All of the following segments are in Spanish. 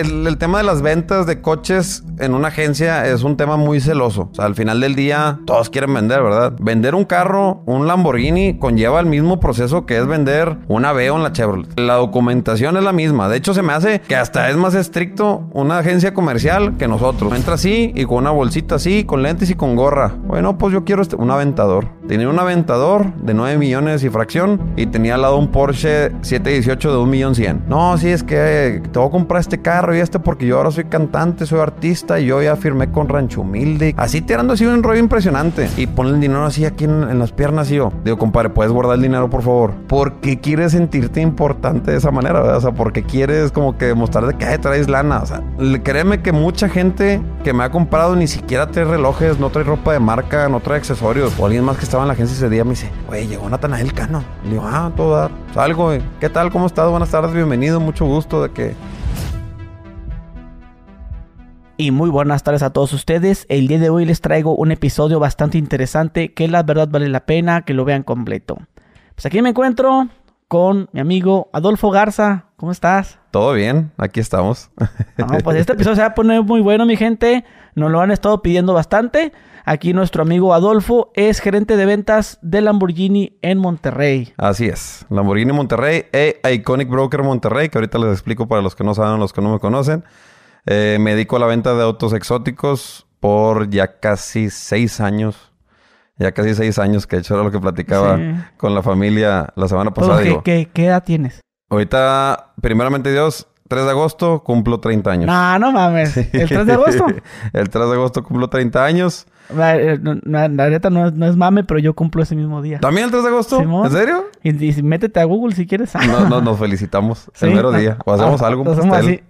el, tema de las ventas de coches en una agencia es un tema muy celoso. O sea, al final del día, todos quieren vender, ¿verdad? Vender un carro, un Lamborghini, conlleva el mismo proceso que es vender una Aveo en la Chevrolet. La documentación es la misma. De hecho, se me hace que hasta es más estricto una agencia comercial que nosotros. Entra así y con una bolsita así, con lentes y con gorra. Bueno, pues yo quiero este, un aventador. Tenía un aventador de 9 millones y fracción y tenía al lado un Porsche 718 de 1 millón 100. No, sí, es que te voy a comprar este carro y este porque yo ahora soy cantante, soy artista y yo ya firmé con Rancho Humilde. Así tirando así un rollo impresionante. Y pon el dinero así aquí en, en las piernas y yo. Digo, compadre, ¿puedes guardar el dinero, por favor? Porque quieres sentirte importante de esa manera, ¿verdad? O sea, porque quieres como que demostrar de que ay, traes lana. O sea, créeme que mucha gente que me ha comprado ni siquiera trae relojes, no trae ropa de marca, no trae accesorios. O alguien más que estaba en la agencia ese día me dice, güey, llegó Natanael Cano. Le digo, ah, todo dar. Salgo. ¿Qué tal? ¿Cómo estás? Buenas tardes, bienvenido. Mucho gusto de que Y muy buenas tardes a todos ustedes. El día de hoy les traigo un episodio bastante interesante que la verdad vale la pena que lo vean completo. Pues aquí me encuentro con mi amigo Adolfo Garza. ¿Cómo estás? todo bien. Aquí estamos. No, pues este episodio se va a poner muy bueno, mi gente. Nos lo han estado pidiendo bastante. Aquí nuestro amigo Adolfo es gerente de ventas de Lamborghini en Monterrey. Así es. Lamborghini Monterrey e Iconic Broker Monterrey, que ahorita les explico para los que no saben, los que no me conocen. Eh, me dedico a la venta de autos exóticos por ya casi seis años. Ya casi seis años, que de hecho era lo que platicaba Sí. con la familia la semana pasada. Oye, Digo, ¿qué, qué edad tienes? ahorita, primeramente Dios, 3 de agosto cumplo 30 años. No, no mames. ¿El 3 de agosto? El 3 de agosto cumplo 30 años. La, eh, la- neta no es, no es mame, pero yo cumplo ese mismo día. ¿También el 3 de agosto? Simón. ¿En serio? Y, y métete a Google si quieres. No, no, nos felicitamos. Sí, el mero día. O hacemos Ah, algo, hacemos así.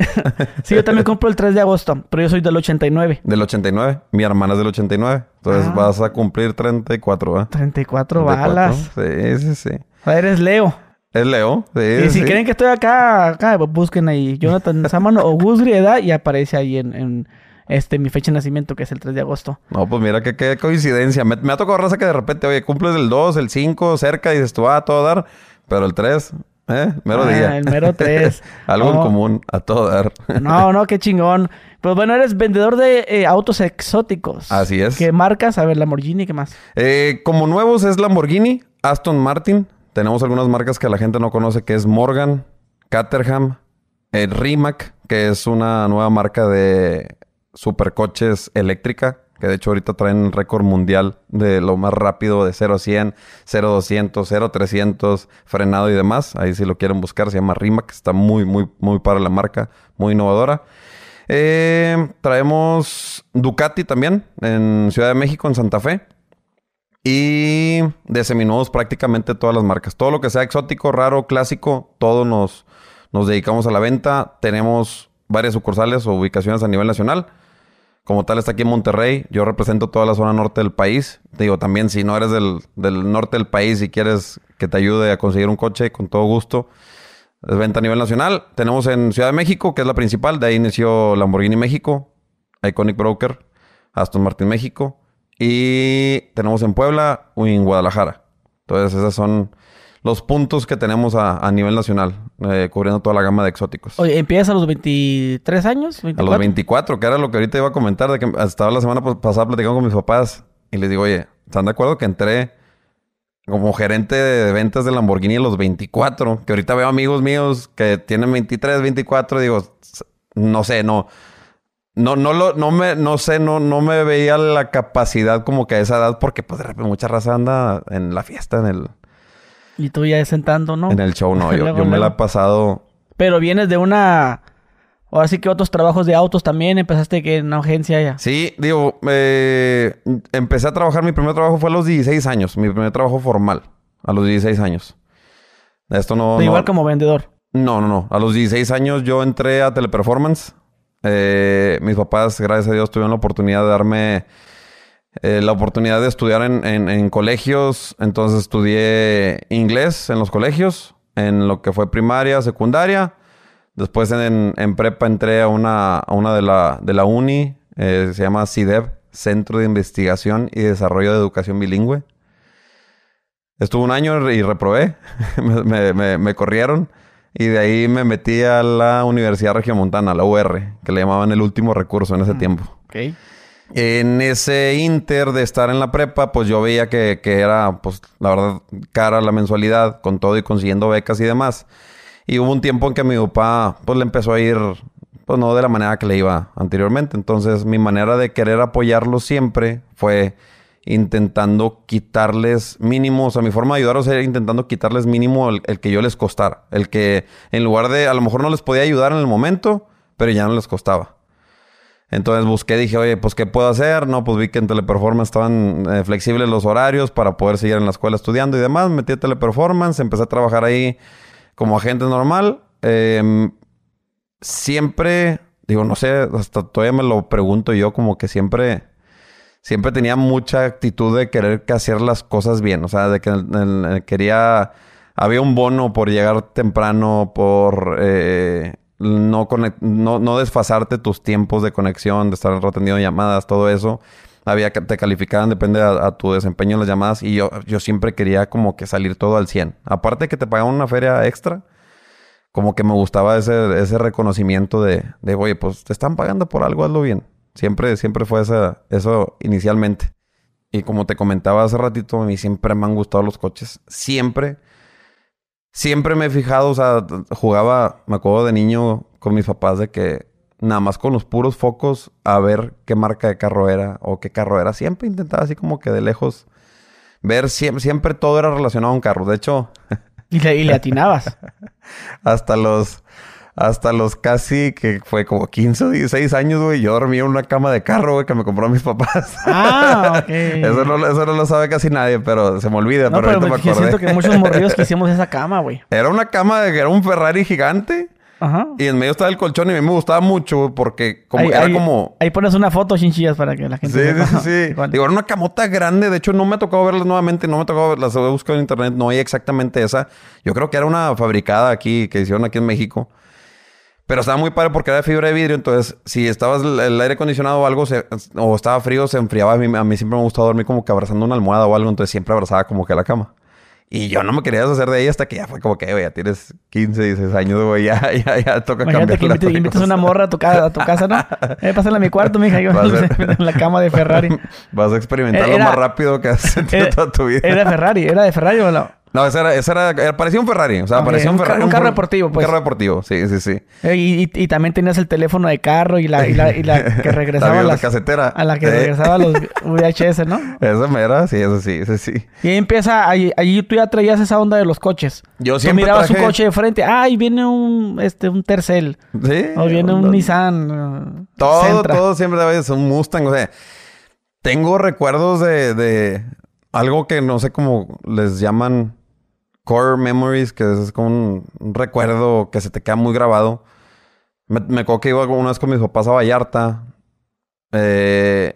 sí, yo también compro el 3 de agosto, pero yo soy del 89. Del 89. Mi hermana es del 89. Entonces Ah. vas a cumplir 34, ¿verdad? 34 34. balas. Sí, sí, sí. O sea, Eres Leo. Es Leo. Sí, y si sí. creen que estoy acá, acá busquen ahí Jonathan Samano o Gus Grieda y aparece ahí en, en, este mi fecha de nacimiento, que es el 3 de agosto. No, pues mira qué, qué coincidencia. Me, me ha tocado raza que de repente, oye, cumples el 2, el 5, cerca, y dices tú, ah, a todo dar. Pero el 3, ¿eh? Mero Ah, día. el mero 3. Algo en común, a todo dar. No, no, qué chingón. Pues bueno, eres vendedor de eh, autos exóticos. Así es. ¿Qué marcas? A ver, Lamborghini, ¿qué más? Eh, como nuevos es Lamborghini, Aston Martin. Tenemos algunas marcas que la gente no conoce, que es Morgan, Caterham, eh, Rimac, que es una nueva marca de supercoches eléctrica, que de hecho ahorita traen récord mundial de lo más rápido de 0 a 100, 0 a 200, 0 a 300, frenado y demás. Ahí si lo quieren buscar, se llama Rimac, está muy, muy, muy para la marca, muy innovadora. Eh, traemos Ducati también en Ciudad de México, en Santa Fe. Y de prácticamente todas las marcas. Todo lo que sea exótico, raro, clásico, todo nos, nos dedicamos a la venta. Tenemos varias sucursales o ubicaciones a nivel nacional. Como tal está aquí en Monterrey. Yo represento toda la zona norte del país. Te digo, también si no eres del, del norte del país y quieres que te ayude a conseguir un coche, con todo gusto. Es venta a nivel nacional. Tenemos en Ciudad de México, que es la principal. De ahí inició Lamborghini México, Iconic Broker, Aston Martin México. Y tenemos en Puebla y en Guadalajara. Entonces, esos son los puntos que tenemos a, a nivel nacional, eh, cubriendo toda la gama de exóticos. Oye, ¿empiezas a los 23 años? A 24? los 24, que era lo que ahorita iba a comentar, de que estaba la semana pas- pasada platicando con mis papás y les digo, oye, ¿están de acuerdo que entré como gerente de ventas de Lamborghini a los 24? Que ahorita veo amigos míos que tienen 23, 24, digo, no sé, no. No, no lo, no me, no sé, no, no me veía la capacidad como que a esa edad, porque pues de repente mucha raza anda en la fiesta, en el, Y tú ya sentando, ¿no? en el show, no. Yo, Luego, yo me la he pasado Pero vienes de una... Ahora sí que otros trabajos de autos también. Empezaste que en una agencia ya. Sí, digo, eh, empecé a trabajar, mi primer trabajo fue a los 16 años, mi primer trabajo formal, a los 16 años. Esto no... Pero no- igual como vendedor. No, no, no. A los 16 años yo entré a Teleperformance. Eh, mis papás, gracias a Dios, tuvieron la oportunidad de darme eh, la oportunidad de estudiar en, colegios. Entonces estudié inglés en los colegios, en lo que fue primaria, secundaria. Después en, prepa entré a una, a una de, la, de la uni, eh, se llama CIDEB, Centro de Investigación y Desarrollo de Educación Bilingüe. Estuve un año y reprobé, me corrieron. Y de ahí me metí a la Universidad Regiomontana, la UR, que le llamaban el último recurso en ese tiempo. Ok. En ese inter de estar en la prepa, pues yo veía que, que era, pues, la verdad, cara la mensualidad, con todo y consiguiendo becas y demás. Y hubo un tiempo en que mi papá, pues, le empezó a ir, pues, no de la manera que le iba anteriormente. Entonces, mi manera de querer apoyarlo siempre fue intentando quitarles mínimo, o sea, mi forma de ayudarlos era intentando quitarles mínimo el, que yo les costara. El que, en lugar de, a lo mejor no les podía ayudar en el momento, pero ya no les costaba. Entonces busqué, dije, oye, pues, ¿qué puedo hacer? No, pues vi que en Teleperformance estaban eh, flexibles los horarios para poder seguir en la escuela estudiando y demás. Metí a Teleperformance, empecé a trabajar ahí como agente normal. Eh, siempre, digo, no sé, hasta todavía me lo pregunto yo, como que siempre, siempre tenía mucha actitud de querer que hacer las cosas bien. O sea, de que quería, había un bono por llegar temprano, por... Eh, no, no, desfasarte tus tiempos de conexión, de estar atendiendo llamadas, todo eso. Había que te calificaban, depende a, tu desempeño en las llamadas. Y yo, yo siempre quería como que salir todo al 100. Aparte que te pagaban una feria extra, como que me gustaba ese, ese reconocimiento de, de, oye, pues te están pagando por algo, hazlo bien. Siempre, siempre fue esa, eso inicialmente. Y como te comentaba hace ratito, a mí siempre me han gustado los coches. Siempre siempre me he fijado, o sea, jugaba, me acuerdo de niño con mis papás de que nada más con los puros focos a ver qué marca de carro era o qué carro era. Siempre intentaba así como que de lejos ver, siempre, siempre todo era relacionado a un carro. De hecho... y, le, y le atinabas. hasta los hasta los casi que fue como 15 o 16 años, güey. Yo dormía en una cama de carro, güey, que me compró mis papás. Ah, ok. eso, no, eso no lo sabe casi nadie, pero se me olvida. No, pero, pero, ahorita me acordé. siento que muchos morridos que hicimos esa cama, güey. Era una cama de que era un Ferrari gigante. Ajá. Y en medio estaba el colchón y a mí me gustaba mucho, porque como ahí, era ahí, como... Ahí pones una foto, chinchillas, para que la gente... Sí, sepa. sí, sí. Igual. Digo, era una camota grande. De hecho, no me ha tocado verlas nuevamente. No me ha tocado verlas. Las he buscado en internet. No hay exactamente esa. Yo creo que era una fabricada aquí, que hicieron aquí en México. Pero estaba muy padre porque era de fibra de vidrio. Entonces, si estabas el, aire acondicionado o algo, se, o estaba frío, se enfriaba. A mí, a mí siempre me gustaba dormir como que abrazando una almohada o algo. Entonces, siempre abrazaba como que la cama. Y yo no me quería deshacer de ella hasta que ya fue como que, güey, ya tienes 15, 16 años, güey, ya, ya, ya toca Imagínate cambiar que invites una morra a tu, casa, a tu casa, ¿no? Eh, pásala a mi cuarto, mija. Yo en la cama de Ferrari. Vas a experimentar lo más rápido que has sentido Era- toda tu vida. Era de Ferrari. ¿Era de Ferrari o no? No, esa era, esa era, era- parecía un Ferrari. O sea, Ok, parecía un Ferrari. un carro deportivo, pues. Un carro deportivo, sí, sí, sí. Eh, y, y- y también tenías el teléfono de carro y la, y la, y la que regresaba La a las- casetera. a la que regresaba a los VHS, ¿no? Esa mera, sí, eso sí, eso sí. Y ahí empieza, ahí, allí tú ya traías esa onda de los coches. Yo Tú siempre mirabas traje- un coche de frente, ah, ahí viene un, este, un Tercel. Sí. O viene un Nissan. uh, Todo, Sentra. todo siempre ser un Mustang. O sea, tengo recuerdos de, de algo que no sé cómo les llaman core memories, que es como un, recuerdo que se te queda muy grabado. Me, me acuerdo que iba una vez con mis papás a Vallarta. eh,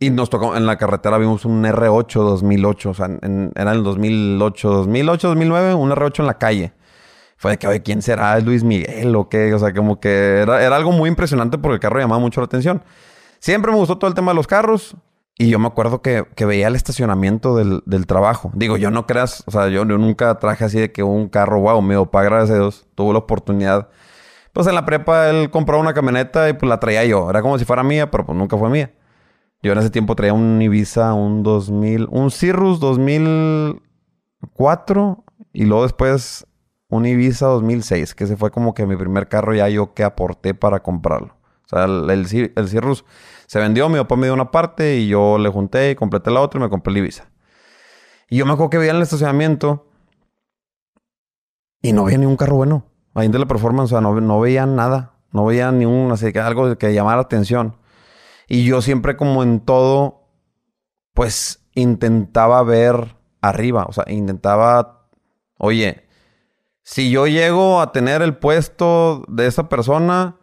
y nos tocó en la carretera vimos un R8 2008, o sea, en- era el 2008, 2008, 2009, un R8 en la calle. Fue de que, oye, ¿quién será? ¿Es Luis Miguel o qué? O sea, como que era, era algo muy impresionante porque el carro llamaba mucho la atención. Siempre me gustó todo el tema de los carros. Y yo me acuerdo que, que veía el estacionamiento del, del trabajo. Digo, yo no creas, o sea, yo, nunca traje así de que un carro, wow, mi papá, gracias a Dios, tuvo la oportunidad. Pues en la prepa él compró una camioneta y pues la traía yo. Era como si fuera mía, pero pues nunca fue mía. Yo en ese tiempo traía un Ibiza, un 2000, un Cirrus 2004 y luego después un Ibiza 2006, que ese fue como que mi primer carro ya yo que aporté para comprarlo. O sea, el, el Cirrus se vendió, mi papá me dio una parte y yo le junté y completé la otra y me compré el Ibiza. Y yo me acuerdo que veía en el estacionamiento y no veía ni un carro bueno. Ahí en Teleperformance, o sea, no, no veía nada. No veía ni un, así que algo que llamara la atención. Y yo siempre como en todo, pues intentaba ver arriba. O sea, intentaba, oye, si yo llego a tener el puesto de esa persona,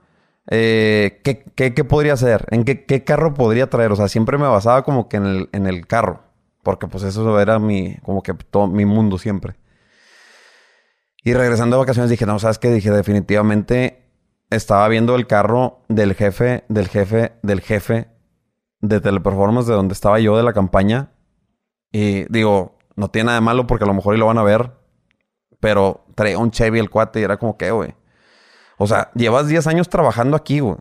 eh, ¿qué, qué, podría hacer? ¿En qué, qué carro podría traer? O sea, siempre me basaba como que en el, en el carro. Porque pues eso era mi, como que todo mi mundo siempre. Y regresando de vacaciones dije, no, ¿sabes qué? Dije, definitivamente estaba viendo el carro del jefe, del jefe, del jefe de Teleperformance, de donde estaba yo de la campaña. Y digo, no tiene nada de malo porque a lo mejor y lo van a ver. Pero traía un Chevy el cuate y era como que, güey. O sea, llevas 10 años trabajando aquí, güey.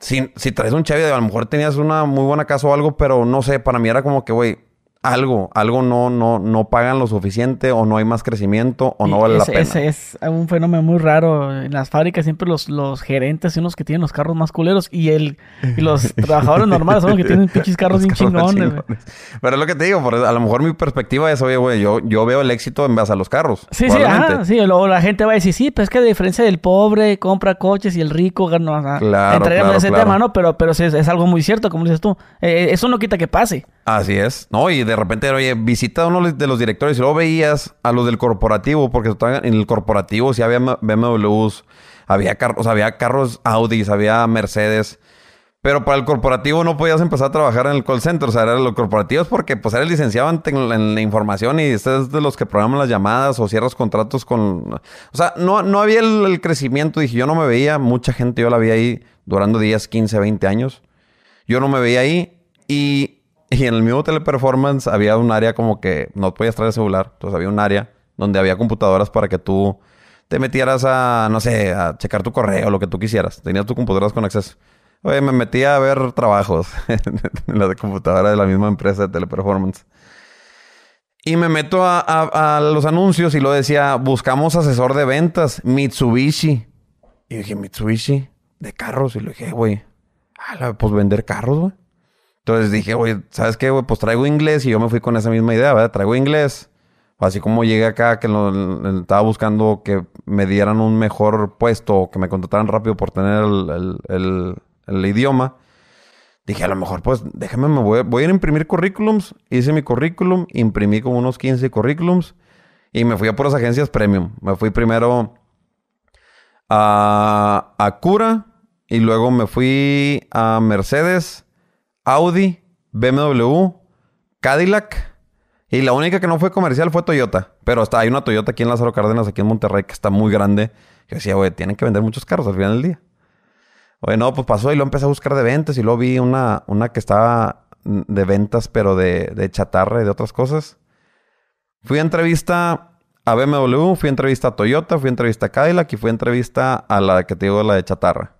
Si, si traes un Chevy, a lo mejor tenías una muy buena casa o algo, pero no sé, para mí era como que, güey, algo, algo no, no, no pagan lo suficiente o no hay más crecimiento o no vale la pena. Ese es un fenómeno muy raro. En las fábricas siempre los, los gerentes son los que tienen los carros más culeros y el y los trabajadores normales son los que tienen pinches carros bien chingones. Pero es lo que te digo, a lo mejor mi perspectiva es, oye, güey, yo, yo veo el éxito en base a los carros. Sí, sí, sí. Luego la gente va a decir, sí, pero es que a diferencia del pobre compra coches y el rico gana. Claro, claro, ese tema, ¿no? Pero, pero es, algo muy cierto, como dices tú. Eh, eso no quita que pase. Así es. No, y de repente, oye, visita a uno de los directores y luego veías a los del corporativo, porque en el corporativo sí había BMWs, había carros, había carros Audis, había Mercedes. Pero para el corporativo no podías empezar a trabajar en el call center. O sea, eran los corporativos porque pues eres licenciado en, la información y estás de los que programan las llamadas o cierras contratos con... O sea, no, no había el, crecimiento. Dije, yo no me veía. Mucha gente yo la vi ahí durando 10, 15, 20 años. Yo no me veía ahí. Y y en el mismo teleperformance había un área como que no podías traer el celular. Entonces había un área donde había computadoras para que tú te metieras a, no sé, a checar tu correo, lo que tú quisieras. Tenías tu computadoras con acceso. Oye, me metía a ver trabajos en la computadora de la misma empresa de teleperformance. Y me meto a, los anuncios y lo decía, buscamos asesor de ventas, Mitsubishi. Y dije, Mitsubishi, de carros. Y le dije, güey, pues vender carros, güey. Entonces dije, güey, ¿sabes qué, güey? Pues traigo inglés y yo me fui con esa misma idea, ¿verdad? Traigo inglés. Así como llegué acá, que estaba buscando que me dieran un mejor puesto, que me contrataran rápido por tener el, idioma. Dije, a lo mejor, pues, déjame, me voy, voy a ir a imprimir currículums. Hice mi currículum, imprimí como unos 15 currículums y me fui a puras agencias premium. Me fui primero a, a Cura y luego me fui a Mercedes Audi, BMW, Cadillac. Y la única que no fue comercial fue Toyota. Pero hasta hay una Toyota aquí en Lázaro Cárdenas, aquí en Monterrey, que está muy grande. Yo decía, güey, tienen que vender muchos carros al final del día. Oye, no, pues pasó y luego empecé a buscar de ventas y luego vi una, una que estaba de ventas, pero de, de chatarra y de otras cosas. Fui a entrevista a BMW, fui a entrevista a Toyota, fui a entrevista a Cadillac y fui a entrevista a la que te digo, la de chatarra.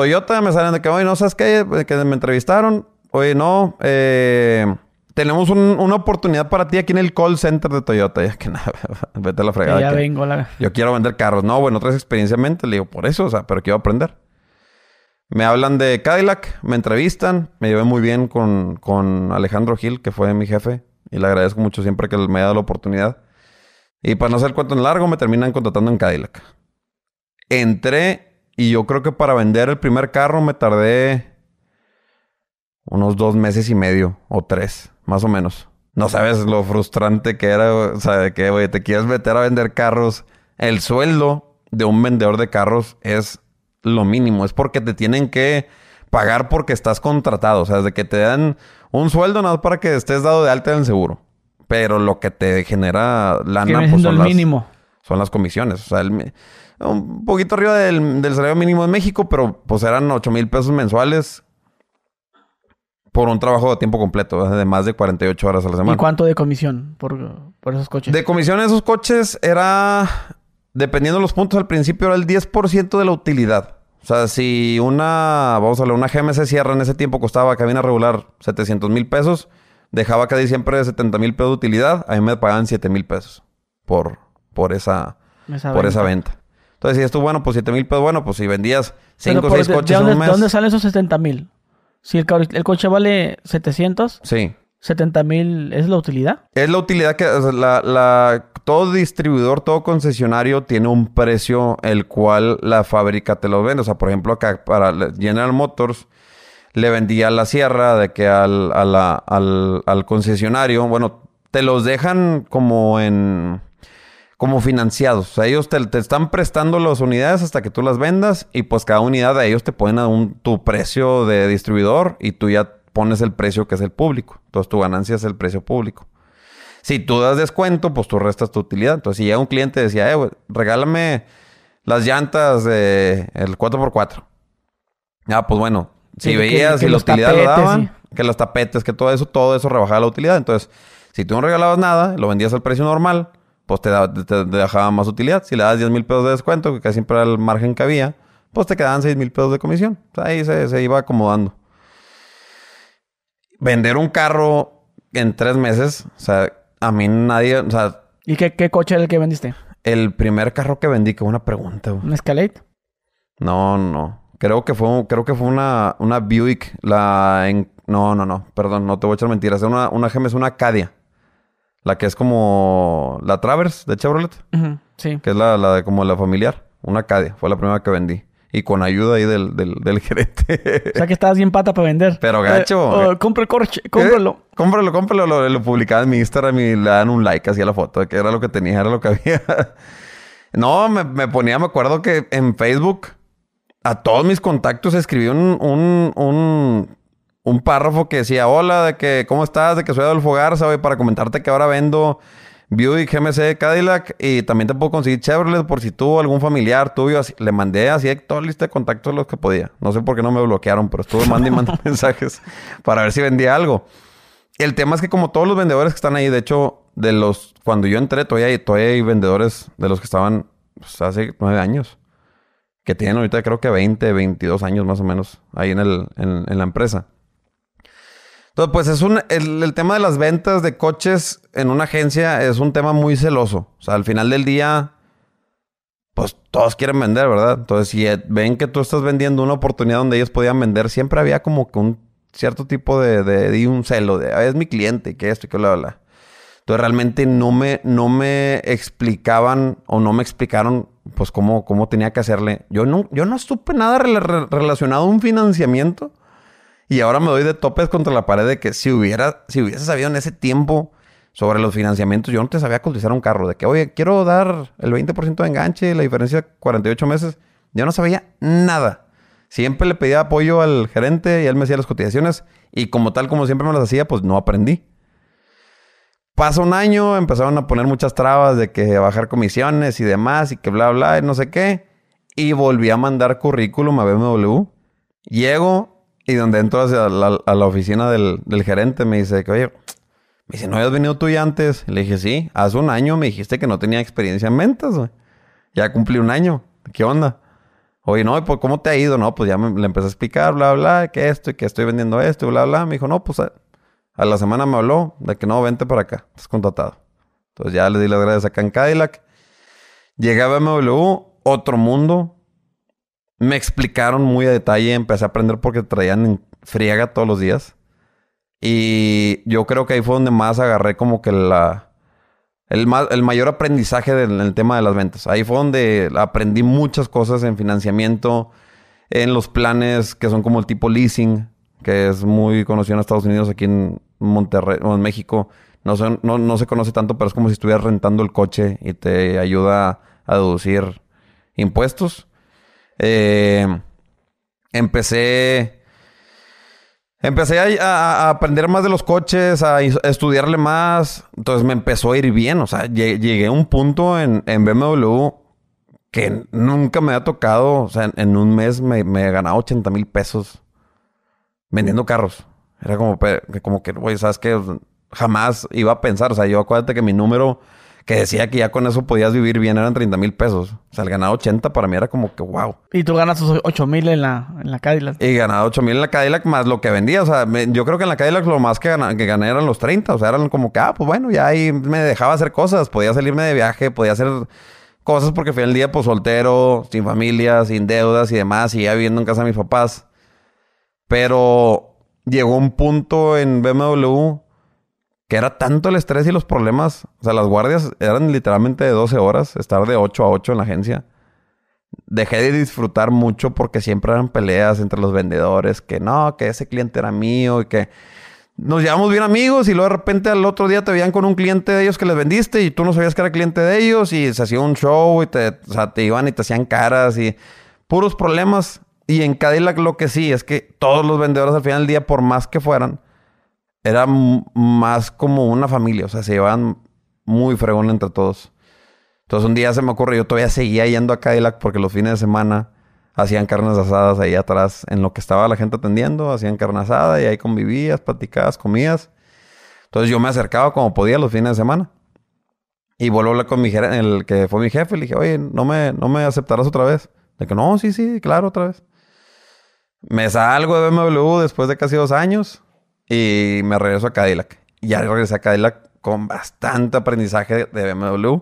Toyota me salen de que, oye, no sabes qué, que me entrevistaron. Oye, no, eh, tenemos una oportunidad para ti aquí en el call center de Toyota. Ya que nada, vete a la fregada. ya vengo, la... Yo quiero vender carros. No, bueno, traes experiencia en mente. Le digo, por eso, o sea, pero quiero aprender. Me hablan de Cadillac, me entrevistan. Me llevé muy bien con, con Alejandro Gil, que fue mi jefe. Y le agradezco mucho siempre que me ha dado la oportunidad. Y para no hacer cuento en largo, me terminan contratando en Cadillac. Entré y yo creo que para vender el primer carro me tardé unos dos meses y medio o tres, más o menos. No sabes lo frustrante que era, o sea, de que, oye, te quieres meter a vender carros. El sueldo de un vendedor de carros es lo mínimo. Es porque te tienen que pagar porque estás contratado. O sea, de que te dan un sueldo nada más para que estés dado de alta en el seguro. Pero lo que te genera lana, pues son, las, mínimo. son las comisiones. O sea, el, un poquito arriba del, salario mínimo en México, pero pues eran 8 mil pesos mensuales por un trabajo de tiempo completo, de más de 48 horas a la semana. ¿Y cuánto de comisión por, esos coches? De comisión en esos coches era, dependiendo de los puntos al principio, era el 10% de la utilidad. O sea, si una, vamos a ver, una GMC Sierra en ese tiempo costaba cabina regular 700 mil pesos, dejaba casi siempre 70 mil pesos de utilidad, a mí me pagaban 7 mil pesos por, por, esa, por esa venta. Entonces, si esto, bueno, pues 7 mil pesos, bueno, pues si vendías 5 o 6 coches en un mes. ¿De dónde salen esos 70 mil? Si el, el, coche vale 700, sí. 70 mil es la utilidad. Es la utilidad que la, la, todo distribuidor, todo concesionario tiene un precio el cual la fábrica te lo vende. O sea, por ejemplo, acá para General Motors le vendía la sierra de que al, al, al concesionario, bueno, te los dejan como en como financiados. O sea, ellos te, están prestando las unidades hasta que tú las vendas y pues cada unidad de ellos te ponen a un, tu precio de distribuidor y tú ya pones el precio que es el público. Entonces tu ganancia es el precio público. Si tú das descuento, pues tú restas tu utilidad. Entonces si llega un cliente y decía, eh, regálame las llantas de el 4x4. Ah, pues bueno, si veías que, la utilidad lo daban, que los tapetes, que todo eso, todo eso rebajaba la utilidad. Entonces, si tú no regalabas nada, lo vendías al precio normal, pues te, da- te- te dejaba más utilidad. Si le das 10 mil pesos de descuento, que casi siempre era el margen que había, pues te quedaban 6 mil pesos de comisión. O sea, ahí se, se iba acomodando. Vender un carro en tres meses, o sea, a mí nadie, o sea, ¿Y qué, qué coche era el que vendiste? el primer carro que vendí, que una pregunta, güey. ¿Un Escalade? No, no. Creo que fue, creo que fue una, una Buick. La en, no, no, no. Perdón, no te voy a echar mentiras. Una, una una Acadia. La que es como la Travers de Chevrolet. Sí. Que es la, la de como la familiar. Una Acadia. Fue la primera que vendí. Y con ayuda ahí del, del, del gerente. O sea que estabas bien pata para vender. Pero gacho. Eh, oh, compra el coche, cómpralo. Eh, Cómpralo, cómpralo. Lo, lo publicaba en mi Instagram y le dan un like así a la foto. Que era lo que tenía, era lo que había. no, me, me ponía, me acuerdo que en Facebook a todos mis contactos escribí un, un, un, un párrafo que decía, hola, de que, ¿cómo estás? De que soy Adolfo Garza, güey, para comentarte que ahora vendo Buick GMC Cadillac y también te puedo conseguir Chevrolet por si tú, algún familiar tuyo, le mandé así toda la lista de contactos los que podía. No sé por qué no me bloquearon, pero estuve mandando y mandando mensajes para ver si vendía algo. El tema es que como todos los vendedores que están ahí, de hecho, de los, cuando yo entré, todavía hay, todavía hay vendedores de los que estaban pues, hace nueve años que tienen ahorita creo que 20, 22 años más o menos ahí en, el, en la empresa. Pues es un, el, tema de las ventas de coches en una agencia es un tema muy celoso. O sea, al final del día, pues todos quieren vender, ¿verdad? Entonces, si eh, ven que tú estás vendiendo una oportunidad donde ellos podían vender, siempre había como que un cierto tipo de, de, de un celo de, "Ah, es mi cliente, que esto que bla, bla. Entonces realmente no me, no me explicaban o no me explicaron pues cómo, cómo tenía que hacerle. Yo no, yo no supe nada rela- re- relacionado a un financiamiento. Y ahora me doy de topes contra la pared de que si hubiera, si hubiese sabido en ese tiempo sobre los financiamientos, yo no te sabía cotizar un carro. De que, oye, quiero dar el 20% de enganche, la diferencia 48 meses. Yo no sabía nada. Siempre le pedía apoyo al gerente y él me hacía las cotizaciones. Y como tal, como siempre me las hacía, pues no aprendí. Pasa un año, empezaron a poner muchas trabas de que bajar comisiones y demás y que bla, bla, y no sé qué. Y volví a mandar currículum a BMW. Llego y donde entro hacia la, a la oficina del, gerente me dice que, oye, me dice, ¿no habías venido tú ya antes? Le dije, sí, hace un año me dijiste que no tenía experiencia en ventas, güey. Ya cumplí un año. ¿Qué onda? Oye, no, pues ¿cómo te ha ido? No, pues ya me, le empecé a explicar, bla, bla, que esto y que estoy vendiendo esto, bla, bla. Me dijo, no, pues a, a la semana me habló de que no, vente para acá, estás contratado. Entonces ya le di las gracias acá en Cadillac. Llegué a BMW, otro mundo. Me explicaron muy a detalle, empecé a aprender porque traían en friega todos los días. Y yo creo que ahí fue donde más agarré como que la... El, el mayor aprendizaje del, el tema de las ventas. Ahí fue donde aprendí muchas cosas en financiamiento, en los planes que son como el tipo leasing, que es muy conocido en Estados Unidos, aquí en Monterrey o en México. No, se- no, no se conoce tanto, pero es como si estuvieras rentando el coche y te ayuda a deducir impuestos. Eh, empecé... Empecé a, aprender más de los coches, a, estudiarle más. Entonces me empezó a ir bien. O sea, lle- llegué a un punto en, en BMW que nunca me había tocado. O sea, en, un mes me, me ganaba 80 mil pesos vendiendo carros. Era como, como que, güey, ¿sabes qué? Jamás iba a pensar. O sea, yo acuérdate que mi número que decía que ya con eso podías vivir bien eran 30 mil pesos. O sea, el ganar 80 para mí era como que, wow. Y tú ganas tus 8 mil en la, en la Cadillac. Y ganaba 8 mil en la Cadillac más lo que vendía. O sea, me- yo creo que en la Cadillac lo más que, gana- que gané eran los 30. O sea, eran como que, ah, pues bueno, ya ahí me dejaba hacer cosas. Podía salirme de viaje, podía hacer cosas porque fui el día, pues soltero, sin familia, sin deudas y demás. Y ya viviendo en casa de mis papás. Pero llegó un punto en BMW que era tanto el estrés y los problemas. O sea, las guardias eran literalmente de 12 horas, estar de 8 a 8 en la agencia dejé de disfrutar mucho porque siempre eran peleas entre los vendedores, que no, que ese cliente era mío y que nos llevamos bien amigos y luego de repente al otro día te veían con un cliente de ellos que les vendiste y tú no sabías que era cliente de ellos y se hacía un show y te, te iban y te hacían caras y puros problemas. Y en Cadillac lo que sí es que todos los vendedores al final del día, por más que fueran, era más como una familia, o sea, se llevaban muy fregón entre todos. Entonces un día se me ocurrió, yo todavía seguía yendo a Cadillac porque los fines de semana hacían carnes asadas ahí atrás, en lo que estaba la gente atendiendo, hacían carne asada y ahí convivías, platicabas, comías. Entonces yo me acercaba como podía los fines de semana. Y vuelvo a hablar con mi el que fue mi jefe. Le dije, oye, ¿no me, ¿no me aceptarás otra vez? De que no, sí, sí, claro, otra vez. Me salgo de BMW después de casi dos años y me regreso a Cadillac. Y ya regresé a Cadillac con bastante aprendizaje de BMW.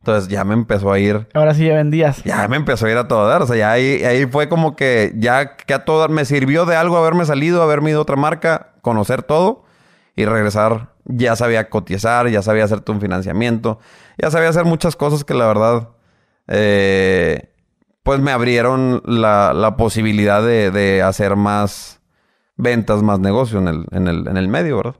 Entonces ya me empezó a ir. Ahora sí ya vendías. Ya me empezó a ir a todo dar. O sea, ya ahí, ahí fue como que ya que a todo dar me sirvió de algo haberme salido, haberme ido a otra marca, conocer todo y regresar. Ya sabía cotizar, ya sabía hacerte un financiamiento, ya sabía hacer muchas cosas que la verdad, eh, pues me abrieron la, la posibilidad de, de, hacer más ventas, más negocio en el, en el, en el medio, ¿verdad?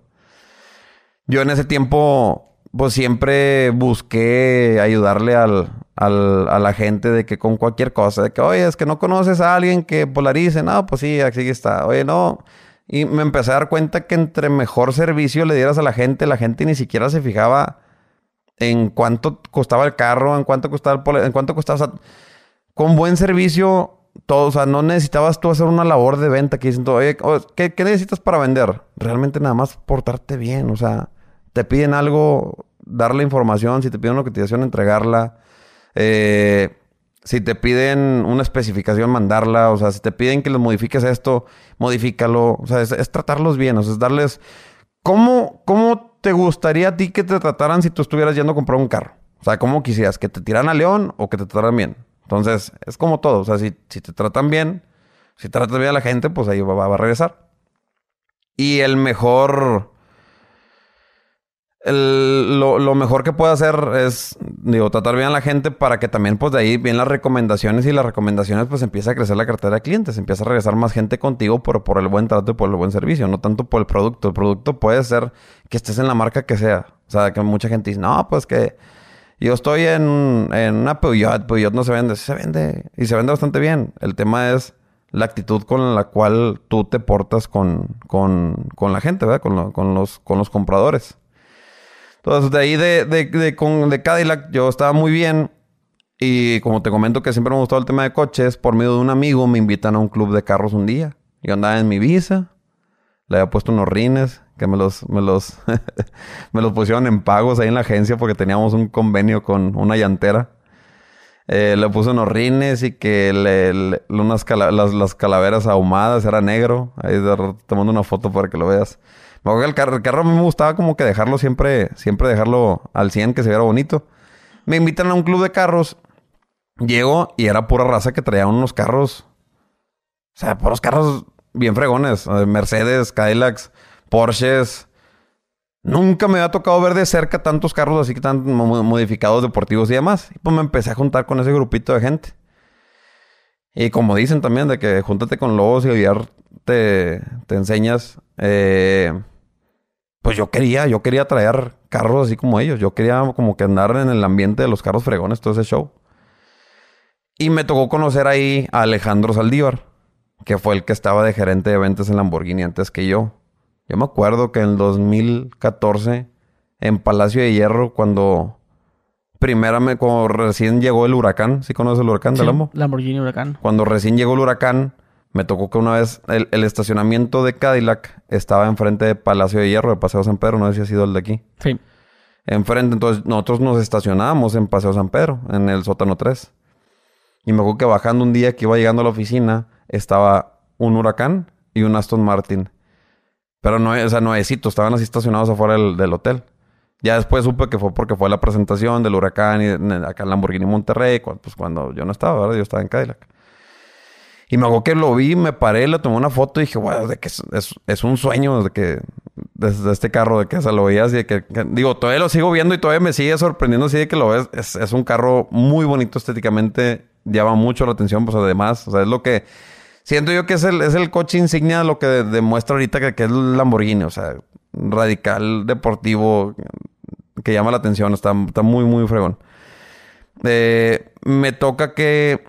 Yo en ese tiempo pues siempre busqué ayudarle al, al, a la gente de que con cualquier cosa, de que, oye, es que no conoces a alguien que polarice, no, pues sí, aquí está, oye, no. Y me empecé a dar cuenta que entre mejor servicio le dieras a la gente, la gente ni siquiera se fijaba en cuánto costaba el carro, en cuánto costaba el en cuánto costaba, o sea, con buen servicio, todo, o sea, no necesitabas tú hacer una labor de venta que dicen, oye, ¿qué, ¿qué necesitas para vender? Realmente nada más portarte bien, o sea te piden algo, darle información. Si te piden una cotización, entregarla. Eh, si te piden una especificación, mandarla. O sea, si te piden que les modifiques esto, modifícalo. O sea, es, tratarlos bien. O sea, es darles... ¿Cómo, ¿Cómo te gustaría a ti que te trataran si tú estuvieras yendo a comprar un carro? O sea, ¿cómo quisieras? ¿Que te tiraran a león o que te trataran bien? Entonces, es como todo. O sea, si, si te tratan bien, si tratas bien a la gente, pues ahí va, va a regresar. Y el mejor lo, mejor que puedo hacer es, tratar bien a la gente para que también, pues, de ahí vienen las recomendaciones y las recomendaciones, pues, empieza a crecer la cartera de clientes. Empieza a regresar más gente contigo por, por el buen trato y por el buen servicio, no tanto por el producto. El producto puede ser que estés en la marca que sea. O sea, que mucha gente dice, no, pues que yo estoy en, en una Peugeot, Peugeot no se vende. se vende y se vende bastante bien. El tema es la actitud con la cual tú te portas con, con, con la gente, ¿verdad? Con, con, los, con los compradores. Entonces, de ahí de, de, con, de Cadillac yo estaba muy bien. Y como te comento que siempre me gustado el tema de coches, por medio de un amigo me invitan a un club de carros un día. Yo andaba en mi visa, le había puesto unos rines que me los, me los, me los pusieron en pagos ahí en la agencia porque teníamos un convenio con una llantera. Eh, le puse unos rines y que le, unas las, las, calaveras ahumadas era negro. Ahí te mando una foto para que lo veas. Me el carro, el carro a mí me gustaba como que dejarlo siempre, siempre dejarlo al 100, que se viera bonito. Me invitan a un club de carros. Llego y era pura raza que traía unos carros. O sea, puros carros bien fregones. Eh, Mercedes, Cadillacs, Porsches. Nunca me había tocado ver de cerca tantos carros así que tan modificados, deportivos y demás. Y pues me empecé a juntar con ese grupito de gente. Y como dicen también, de que júntate con lobos y te, te enseñas. Eh, pues yo quería, yo quería traer carros así como ellos. Yo quería como que andar en el ambiente de los carros fregones, todo ese show. Y me tocó conocer ahí a Alejandro Saldívar, que fue el que estaba de gerente de ventas en Lamborghini antes que yo. Yo me acuerdo que en el 2014, en Palacio de Hierro, cuando primera me, cuando recién llegó el huracán, ¿sí conoces el huracán de Lambo? Lamborghini Huracán. Cuando recién llegó el huracán, me tocó que una vez el, estacionamiento de Cadillac estaba enfrente de Palacio de Hierro, de Paseo San Pedro. No sé si ha sido el de aquí. Sí. Enfrente, entonces nosotros nos estacionábamos en Paseo San Pedro, en el sótano 3. Y me acuerdo que bajando un día que iba llegando a la oficina, estaba un huracán y un Aston Martin. Pero no, o sea, nuevecito, estaban así estacionados afuera del, hotel. Ya después supe que fue porque fue la presentación del huracán y acá en Lamborghini Monterrey, pues cuando yo no estaba, ¿verdad? Yo estaba en Cadillac. Y me hago que lo vi, me paré, le tomé una foto y dije, wow, de que es, un sueño de que desde este carro, de que se lo veías y que, digo, todavía lo sigo viendo y todavía me sigue sorprendiendo así de que lo ves. Es, un carro muy bonito estéticamente, llama mucho la atención, pues además, o sea, es lo que siento yo que es el, es el coche insignia lo que demuestra ahorita que, es el Lamborghini, o sea, radical, deportivo, que llama la atención, está, muy, muy fregón. Eh, me toca que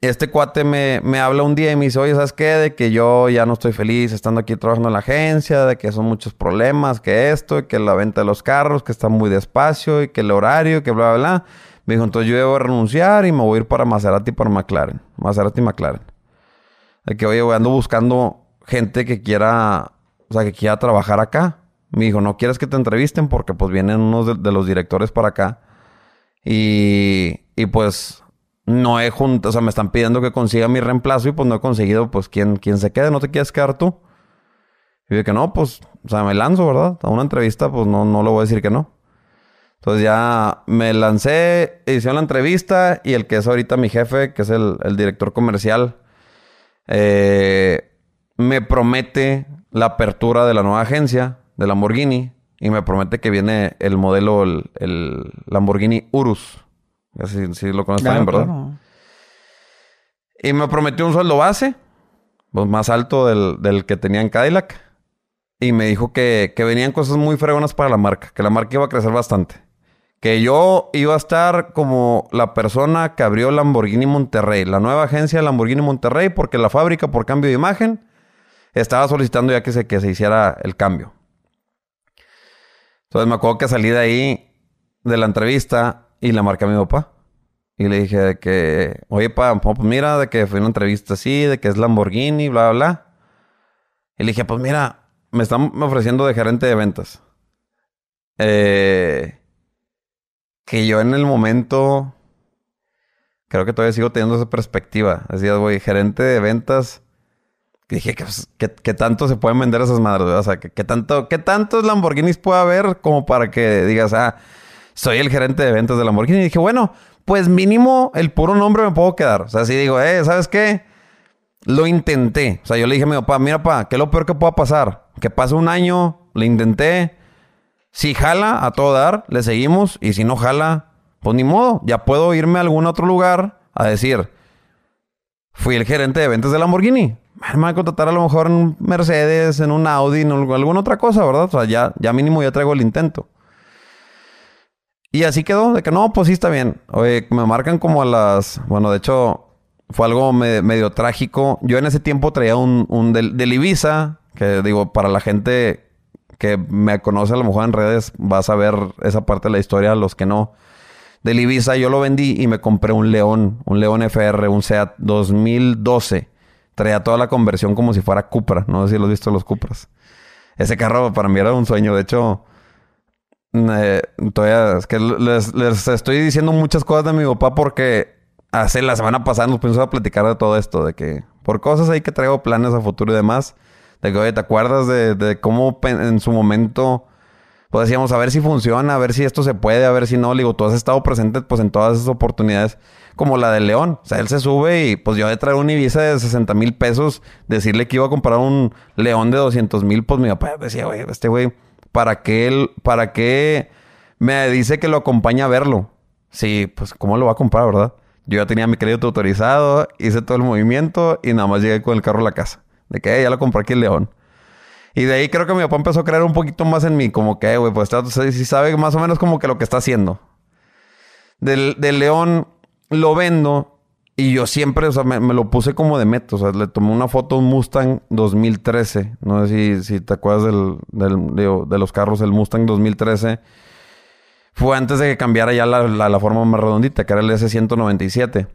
este cuate me, me, habla un día y me dice, oye, ¿sabes qué? De que yo ya no estoy feliz estando aquí trabajando en la agencia, de que son muchos problemas, que esto, que la venta de los carros, que está muy despacio y que el horario, que bla, bla, bla. Me dijo, entonces yo debo renunciar y me voy a ir para Maserati para McLaren. Maserati y McLaren. De que, oye, ando buscando gente que quiera, o sea, que quiera trabajar acá. Me dijo, no quieres que te entrevisten porque pues vienen unos de, los directores para acá. Y, y pues no he juntado, o sea, me están pidiendo que consiga mi reemplazo y pues no he conseguido, pues, quién, quién se quede, ¿no te quieres quedar tú? Y dije que no, pues, o sea, me lanzo, ¿verdad? A una entrevista, pues no, no le voy a decir que no. Entonces ya me lancé, hice la entrevista y el que es ahorita mi jefe, que es el, director comercial, eh, me promete la apertura de la nueva agencia de Lamborghini y me promete que viene el modelo, el, Lamborghini Urus. Así, sí lo conoces también, ¿verdad? Y me prometió un sueldo base, pues más alto del, que tenía en Cadillac. Y me dijo que, que venían cosas muy fregonas para la marca, que la marca iba a crecer bastante que yo iba a estar como la persona que abrió Lamborghini Monterrey, la nueva agencia de Lamborghini Monterrey, porque la fábrica, por cambio de imagen, estaba solicitando ya que se, que se hiciera el cambio. Entonces me acuerdo que salí de ahí, de la entrevista, y le marqué a mi papá. Y le dije que, oye, pa, pues mira, de que fue una entrevista así, de que es Lamborghini, bla, bla. Y le dije, pues mira, me están ofreciendo de gerente de ventas. Eh que yo en el momento creo que todavía sigo teniendo esa perspectiva. Así güey, gerente de ventas. Dije, pues, ¿qué, tanto se pueden vender esas madres? O sea, ¿qué, tanto, ¿qué tantos Lamborghinis puede haber como para que digas, ah, soy el gerente de ventas de Lamborghini? Y dije, bueno, pues mínimo el puro nombre me puedo quedar. O sea, si digo, eh, ¿sabes qué? Lo intenté. O sea, yo le dije a mi papá, mira, papá, ¿qué es lo peor que pueda pasar? Que pase un año, lo intenté, si jala, a todo dar, le seguimos. Y si no jala, pues ni modo. Ya puedo irme a algún otro lugar a decir, fui el gerente de ventas de Lamborghini. Me a contratar a lo mejor en un Mercedes, en un Audi, en alguna otra cosa, ¿verdad? O sea, ya, ya mínimo ya traigo el intento. Y así quedó, de que no, pues sí está bien. Oye, me marcan como a las. Bueno, de hecho, fue algo medio, trágico. Yo en ese tiempo traía un, un del, Ibiza, que digo, para la gente que me conoce a lo mejor en redes, vas a ver esa parte de la historia, los que no. Del Ibiza yo lo vendí y me compré un León, un León FR, un SEAT 2012. Traía toda la conversión como si fuera Cupra. No sé si lo has visto los Cupras. Ese carro para mí era un sueño. De hecho, eh, todavía es que les, les, estoy diciendo muchas cosas de mi papá porque hace la semana pasada nos pusimos a platicar de todo esto, de que por cosas ahí que traigo planes a futuro y demás. De que, oye, ¿te acuerdas de, cómo en su momento pues decíamos a ver si funciona, a ver si esto se puede, a ver si no. Le digo, tú has estado presente pues en todas esas oportunidades como la del León. O sea, él se sube y pues yo de traer un Ibiza de 60 mil pesos, decirle que iba a comprar un León de 200 mil, pues mi papá decía, güey, este güey, ¿para qué él, para qué me dice que lo acompaña a verlo? Sí, pues ¿cómo lo va a comprar, verdad? Yo ya tenía mi crédito autorizado, hice todo el movimiento y nada más llegué con el carro a la casa. De que ya lo compré aquí en León. Y de ahí creo que mi papá empezó a creer un poquito más en mí. Como que, güey, pues si sabe más o menos como que lo que está haciendo. Del, León lo vendo y yo siempre, o sea, me, lo puse como de meta. O sea, le tomé una foto a un Mustang 2013. No sé si, si te acuerdas del, de, los carros, el Mustang 2013. Fue antes de que cambiara ya la, la forma más redondita, que era el S197.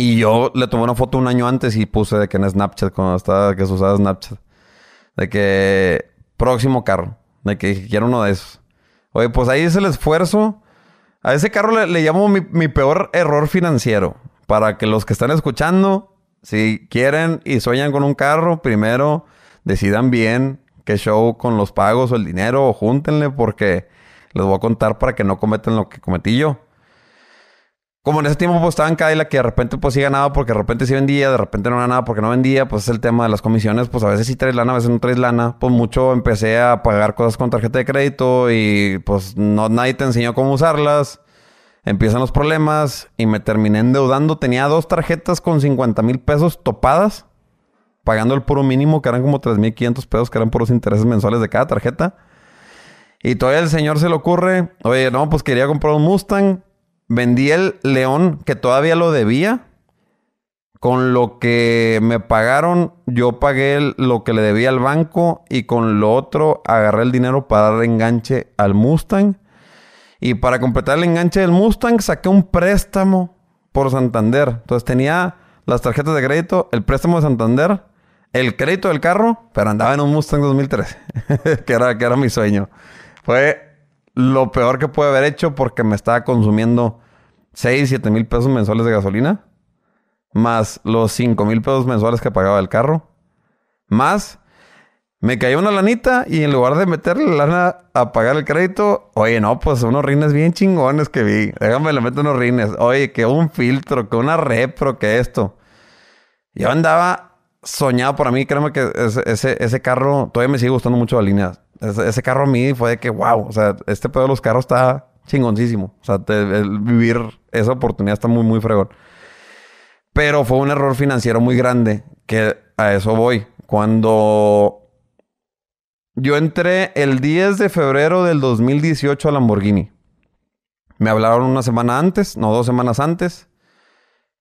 Y yo le tomé una foto un año antes y puse de que en Snapchat, cuando estaba, que se usaba Snapchat. De que próximo carro. De que quiero uno de esos. Oye, pues ahí es el esfuerzo. A ese carro le, llamo mi, peor error financiero. Para que los que están escuchando, si quieren y sueñan con un carro, primero decidan bien qué show con los pagos o el dinero o júntenle porque les voy a contar para que no cometan lo que cometí yo como en ese tiempo pues estaba en Cadillac que de repente pues sí ganaba porque de repente sí vendía, de repente no ganaba porque no vendía, pues es el tema de las comisiones, pues a veces sí traes lana, a veces no traes lana, pues mucho empecé a pagar cosas con tarjeta de crédito y pues no nadie te enseñó cómo usarlas. Empiezan los problemas y me terminé endeudando. Tenía dos tarjetas con 50 mil pesos topadas, pagando el puro mínimo, que eran como 3.500 pesos, que eran puros intereses mensuales de cada tarjeta. Y todavía el señor se le ocurre, oye, no, pues quería comprar un Mustang vendí el león que todavía lo debía. Con lo que me pagaron, yo pagué lo que le debía al banco y con lo otro agarré el dinero para dar enganche al Mustang. Y para completar el enganche del Mustang saqué un préstamo por Santander. Entonces tenía las tarjetas de crédito, el préstamo de Santander, el crédito del carro, pero andaba en un Mustang 2013, que, era, que era mi sueño. Fue lo peor que pude haber hecho porque me estaba consumiendo 6, 7 mil pesos mensuales de gasolina, más los 5 mil pesos mensuales que pagaba el carro, más me cayó una lanita y en lugar de meterle la lana a pagar el crédito, oye, no, pues unos rines bien chingones que vi. Déjame le meto unos rines. Oye, que un filtro, que una repro, que esto. Yo andaba soñado por mí. Créeme que ese, ese, carro todavía me sigue gustando mucho la línea. Ese, carro a mí fue de que, wow, o sea, este pedo de los carros está chingoncísimo. O sea, vivir esa oportunidad está muy, muy fregón. Pero fue un error financiero muy grande, que a eso voy. Cuando yo entré el 10 de febrero del 2018 a Lamborghini. Me hablaron una semana antes, no dos semanas antes,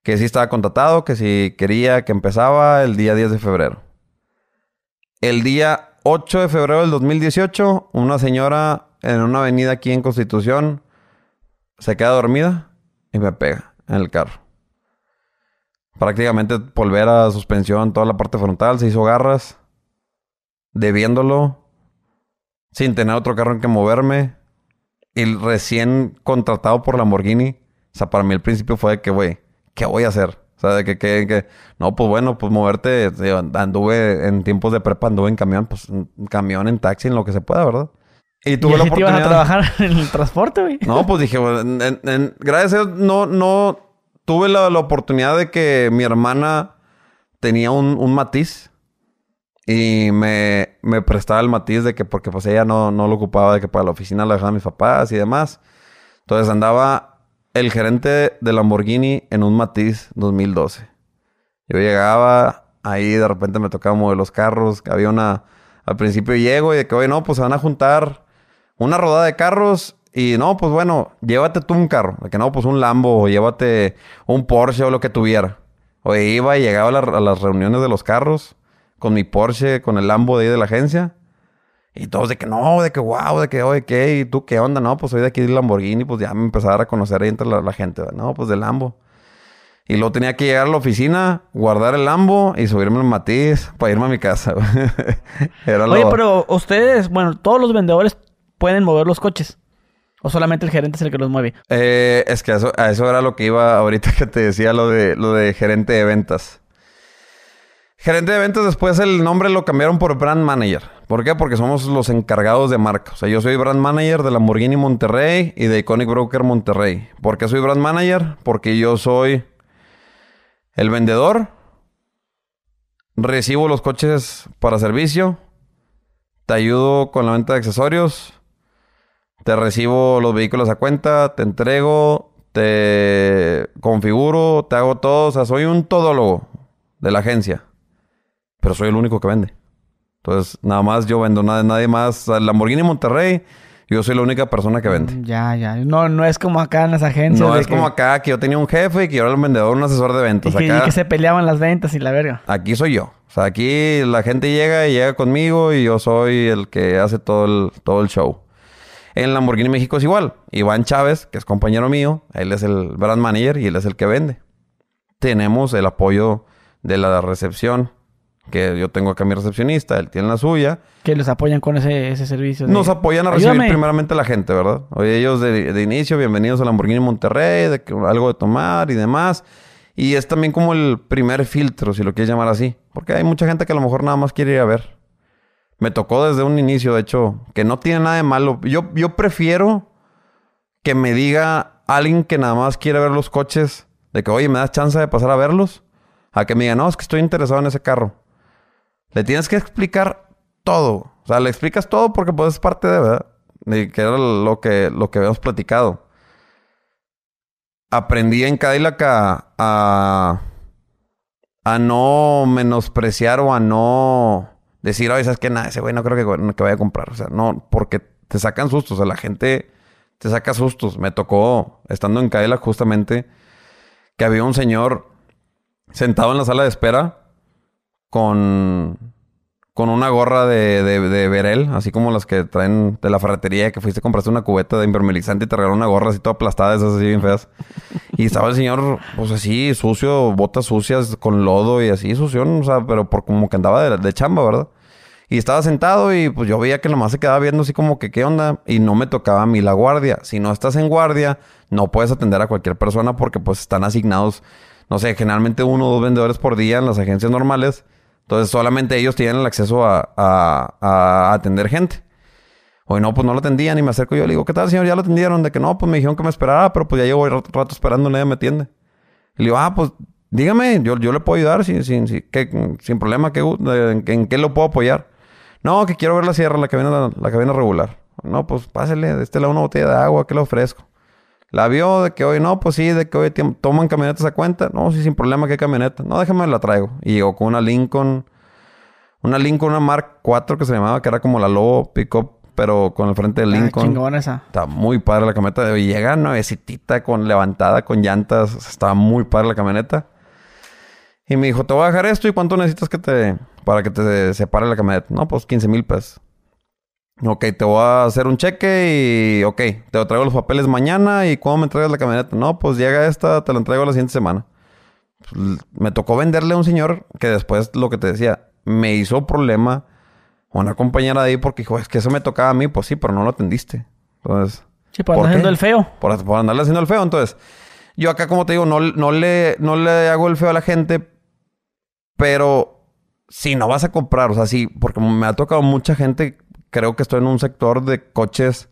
que sí estaba contratado, que si quería que empezaba el día 10 de febrero. El día 8 de febrero del 2018, una señora en una avenida aquí en Constitución se queda dormida y me pega en el carro. Prácticamente volver a suspensión toda la parte frontal, se hizo garras, debiéndolo sin tener otro carro en que moverme y recién contratado por Lamborghini. O sea, para mí el principio fue que, güey, ¿qué voy a hacer? O sea, de que, que, que, no, pues bueno, pues moverte, anduve en tiempos de prepa, anduve en camión, pues en camión, en taxi, en lo que se pueda, ¿verdad? Y tuve la oportunidad. Te a trabajar en el transporte, güey? No, pues dije, gracias a Dios, no, no tuve la, oportunidad de que mi hermana tenía un, un matiz y me, me, prestaba el matiz de que porque pues ella no, no lo ocupaba, de que para la oficina la dejaban mis papás y demás. Entonces andaba el gerente de Lamborghini en un matiz 2012. Yo llegaba, ahí de repente me tocaba mover los carros, había una... Al principio llego y de que, oye, no, pues se van a juntar una rodada de carros y no, pues bueno, llévate tú un carro. De que no, pues un Lambo o llévate un Porsche o lo que tuviera. Oye, iba y llegaba a las reuniones de los carros con mi Porsche, con el Lambo de ahí de la agencia. Y todos de que no, de que wow, de que, oye, ¿qué? ¿Y tú qué onda? No, pues soy de aquí de Lamborghini, pues ya me empezaba a conocer ahí entre la, gente. No, pues del Lambo. Y luego tenía que llegar a la oficina, guardar el Lambo y subirme el matiz para irme a mi casa. Oye, pero ustedes, bueno, todos los vendedores pueden mover los coches. ¿O solamente el gerente es el que los mueve? Eh, es que eso, a eso era lo que iba ahorita que te decía lo de, lo de gerente de ventas. Gerente de ventas, después el nombre lo cambiaron por Brand Manager. ¿Por qué? Porque somos los encargados de marca. O sea, yo soy Brand Manager de Lamborghini Monterrey y de Iconic Broker Monterrey. ¿Por qué soy Brand Manager? Porque yo soy el vendedor, recibo los coches para servicio, te ayudo con la venta de accesorios, te recibo los vehículos a cuenta, te entrego, te configuro, te hago todo. O sea, soy un todólogo de la agencia pero soy el único que vende. Entonces, nada más yo vendo, nada, nadie más. El Lamborghini Monterrey, yo soy la única persona que vende. Mm, ya, ya. No, no es como acá en las agencias. No es como acá que yo tenía un jefe y que yo era el vendedor, un asesor de ventas. Y que, se peleaban las ventas y la verga. Aquí soy yo. O sea, aquí la gente llega y llega conmigo y yo soy el que hace todo el, todo el show. En Lamborghini México es igual. Iván Chávez, que es compañero mío, él es el brand manager y él es el que vende. Tenemos el apoyo de la recepción que yo tengo acá mi recepcionista, él tiene la suya. Que les apoyan con ese, ese servicio. Nos apoyan a recibir primeramente a la gente, ¿verdad? Oye, ellos de, inicio, bienvenidos a Lamborghini Monterrey, de que, algo de tomar y demás. Y es también como el primer filtro, si lo quieres llamar así. Porque hay mucha gente que a lo mejor nada más quiere ir a ver. Me tocó desde un inicio, de hecho, que no tiene nada de malo. Yo, yo prefiero que me diga alguien que nada más quiere ver los coches, de que, oye, ¿me das chance de pasar a verlos? A que me diga, no, es que estoy interesado en ese carro. Le tienes que explicar todo. O sea, le explicas todo porque pues es parte de, ¿verdad? De que era lo que, lo que habíamos platicado. Aprendí en Cadillac a, a, no menospreciar o a no decir, oye, ¿sabes qué? Nada, ese güey no creo que, que vaya a comprar. O sea, no, porque te sacan sustos. O sea, la gente te saca sustos. Me tocó, estando en Cadillac justamente, que había un señor sentado en la sala de espera con, con una gorra de, de, Berel, así como las que traen de la ferretería, que fuiste a comprarte una cubeta de impermeabilizante y te regalaron una gorra así toda aplastada, esas así bien feas. Y estaba el señor, pues así, sucio, botas sucias con lodo y así, sucio, o sea, pero por como que andaba de, de chamba, ¿verdad? Y estaba sentado y pues yo veía que nomás se quedaba viendo así como que qué onda y no me tocaba a mí la guardia. Si no estás en guardia, no puedes atender a cualquier persona porque pues están asignados, no sé, generalmente uno o dos vendedores por día en las agencias normales. Entonces solamente ellos tienen el acceso a, a- atender gente. Hoy no, pues no lo atendían y me acerco yo y le digo, ¿qué tal señor? ¿Ya lo atendieron? De que no, pues me dijeron que me esperara, pero pues ya llevo rato, rato esperando, nadie me atiende. Le digo, ah, pues dígame, yo, yo le puedo ayudar sin, sin, sin, ¿qué- sin problema, ¿qué, en, en qué lo puedo apoyar? No, que quiero ver la sierra, la cabina, la cabina regular. No, pues pásele, de lado una botella de agua, ¿qué le ofrezco? La vio de que hoy no, pues sí, de que hoy toman camionetas a cuenta. No, sí, sin problema, ¿qué camioneta? No, déjame la traigo. Y llegó con una Lincoln, una Lincoln, una Mark 4 que se llamaba, que era como la Lobo Pickup, pero con el frente de Ah, Lincoln. chingona esa. Está muy padre la camioneta. Y llega nuevecitita, con levantada, con llantas. Estaba muy padre la camioneta. Y me dijo, te voy a dejar esto. ¿Y cuánto necesitas que te... para que te separe la camioneta? No, pues 15 mil pesos. Ok, te voy a hacer un cheque y... Ok, te traigo los papeles mañana. ¿Y cuándo me entregas la camioneta? No, pues llega esta, te la entrego la siguiente semana. Pues, me tocó venderle a un señor que después, lo que te decía, me hizo problema una compañera de ahí porque dijo, es que eso me tocaba a mí. Pues sí, pero no lo atendiste. Entonces... Sí, por ¿Por andar haciendo el feo. por, por andarle haciendo el feo. Entonces, yo acá, como te digo, no, no, le, no le hago el feo a la gente, pero si no vas a comprar, o sea, sí, porque me ha tocado mucha gente, creo que estoy en un sector de coches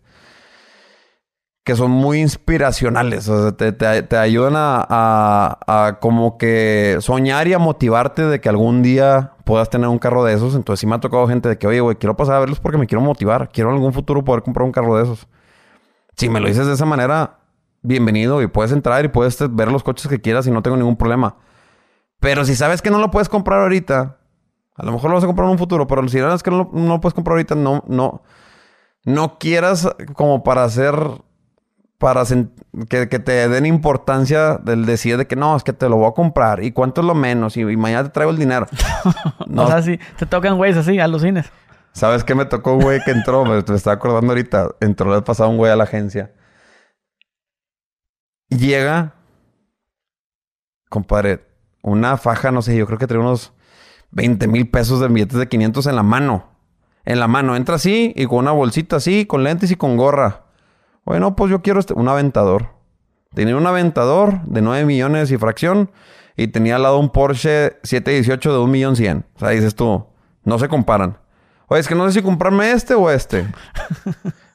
que son muy inspiracionales, o sea, te, te- te ayudan a, a- como que soñar y a motivarte de que algún día puedas tener un carro de esos. Entonces sí me ha tocado gente de que, oye, güey, quiero pasar a verlos porque me quiero motivar, quiero en algún futuro poder comprar un carro de esos. Si me lo dices de esa manera, bienvenido y puedes entrar y puedes ver los coches que quieras y no tengo ningún problema. Pero si sabes que no lo puedes comprar ahorita, a lo mejor lo vas a comprar en un futuro, pero si sabes que no, lo- no lo puedes comprar ahorita, no, no, no quieras como para hacer, para que, que te den importancia del decir de que no, es que te lo voy a comprar y cuánto es lo menos y, y mañana te traigo el dinero. No, O sea, te tocan güeyes así, alucines. ¿Sabes qué me tocó un güey que entró? Me, me estaba acordando ahorita. Entró el pasado un güey a la agencia. Llega, compadre, una faja, no sé, yo creo que trae unos 20 mil pesos de billetes de 500 en la mano. En la mano. Entra así y con una bolsita así, con lentes y con gorra. Bueno, pues yo quiero este, un aventador. Tenía un aventador de 9 millones y fracción y tenía al lado un Porsche 718 de 1 millón 100. O sea, dices tú, no se comparan. Oye, es que no sé si comprarme este o este.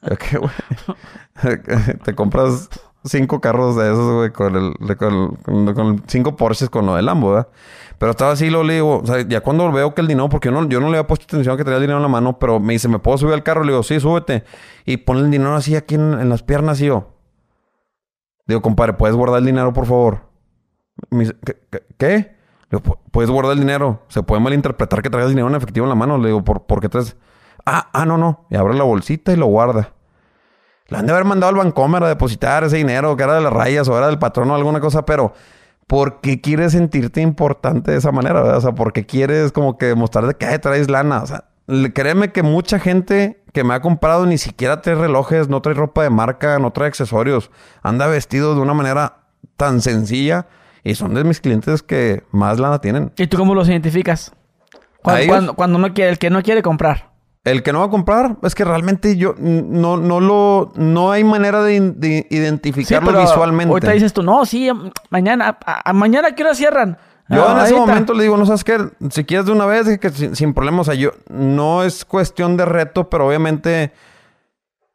Te compras cinco carros de esos, güey, con el, con, con- con cinco Porsches con lo del Lambo, ¿verdad? Pero estaba así, lo le digo, o sea, ya cuando veo que el dinero, porque yo no, yo no le había puesto atención a que tenía el dinero en la mano, pero me dice, ¿me puedo subir al carro? Le digo, sí, súbete. Y pone el dinero así aquí en, las piernas y yo. Digo, compadre, ¿puedes guardar el dinero, por favor? Me dice, ¿qué? qué-? Le digo, "Pu- ¿puedes guardar el dinero? Se puede malinterpretar que traigas dinero en efectivo en la mano. Le digo, ¿por, ¿por qué traes? Ah, ah, no, no. Y abre la bolsita y lo guarda. Le han de haber mandado al Bancomer a depositar ese dinero, que era de las rayas o era del patrón o alguna cosa, pero ¿por qué quieres sentirte importante de esa manera? verdad? O sea, ¿por qué quieres como que mostrar de que "Ay, traes lana? O sea, créeme que mucha gente que me ha comprado ni siquiera trae relojes, no trae ropa de marca, no trae accesorios. Anda vestido de una manera tan sencilla y son de mis clientes que más lana tienen. ¿Y tú cómo los identificas? Cuando, ellos? cuando, cuando no quiere, el que no quiere comprar. El que no va a comprar es que realmente yo no, no lo, no hay manera de, identificarlo pero visualmente. Ahorita dices tú, no, sí, mm, mañana, a, a- mañana ¿a qué hora cierran? Yo Ah, en ese momento le digo, no sabes qué, si quieres de una vez, que sin, sin problema, o sea, yo no es cuestión de reto, pero obviamente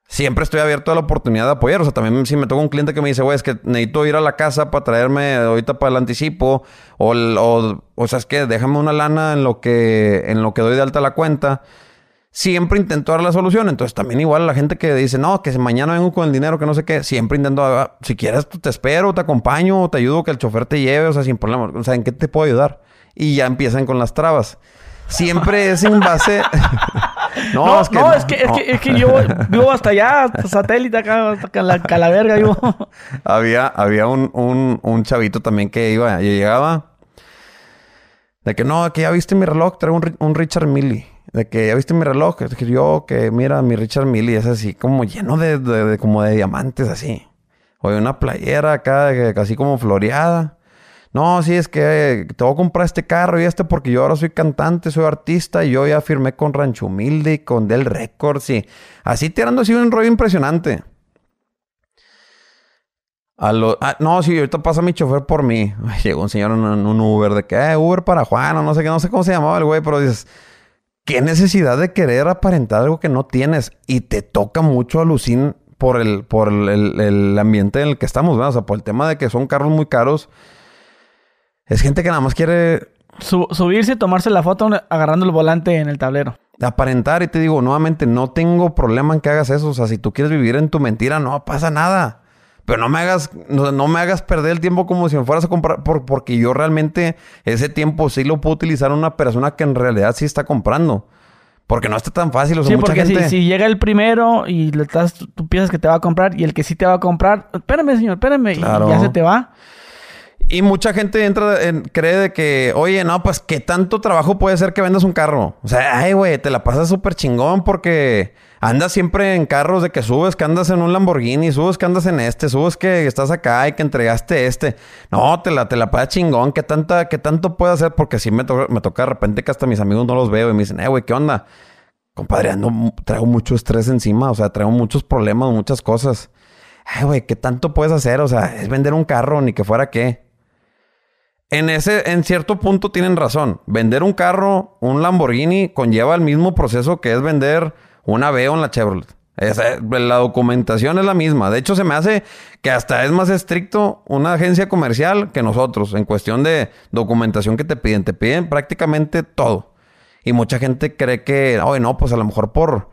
siempre estoy abierto a la oportunidad de apoyar. O sea, también si me toca un cliente que me dice, güey, es que necesito ir a la casa para traerme ahorita para el anticipo, o, o, o sea, es que déjame una lana en lo que, en lo que doy de alta la cuenta. Siempre intento dar la solución. Entonces, también igual la gente que dice, no, que mañana vengo con el dinero, que no sé qué, siempre intento, ah, si quieres, pues, te espero, te acompaño, te ayudo que el chofer te lleve, o sea, sin problema. O sea, ¿en qué te puedo ayudar? Y ya empiezan con las trabas. Siempre es en base. no, No, es que. no, es que, es que, es que yo vivo hasta allá, hasta satélite acá, hasta la, acá la verga, vivo. Había, había un, un, un chavito también que iba, yo llegaba. De que no, que ya viste mi reloj, traigo un, un Richard Mille. De que ya viste mi reloj, que yo, que mira, mi Richard Mille, y es así como lleno de, de, como de diamantes así. Oye, una playera acá, casi como floreada. No, sí, es que te voy a comprar este carro y este porque yo ahora soy cantante, soy artista y yo ya firmé con Rancho Humilde y con Del Records y así tirando así un rollo impresionante. Ah, no, sí, ahorita pasa mi chofer por mí. llegó un señor en un, Uber de que, eh, Uber para Juan, o no sé qué, no sé cómo se llamaba el güey, pero dices, qué necesidad de querer aparentar algo que no tienes. Y te toca mucho alucin por el, por el, ambiente en el que estamos, ¿verdad? O sea, por el tema de que son carros muy caros. Es gente que nada más quiere... subirse y tomarse la foto agarrando el volante en el tablero. Aparentar, y te digo, nuevamente, no tengo problema en que hagas eso. O sea, si tú quieres vivir en tu mentira, no pasa nada. Pero no me hagas, no, me hagas perder el tiempo como si me fueras a comprar, porque yo realmente ese tiempo sí lo puedo utilizar una persona que en realidad sí está comprando. Porque no está tan fácil. O sea, sí, porque si, llega el primero y le estás, tú piensas que te va a comprar y el que sí te va a comprar, espérame, señor, espérame, y ya se te va. Y mucha gente entra en, cree de que, oye, no, pues qué tanto trabajo puede ser que vendas un carro. O sea, ay, güey, te la pasas súper chingón porque andas siempre en carros de que subes que andas en un Lamborghini, subes que andas en este, subes que estás acá y que entregaste este. No, te la, te la pasas chingón. ¿Qué, tanta, qué tanto puede hacer? Porque sí me, toca de repente que hasta mis amigos no los veo y me dicen, eh, güey, ¿qué onda? Compadre, ando, traigo mucho estrés encima. O sea, traigo muchos problemas, muchas cosas. Ay, güey, ¿qué tanto puedes hacer? O sea, es vender un carro, ni que fuera qué. En ese, en cierto punto tienen razón. Vender un carro, un Lamborghini, conlleva el mismo proceso que es vender una Veo en la Chevrolet. la documentación es la misma. De hecho, se me hace que hasta es más estricto una agencia comercial que nosotros en cuestión de documentación que te piden. Te piden prácticamente todo. Y mucha gente cree que, oye, no, pues a lo mejor por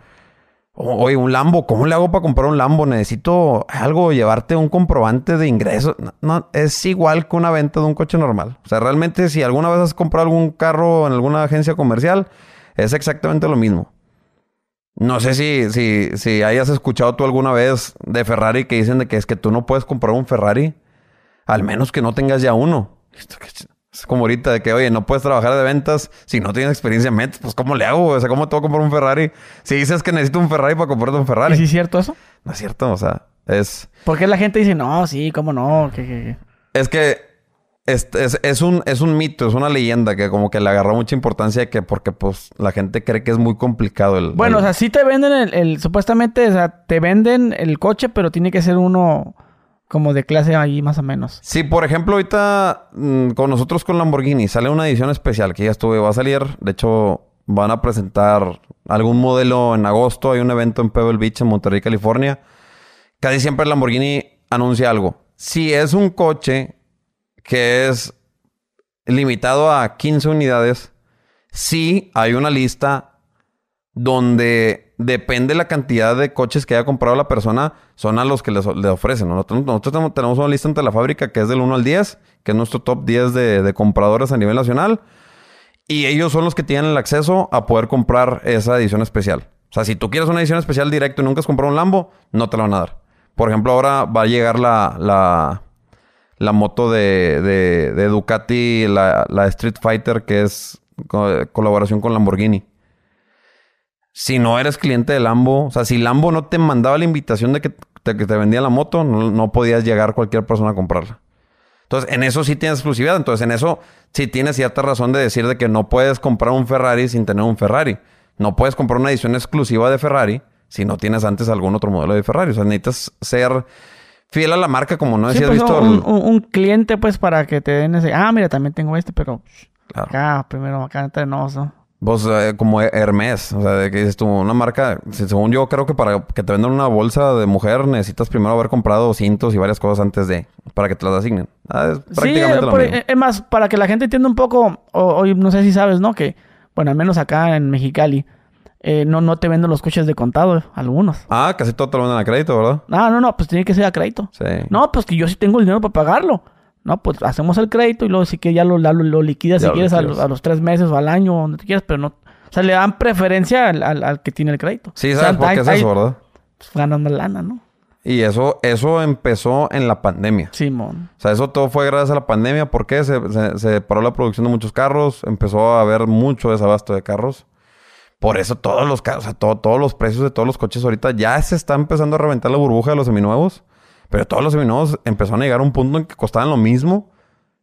Oye, un Lambo, ¿cómo le hago para comprar un Lambo? Necesito algo, llevarte un comprobante de ingreso. No, es igual que una venta de un coche normal. O sea, realmente si alguna vez has comprado algún carro en alguna agencia comercial, es exactamente lo mismo. No sé si, si, si hayas escuchado tú alguna vez de Ferrari que dicen de que es que tú no puedes comprar un Ferrari, al menos que no tengas ya uno. Es como ahorita de que, oye, no puedes trabajar de ventas si no tienes experiencia en ventas. Pues, ¿cómo le hago? O sea, ¿cómo te voy a comprar un Ferrari? Si dices que necesito un Ferrari para comprarte un Ferrari. ¿Y si es cierto eso? No es cierto, o sea, es... ¿Por qué la gente dice, no, sí, cómo no? Es que es, es, un, es un mito, es una leyenda que como que le agarró mucha importancia que porque pues la gente cree que es muy complicado el... Bueno, o sea, sí te venden el, el, Supuestamente, o sea, te venden el coche, pero tiene que ser uno como de clase ahí más o menos. Sí, por ejemplo, ahorita mm, con nosotros con Lamborghini sale una edición especial que ya estuve, va a salir. De hecho, van a presentar algún modelo en agosto. Hay un evento en Pebble Beach, en Monterrey, California. Casi siempre Lamborghini anuncia algo. Si es un coche que es limitado a 15 unidades, sí hay una lista donde depende la cantidad de coches que haya comprado la persona, son a los que le ofrecen. Nosotros, tenemos una lista ante la fábrica que es del 1 al 10, que es nuestro top 10 de, compradores a nivel nacional. Y ellos son los que tienen el acceso a poder comprar esa edición especial. O sea, si tú quieres una edición especial directo y nunca has comprado un Lambo, no te la van a dar. Por ejemplo, ahora va a llegar la, la moto de, de, Ducati, la, la Street Fighter, que es colaboración con Lamborghini si no eres cliente de Lambo, o sea, si Lambo no te mandaba la invitación de que te, vendía la moto, no, podías llegar cualquier persona a comprarla. Entonces, en eso sí tienes exclusividad. Entonces, en eso sí tienes cierta razón de decir de que no puedes comprar un Ferrari sin tener un Ferrari. No puedes comprar una edición exclusiva de Ferrari si no tienes antes algún otro modelo de Ferrari. O sea, necesitas ser fiel a la marca, como no decías pues, visto. Un, cliente, pues, para que te den ese. Ah, mira, también tengo este, pero acá, primero, acá entre nosotros. Pues como Hermes, o sea, de que dices tú, una marca, según yo creo que para que te vendan una bolsa de mujer necesitas primero haber comprado cintos y varias cosas antes de, para que te las asignen. Ah, es prácticamente lo mismo. es más, para que la gente entienda un poco, hoy no sé si sabes, ¿no? Que, bueno, al menos acá en Mexicali, eh, no, no te venden los coches de contado, algunos. Ah, casi todo te lo venden a crédito, ¿verdad? Ah, no, no, pues tiene que ser a crédito. Sí. No, pues que yo sí tengo el dinero para pagarlo. No, pues hacemos el crédito y luego sí que ya lo, lo, liquidas si quieres a, los tres meses o al año, donde te quieras, pero no. O sea, le dan preferencia al, que tiene el crédito. Sí, ¿sabes por qué es eso, verdad? Pues ganando lana, ¿no? Y eso, eso empezó en la pandemia. Simón. O sea, eso todo fue gracias a la pandemia. ¿Por qué? Se, se, paró la producción de muchos carros. Empezó a haber mucho desabasto de carros. Por eso todos los carros, o sea, todo- todos los precios de todos los coches ahorita ya se está empezando a reventar la burbuja de los seminuevos. Pero todos los seminuevos empezaron a llegar a un punto en que costaban lo mismo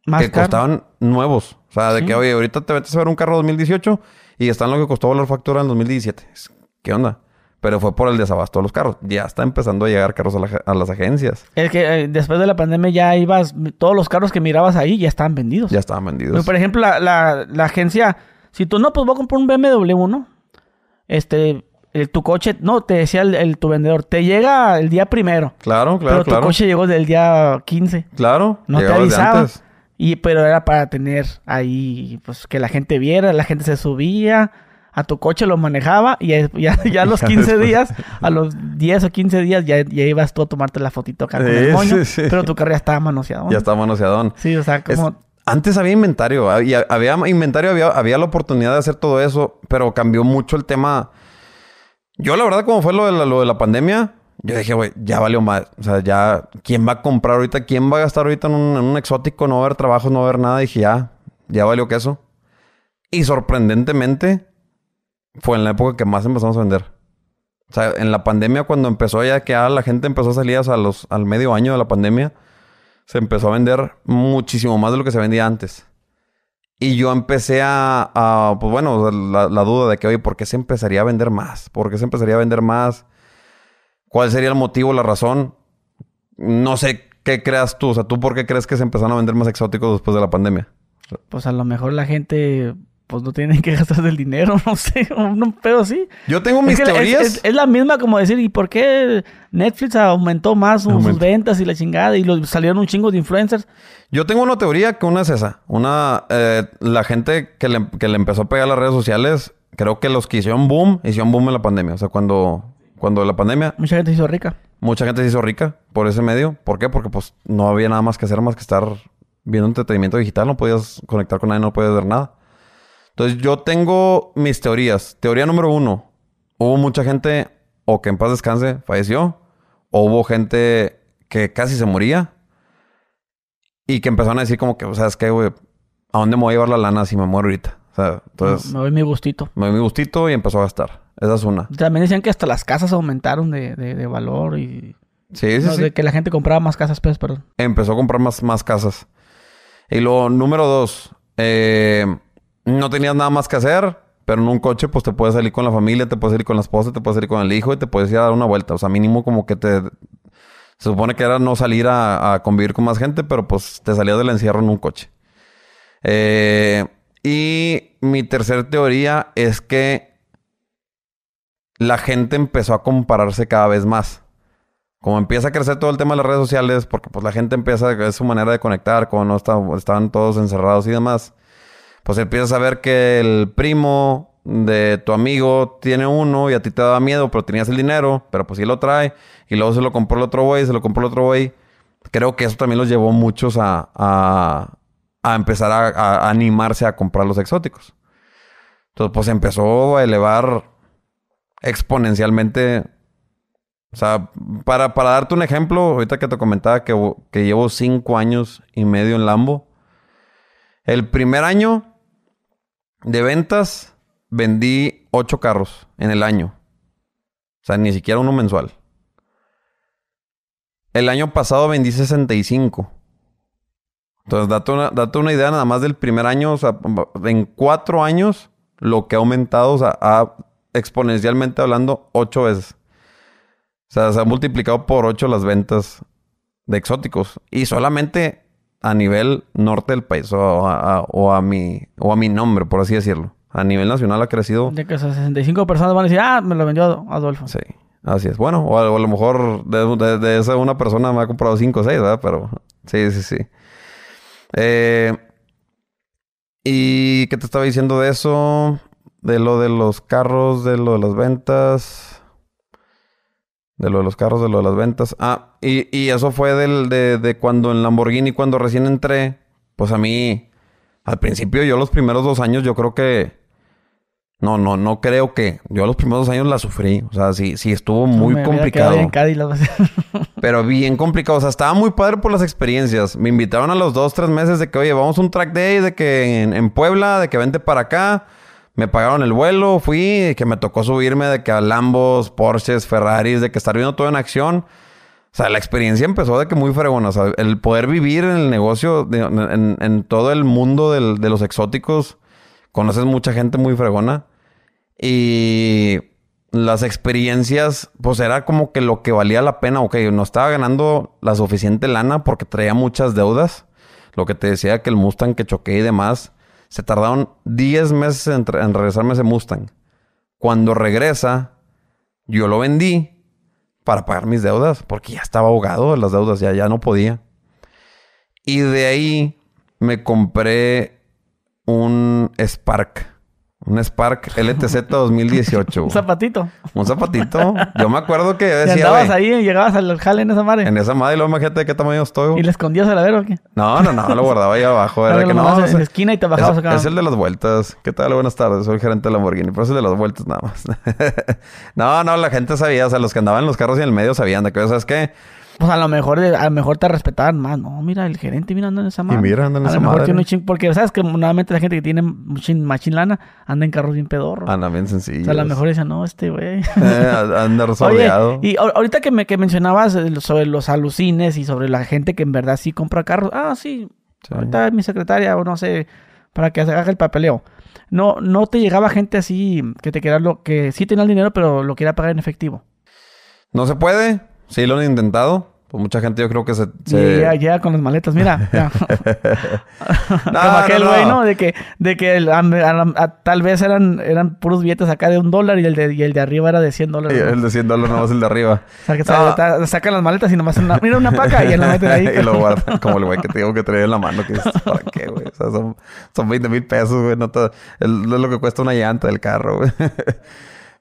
Más que caro. costaban nuevos. O sea, de Sí. que, oye, ahorita te metes a ver un carro 2018 y está en lo que costó volar factura en 2017. Es- ¿Qué onda? Pero fue por el desabasto de los carros. Ya está empezando a llegar carros a, la- a las agencias. Es que eh, después de la pandemia ya ibas, todos los carros que mirabas ahí ya estaban vendidos. Ya estaban vendidos. Por ejemplo, la, la, la agencia, si tú no, pues voy a comprar un BMW, ¿no? Este, el- tu coche, no, te decía el, el- tu vendedor, te llega el día primero, Claro, claro, pero claro. tu coche llegó del día 15. Claro. No te avisaba. Y, pero era para tener ahí, pues, que la gente viera, la gente se subía, a tu coche lo manejaba y ya, ya, ya a los Ya 15 después. días, a los 10 o 15 días ya, ya ibas tú a tomarte la fotito acá con el moño, sí, sí. pero tu carro ya estaba manoseado. ¿no? Ya está manoseadón. Sí, o sea, Es- como... antes había inventario. Había, había inventario, había, había la oportunidad de hacer todo eso. Pero cambió mucho el tema. Yo, la verdad, como fue lo de la, lo de la pandemia, yo dije, güey, ya valió más. O sea, ya, ¿quién va a comprar ahorita? ¿Quién va a gastar ahorita en un, en un exótico? No va a haber trabajo, no va a haber nada. dije, ya, ya valió queso. Y sorprendentemente, fue en la época que más empezamos a vender. O sea, en la pandemia, cuando empezó ya que ah, la gente empezó a salir a los, al medio año de la pandemia, se empezó a vender muchísimo más de lo que se vendía antes. Y yo empecé a, a, pues bueno, la, la duda de que, oye, ¿por qué se empezaría a vender más? ¿Por qué se empezaría a vender más? ¿Cuál sería el motivo, la razón? No sé qué creas tú. O sea, ¿tú por qué crees que se empezaron a vender más exóticos después de la pandemia? Pues a lo mejor la gente pues no tiene que gastar del dinero, no sé, un pedo así. Yo tengo mis es, que teorías. es- es la misma como decir, ¿y por qué Netflix aumentó más sus, ventas y la chingada? Y lo- salieron un chingo de influencers. Yo tengo una teoría que una es esa. Una, eh, la gente que le, que le empezó a pegar las redes sociales, creo que los que hicieron boom, hicieron boom en la pandemia. O sea, cuando, cuando la pandemia, Mucha gente se hizo rica. mucha gente se hizo rica por ese medio. ¿Por qué? Porque pues no había nada más que hacer más que estar viendo entretenimiento digital. No podías conectar con nadie, no podías ver nada. Entonces yo tengo mis teorías. Teoría número uno. Hubo mucha gente, o que en paz descanse, falleció. O hubo gente que casi se moría. Y que empezaron a decir como que, o sea, es que, güey, ¿a dónde me voy a llevar la lana si me muero ahorita? O sea, entonces Me doy mi gustito. me dio mi gustito y empezó a gastar. Esa es una. También decían que hasta las casas aumentaron de, de- de valor y... Sí, sí, no, sí. de que la gente compraba más casas, pues, perdón. empezó a comprar más, más casas. Y luego, número dos, eh, no tenías nada más que hacer, pero en un coche, pues te puedes salir con la familia, te puedes salir con la esposa, te puedes salir con el hijo y te puedes ir a dar una vuelta. O sea, mínimo como que te. Se supone que era no salir a, a convivir con más gente, pero pues te salías del encierro en un coche. Eh, y mi tercera teoría es que la gente empezó a compararse cada vez más como empieza a crecer todo el tema de las redes sociales, porque pues la gente empieza, es su manera de conectar, como no está- estaban todos encerrados y demás, pues empiezas a ver que el primo de tu amigo tiene uno y a ti te daba miedo, pero tenías el dinero, pero pues sí lo trae, y luego se lo compró el otro güey, se lo compró el otro güey. Creo que eso también los llevó muchos a, a, a empezar a, a animarse a comprar los exóticos. Entonces pues empezó a elevar exponencialmente o sea, para, para darte un ejemplo, ahorita que te comentaba que, que llevo cinco años y medio en Lambo. El primer año de ventas vendí ocho carros en el año. O sea, ni siquiera uno mensual. El año pasado vendí 65. Entonces, date una, una idea nada más del primer año. O sea, en cuatro años, lo que ha aumentado, o sea, ha exponencialmente hablando, ocho veces. O sea, se ha multiplicado por 8 las ventas de exóticos. Y solamente a nivel norte del país. O a, a- o a mi, o a mi nombre, por así decirlo. A nivel nacional ha crecido. De que esas 65 personas van a decir, ah, me lo vendió Adolfo. Sí, así es. Bueno, o a, o a lo mejor de, de- de esa una persona me ha comprado 5 o 6, ¿verdad? Pero sí, sí, sí. Eh, ¿Y qué te estaba diciendo de eso? De lo de los carros, de lo de las ventas. De lo de los carros, de lo de las ventas. Ah, y, y eso fue del, de, de cuando en Lamborghini, cuando recién entré. Pues a mí, al principio, yo los primeros dos años, yo creo que. No, no, no creo que. Yo los primeros dos años la sufrí. O sea, sí, sí estuvo muy Me complicado. en Cádiz, Pero bien complicado. O sea, estaba muy padre por las experiencias. Me invitaron a los dos, tres meses de que, oye, vamos a un track day, de que en, en Puebla, de que vente para acá. Me pagaron el vuelo, fui, que me tocó subirme de que a Lambos, Porsches, Ferraris, de que estar viendo todo en acción. O sea, la experiencia empezó de que muy fregona. O sea, el poder vivir en el negocio, en, todo el mundo de los exóticos, conoces mucha gente muy fregona. Y las experiencias, pues era como que lo que valía la pena. Ok, no estaba ganando la suficiente lana porque traía muchas deudas. Lo que te decía que el Mustang que choqué y demás. Se tardaron 10 meses en, en regresarme ese Mustang. Cuando regresa, yo lo vendí para pagar mis deudas. Porque ya estaba ahogado de las deudas. Ya, ya no podía. Y de ahí me compré un Spark. Un Spark LTZ 2018. Un zapatito. Un zapatito. Yo me acuerdo que Y decía, andabas güey, ahí y llegabas al jale en esa madre. en esa madre, y luego imagínate de qué tamaño estoy. güey. Y le escondías a la vera o qué. No, no, no, lo guardaba ahí abajo. Era que lo no, en ese- la esquina y te bajabas es, acá. es el de las vueltas. ¿Qué tal? Buenas tardes. Soy el gerente de Lamborghini. Pero es el de las vueltas nada más. no, no, la gente sabía. O sea, los que andaban en los carros y en el medio sabían de que, ¿sabes qué? Pues a lo mejor, a lo mejor te respetaban más. No, mira, el gerente mira anda en esa madre. mira, anda en a esa lo mejor madre. tiene un ching- Porque sabes que normalmente la gente que tiene machín, machín lana anda en carros bien pedorros. Anda bien o sencillo. sea, a lo mejor decían, no, este güey. Eh, anda Oye, resordeado. y ahor- ahorita que, me, que mencionabas sobre los alucines y sobre la gente que en verdad sí compra carros. Ah, sí. Sí. Ahorita mi secretaria, o no sé, para que haga el papeleo. No, no te llegaba gente así que te quería lo que sí tenía el dinero, pero lo quería pagar en efectivo. No se puede. Sí lo han intentado. Pues mucha gente yo creo que se... Y se- llega, llega con las maletas, mira. ya. No, Como aquel no, güey, no. ¿no? De que, de que el- a- a- a- tal vez eran, eran puros billetes acá de un dólar y el de, y el de arriba era de 100 Y dólares. ¿no? el de 100 dólares nomás el de arriba. O sea, que No. sacan las maletas y nomás una, mira una paca y ya la meten ahí. y lo guardan como el güey que te digo que traía en la mano. Que dices, ¿para qué, güey? O sea, son, son 20 mil pesos, güey. No te- el- es lo que cuesta una llanta del carro, güey.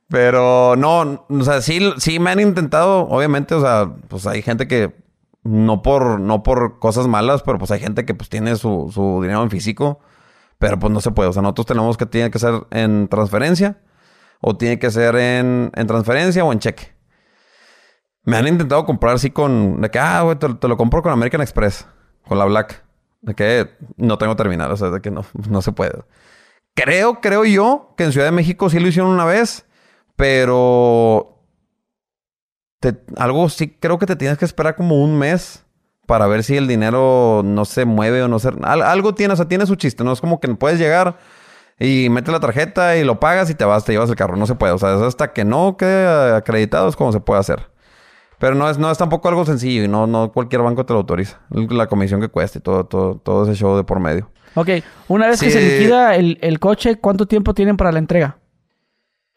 Pero no, o sea, sí, sí me han intentado, obviamente, o sea, pues hay gente que no por, no por cosas malas, pero pues hay gente que pues tiene su, su dinero en físico, pero pues no se puede. O sea, nosotros tenemos que tiene que ser en transferencia, o tiene que ser en, en transferencia o en cheque. Me han intentado comprar así con... De que, ah, güey, te, lo compro con American Express. Con la Black. De que no tengo terminal. O sea, de que no, no se puede. Creo, creo yo que en Ciudad de México sí lo hicieron una vez. Pero... te- algo sí creo que te tienes que esperar como un mes para ver si el dinero no se mueve o no se... al- algo tiene, o sea, tiene su chiste. No es como que puedes llegar y metes la tarjeta y lo pagas y te vas, te llevas el carro. No se puede. O sea, es hasta que no quede acreditado es como se puede hacer. Pero no es, no es tampoco algo sencillo y no, no cualquier banco te lo autoriza. La comisión que cuesta y todo, todo, todo ese show de por medio. Ok, una vez que se liquida el, el coche, ¿cuánto tiempo tienen para la entrega?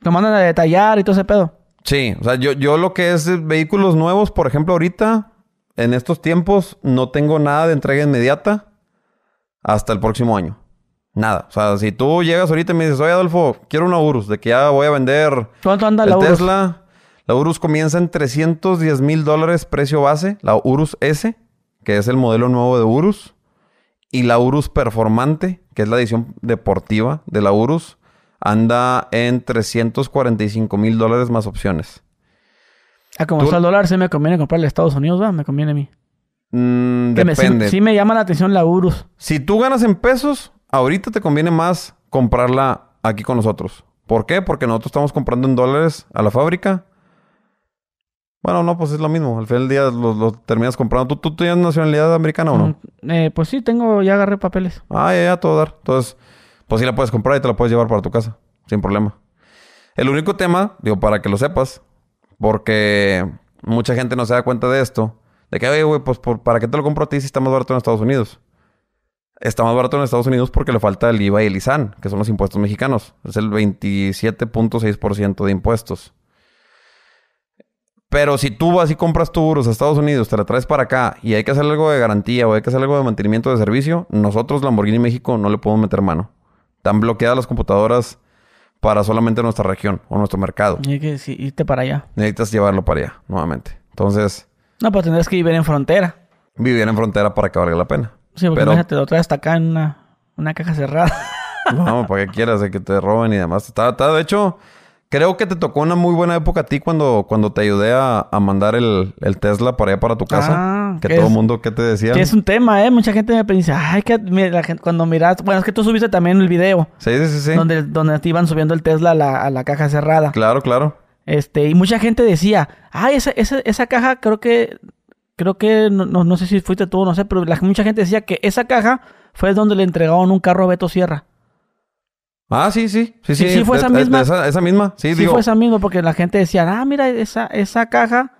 Lo mandan a detallar y todo ese pedo. Sí, o sea, yo, yo lo que es vehículos nuevos, por ejemplo, ahorita, en estos tiempos, no tengo nada de entrega inmediata hasta el próximo año. Nada. O sea, si tú llegas ahorita y me dices, oye Adolfo, quiero una Urus, de que ya voy a vender ¿Cuánto anda el la Urus? Tesla. La Urus comienza en 310 mil dólares precio base. La Urus S, que es el modelo nuevo de Urus. Y la Urus Performante, que es la edición deportiva de la Urus, anda en 345 mil dólares más opciones. Ah, como Tú- está el dólar, sí me conviene comprarle a Estados Unidos, ¿va? Me conviene a mí. Mm, Que me- sí- depende. sí, me llama la atención la Urus. Si tú ganas en pesos, ahorita te conviene más comprarla aquí con nosotros. ¿Por qué? Porque nosotros estamos comprando en dólares a la fábrica. Bueno, no, pues es lo mismo. Al final del día lo, lo terminas comprando. ¿Tú, tú tienes nacionalidad americana o no? Mm, eh, pues sí, tengo, ya agarré papeles. Ah, ya, ya, todo dar. Entonces, pues sí la puedes comprar y te la puedes llevar para tu casa. Sin problema. El único tema, digo, para que lo sepas, porque mucha gente no se da cuenta de esto, de que, oye, güey, pues ¿para qué te lo compro a ti si está más barato en Estados Unidos? Está más barato en Estados Unidos porque le falta el IVA y el ISAN, que son los impuestos mexicanos. Es el 27.6% de impuestos. Pero si tú vas y compras tu Urus a Estados Unidos, te la traes para acá y hay que hacer algo de garantía o hay que hacer algo de mantenimiento de servicio, nosotros, Lamborghini México, no le podemos meter mano. Están bloqueadas las computadoras para solamente nuestra región o nuestro mercado. Y hay que sí, irte para allá. Necesitas llevarlo para allá, nuevamente. Entonces, No, pues tendrás que vivir en frontera. vivir en frontera para que valga la pena. Sí, porque Pero- imagínate, lo traes hasta acá en una, una caja cerrada. No, para que quieras, de que te roben y demás. Está, está, de hecho, Creo que te tocó una muy buena época a ti cuando, cuando te ayudé a, a mandar el, el Tesla para allá para tu casa. Ah, que que todo el mundo, ¿qué te decía? Que es un tema, ¿eh? Mucha gente me dice, ay, que mira, la gente, cuando miras... Bueno, es que tú subiste también el video. Sí, sí, sí. sí. Donde, donde te iban subiendo el Tesla a la, a la caja cerrada. Claro, claro. Este, y mucha gente decía, ay, esa, esa, esa caja creo que, creo que, no, no, no sé si fuiste tú, no sé, pero la- mucha gente decía que esa caja fue donde le entregaron un carro a Beto Sierra. Ah, sí, sí. Sí, Sí, sí. fue de- esa misma. esa, esa misma. Sí, Sí, digo. fue esa misma, porque la gente decía, ah, mira, esa, esa caja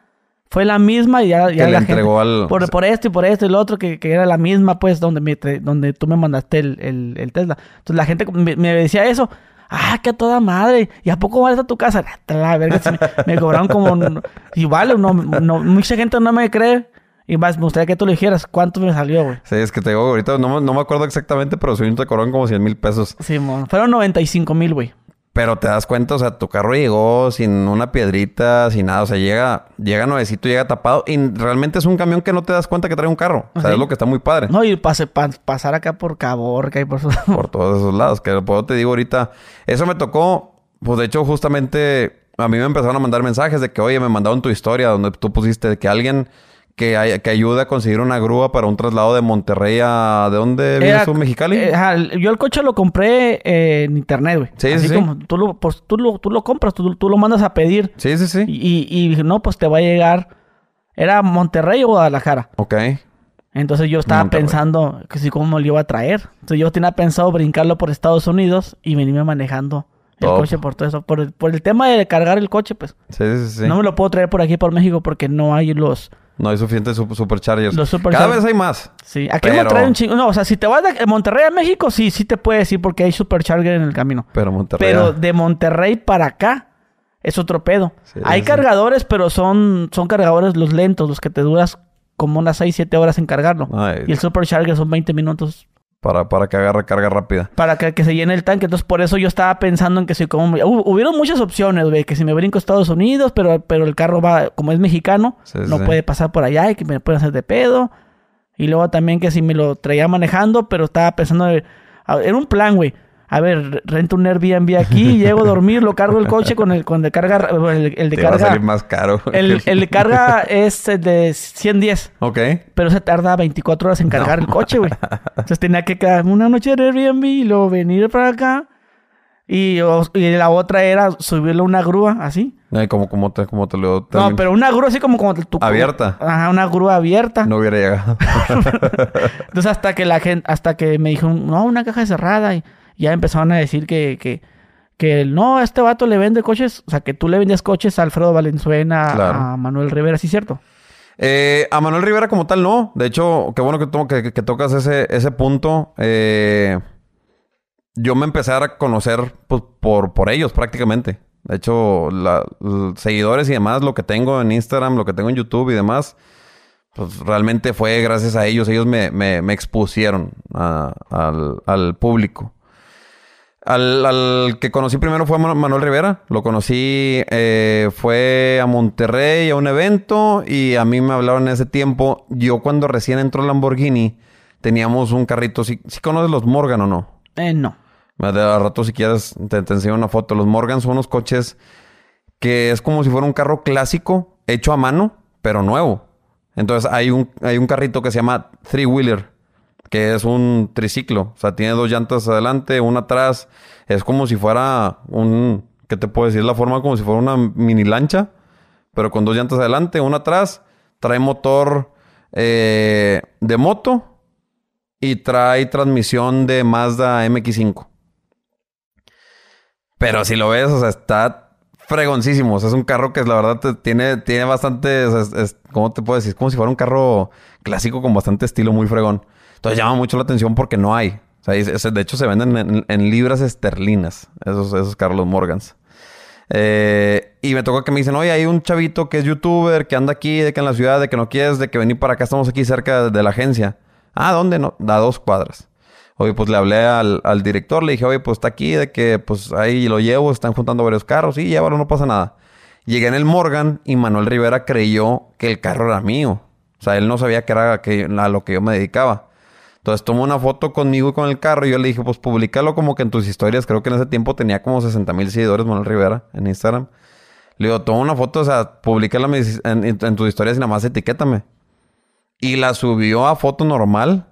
fue la misma y ya, ya que le la gente- entregó al. por, por esto y por esto y lo otro, que, que era la misma, pues, donde, me, donde tú me mandaste el, el, el Tesla. Entonces la gente me, me decía eso. Ah, que a toda madre. ¿Y a poco vale a tu casa? La verga, me cobraron como... Igual, no, no, mucha gente no me cree. Y más, me gustaría que tú le dijeras cuánto me salió, güey. Sí, es que te digo, ahorita no, me- no me acuerdo exactamente, pero si te cobraron como 100 mil pesos. Simón, fueron 95 mil, güey. Pero te das cuenta, o sea, tu carro llegó sin una piedrita, sin nada. O sea, llega, llega nuevecito, llega tapado. Y realmente es un camión que no te das cuenta que trae un carro. O sea, Sí. es lo que está muy padre. No, y pase, pa- pasar acá por Caborca y por su... Por todos esos lados. Que por eso te digo ahorita. Eso me tocó. Pues de hecho, justamente a mí me empezaron a mandar mensajes de que, oye, me mandaron tu historia donde tú pusiste que alguien que, hay- que ayuda a conseguir una grúa para un traslado de Monterrey a... ¿De dónde vives tú, Mexicali? eh, yo el coche lo compré eh, en internet, güey. Sí, Así sí, como tú lo, pues, tú lo, tú lo compras, tú, tú lo mandas a pedir. Sí, sí, sí. Y, y dije, no, pues te va a llegar. ¿Era Monterrey o Guadalajara? Ok. Entonces yo estaba Monterrey. pensando que si cómo lo iba a traer. Entonces yo tenía pensado brincarlo por Estados Unidos y venirme manejando el Top. coche por todo eso. Por el, por el tema de cargar el coche, pues. Sí, sí, sí. No me lo puedo traer por aquí, por México, porque no hay los... No hay suficientes su- superchargers. Los Cada vez hay más. Sí, aquí Pero- trae un chingo. No, o sea, si te vas de Monterrey a México, sí, sí te puede decir porque hay supercharger en el camino. Pero Monterrey. Pero de Monterrey para acá es otro pedo. Sí, Hay sí. cargadores, pero son, son cargadores los lentos, los que te duras como unas 6, 7 horas en cargarlo. ay, Y el supercharger son 20 minutos para, para que agarre carga rápida. para que, que se llene el tanque. Entonces, por eso yo estaba pensando en que si como... Hu- hubieron muchas opciones, güey. Que si me brinco a Estados Unidos, pero, pero el carro va... Como es mexicano, Sí, no sí. puede pasar por allá y que me pueden hacer de pedo. Y luego también que si me lo traía manejando, pero estaba pensando... en- a- Era un plan, güey. A ver, rento un Airbnb aquí, llego a dormir, lo cargo el coche con el, con de carga... El, el de Te va a carga... salir más caro. El, el de carga es el de 110. Ok. Pero se tarda 24 horas en cargar el coche, güey. Entonces tenía que quedarme una noche en Airbnb y luego venir para acá. Y, y la otra era subirle una grúa, así. Ay, como, como, te, como te lo... te No, pero una grúa así como, como tu... Abierta. Ajá, una grúa abierta. No hubiera llegado. Entonces hasta que la gente, hasta que me dijo, no, una caja cerrada. Y ya empezaron a decir que, que, que no, este vato le vende coches. O sea, que tú le vendes coches a Alfredo Valenzuela, Claro. a Manuel Rivera, ¿sí es cierto? Eh, a Manuel Rivera como tal no. De hecho, qué bueno que, to- que, que tocas ese, ese punto. Eh, yo me empecé a conocer pues, por, por ellos prácticamente. De hecho, la- l- seguidores y demás, lo que tengo en Instagram, lo que tengo en YouTube y demás, pues realmente fue gracias a ellos. Ellos me, me- me expusieron a- al, al público. Al, al que conocí primero fue Manu- Manuel Rivera. Lo conocí, eh, fue a Monterrey a un evento y a mí me hablaron en ese tiempo. Yo cuando recién entró el Lamborghini teníamos un carrito. ¿Sí, sí conoces los Morgan o no? Eh, no. De a rato si quieres te, te enseño una foto. Los Morgan son unos coches que es como si fuera un carro clásico hecho a mano, pero nuevo. Entonces hay un, hay un carrito que se llama Three Wheeler, que es un triciclo. O sea, tiene dos llantas adelante, una atrás. Es como si fuera un, ¿qué te puedo decir? La forma como si fuera una mini lancha, pero con dos llantas adelante, una atrás. Trae motor eh, de moto y trae transmisión de Mazda MX5. Pero si lo ves, o sea, está fregoncísimo. O sea, es un carro que la verdad tiene, tiene bastante, ¿cómo te puedo decir? Es como si fuera un carro clásico con bastante estilo, muy fregón. Entonces llama mucho la atención porque no hay. De hecho se venden en, libras esterlinas, esos, esos Carlos Morgans. Eh, y me toca que me dicen, oye, hay un chavito que es youtuber, que anda aquí, de que en la ciudad, de que no quieres, de que venir para acá, estamos aquí cerca de, la agencia. Ah, ¿dónde? No, da dos cuadras. Oye, pues le hablé al, al director, le dije, oye, pues está aquí, de que pues ahí lo llevo, están juntando varios carros, sí, llévalo, no pasa nada. Llegué en el Morgan y Manuel Rivera creyó que el carro era mío. O sea, él no sabía que era que, a lo que yo me dedicaba. Entonces tomó una foto conmigo y con el carro y yo le dije, pues públicalo como que en tus historias. Creo que en ese tiempo tenía como 60 mil seguidores Manuel Rivera en Instagram. Le digo, toma una foto, o sea, públicala en, tus historias y nada más etiquétame. Y la subió a foto normal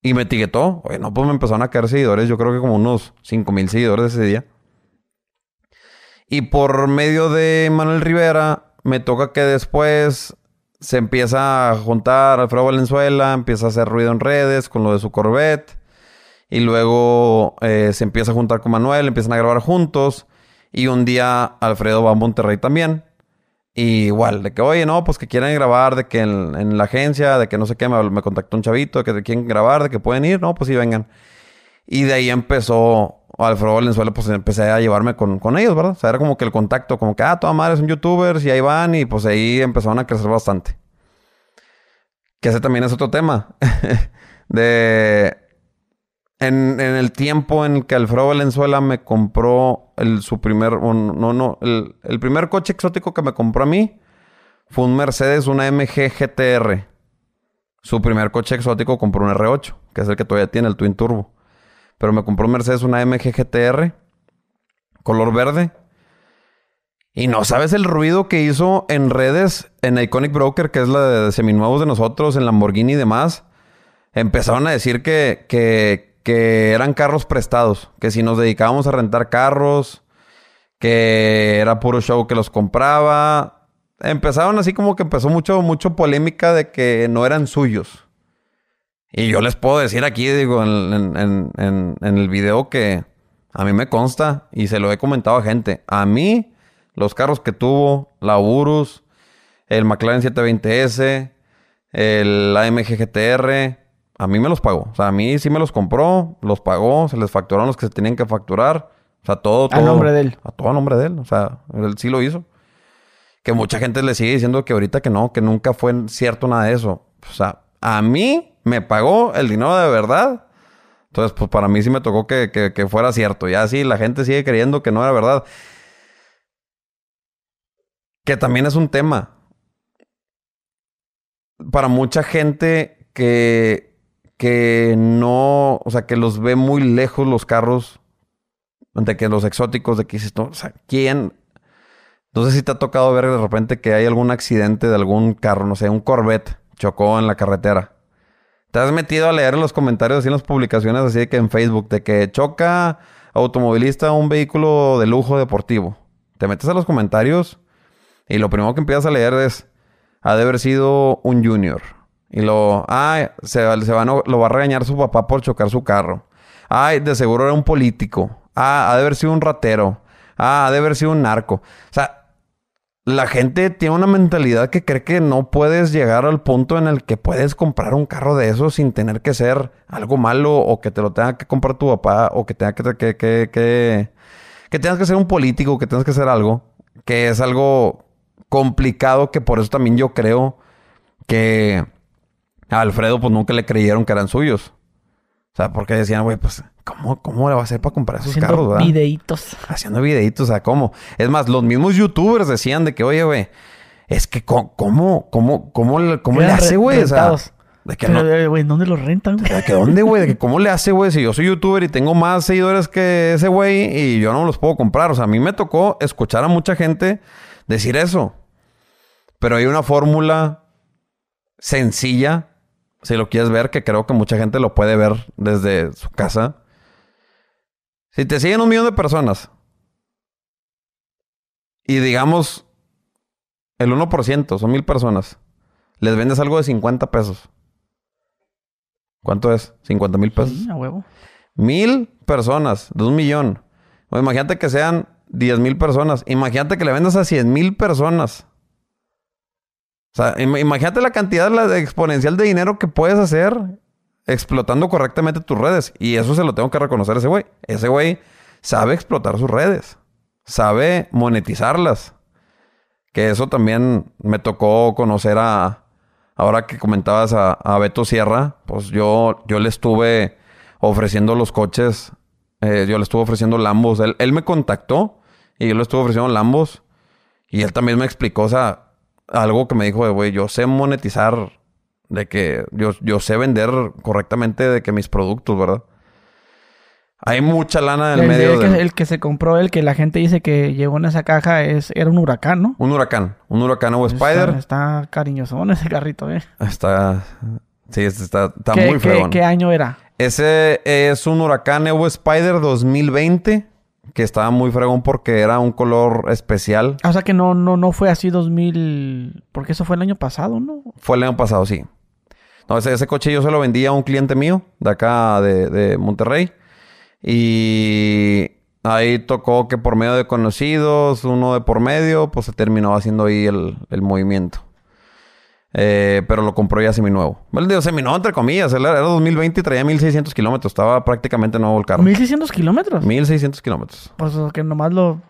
y me etiquetó. Oye, no, pues me empezaron a caer seguidores. Yo creo que como unos 5 mil seguidores ese día. Y por medio de Manuel Rivera, me toca que después se empieza a juntar Alfredo Valenzuela, empieza a hacer ruido en redes con lo de su Corvette. Y luego eh, se empieza a juntar con Manuel, empiezan a grabar juntos. Y un día Alfredo va a Monterrey también. Y igual, de que, oye, no, pues que quieren grabar, de que en, la agencia, de que no sé qué, me, me, contactó un chavito, de que quieren grabar, de que pueden ir, no, pues sí, vengan. Y de ahí empezó Alfredo Valenzuela, pues empecé a llevarme con, con, ellos, ¿verdad? O sea, era como que el contacto, como que, ah, toda madre son youtubers y ahí van y pues ahí empezaron a crecer bastante. Que ese también es otro tema. de... En, el tiempo en el que Alfredo Valenzuela me compró el, su primer... no, no, el, el primer coche exótico que me compró a mí fue un Mercedes, una MG GTR. Su primer coche exótico compró un R8, que es el que todavía tiene, el Twin Turbo. Pero me compró Mercedes una MG GTR, color verde. Y no sabes el ruido que hizo en redes, en Iconic Broker, que es la de seminuevos de nosotros, en Lamborghini y demás. Empezaron a decir que, que, que eran carros prestados, que si nos dedicábamos a rentar carros, que era puro show que los compraba. Empezaron así como que empezó mucho, mucho polémica de que no eran suyos. Y yo les puedo decir aquí, digo, en, el video que a mí me consta y se lo he comentado a gente. A mí, los carros que tuvo, la Urus, el McLaren 720S, el AMG GTR, a mí me los pagó. O sea, a mí sí me los compró, los pagó, se les facturaron los que se tenían que facturar. O sea, todo, todo. A nombre de él. A todo a nombre de él. O sea, él sí lo hizo. Que mucha gente le sigue diciendo que ahorita que no, que nunca fue cierto nada de eso. O sea, a mí me pagó el dinero de verdad. Entonces, pues para mí sí me tocó que, fuera cierto. Ya sí, la gente sigue creyendo que no era verdad. Que también es un tema. Para mucha gente que, que no, o sea, que los ve muy lejos los carros, de que los exóticos, de que dices, o sea, ¿quién? No sé si te ha tocado ver de repente que hay algún accidente de algún carro, no sé, un Corvette chocó en la carretera. ¿Te has metido a leer en los comentarios en las publicaciones así de que en Facebook de que choca automovilista un vehículo de lujo deportivo? Te metes a los comentarios y lo primero que empiezas a leer es ha de haber sido un junior. Y lo, ay, se, se va, lo va a regañar su papá por chocar su carro. Ay, de seguro era un político. Ah, ha de haber sido un ratero. Ah, ha de haber sido un narco. O sea, la gente tiene una mentalidad que cree que no puedes llegar al punto en el que puedes comprar un carro de esos sin tener que ser algo malo o que te lo tenga que comprar tu papá o que tenga que, que, que, que, tengas que ser un político, que tengas que ser algo, que es algo complicado que por eso también yo creo que a Alfredo pues nunca le creyeron que eran suyos. O sea, porque decían, güey, pues, ¿cómo, ¿cómo le va a hacer para comprar esos Haciendo carros, verdad? videitos. Haciendo videitos, o sea, ¿cómo? Es más, los mismos youtubers decían de que, oye, güey, es que, ¿cómo, cómo, cómo, cómo, le hace, güey? O sea, de que Pero, eh, güey, ¿dónde los rentan? ¿De que dónde, güey? ¿De que cómo le hace, güey? Si yo soy youtuber y tengo más seguidores que ese güey y yo no los puedo comprar. O sea, a mí me tocó escuchar a mucha gente decir eso. Pero hay una fórmula sencilla si lo quieres ver, que creo que mucha gente lo puede ver desde su casa. Si te siguen un millón de personas y digamos el 1% son mil personas, les vendes algo de 50 pesos. ¿Cuánto es? 50 mil pesos. Sí, a huevo. Mil personas de un millón. O imagínate que sean 10 mil personas. Imagínate que le vendas a 100 mil personas. O sea, imagínate la cantidad la exponencial de dinero que puedes hacer explotando correctamente tus redes. Y eso se lo tengo que reconocer a ese güey. Ese güey sabe explotar sus redes. Sabe monetizarlas. Que eso también me tocó conocer a... Ahora que comentabas a, Beto Sierra, pues yo, yo le estuve ofreciendo los coches. Eh, yo le estuve ofreciendo Lambos. Él, él me contactó y yo le estuve ofreciendo Lambos. Y él también me explicó, o sea, algo que me dijo, güey, yo sé monetizar de que yo, yo sé vender correctamente de que mis productos, ¿verdad? Hay mucha lana en el, El, medio el que, de... el que se compró, el que la gente dice que llegó en esa caja, es, era un huracán, ¿no? Un huracán. Un huracán o Está, Spider. está cariñosón ese carrito, ¿eh? Está... Sí, este está, está ¿Qué, muy qué- fregón. qué año era? Ese es un huracán Evo Spider 2020 que estaba muy fregón porque era un color especial. O sea que no, no, no fue así 2000... Porque eso fue el año pasado, ¿no? Fue el año pasado, sí. No, ese, ese coche yo se lo vendí a un cliente mío de acá de, de Monterrey. Y ahí tocó que por medio de conocidos, uno de por medio, pues se terminó haciendo ahí el, el movimiento. Eh, pero lo compró ya seminuevo. Bueno, digo seminuevo entre comillas. Era, era 2020 y traía 1600 kilómetros. Estaba prácticamente nuevo el carro. 1600 kilómetros. 1600 kilómetros. Pues que nomás lo...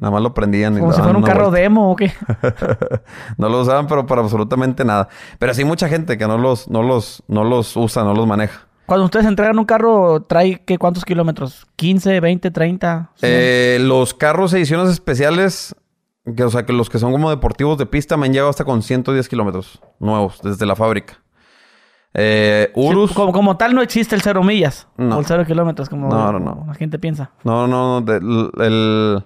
Nada más lo prendían Como si fuera un carro vuelta. demo o qué. no lo usaban, pero para absolutamente nada. Pero sí mucha gente que no los, no los, no los usa, no los maneja. Cuando ustedes entregan un carro, ¿trae qué, cuántos kilómetros? ¿15, 20, 30? ¿100? Eh, los carros ediciones especiales, que, o sea, que los que son como deportivos de pista, me han llegado hasta con 110 kilómetros nuevos desde la fábrica. Eh, Sí, Urus. como, como tal no existe el cero millas. No. O el cero kilómetros, como No, no, no. la gente piensa. No, no, no. de- el, el-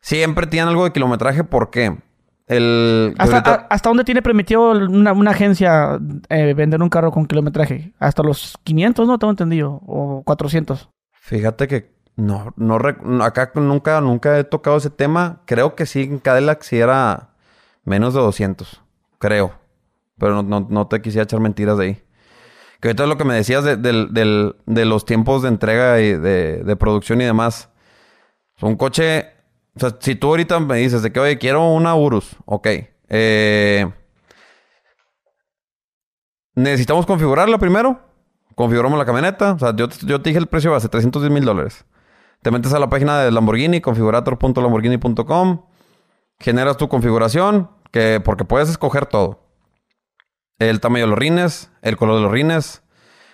Siempre tienen algo de kilometraje. ¿Por qué? El... ¿Hasta, ahorita- a- ¿Hasta dónde tiene permitido una, una agencia eh, vender un carro con kilometraje? Hasta los 500, ¿no? Tengo entendido. O 400. Fíjate que no, no, acá nunca, nunca he tocado ese tema. Creo que sí, en Cadillac sí era menos de 200. Creo. Pero no, no, no te quisiera echar mentiras de ahí. Que ahorita lo que me decías de, del- del- de los tiempos de entrega y de, de producción y demás. Un coche... O sea, si tú ahorita me dices de que, oye, quiero una Urus. Ok. Eh, necesitamos configurarla primero. Configuramos la camioneta. O sea, yo, yo te dije el precio base, 310 mil dólares. Te metes a la página de Lamborghini, configurator.lamborghini.com. Generas tu configuración, que, porque puedes escoger todo. El tamaño de los rines, el color de los rines,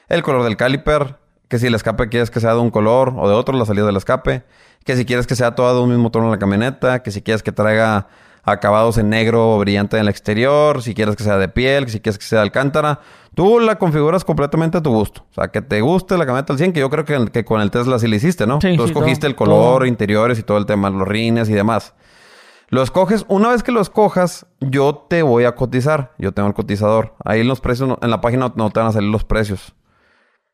el color del caliper, que si el escape quieres que sea de un color o de otro, la salida del escape, que si quieres que sea todo de un mismo tono en la camioneta, que si quieres que traiga acabados en negro brillante en el exterior, si quieres que sea de piel, si quieres que sea de alcántara, tú la configuras completamente a tu gusto. O sea, que te guste la camioneta al 100, que yo creo que, que con el Tesla sí le hiciste, ¿no? Sí, tú escogiste todo, el color, todo. interiores y todo el tema, los rines y demás. Lo escoges, una vez que lo escojas, yo te voy a cotizar. Yo tengo el cotizador. Ahí en los precios, no- en la página no te van a salir los precios.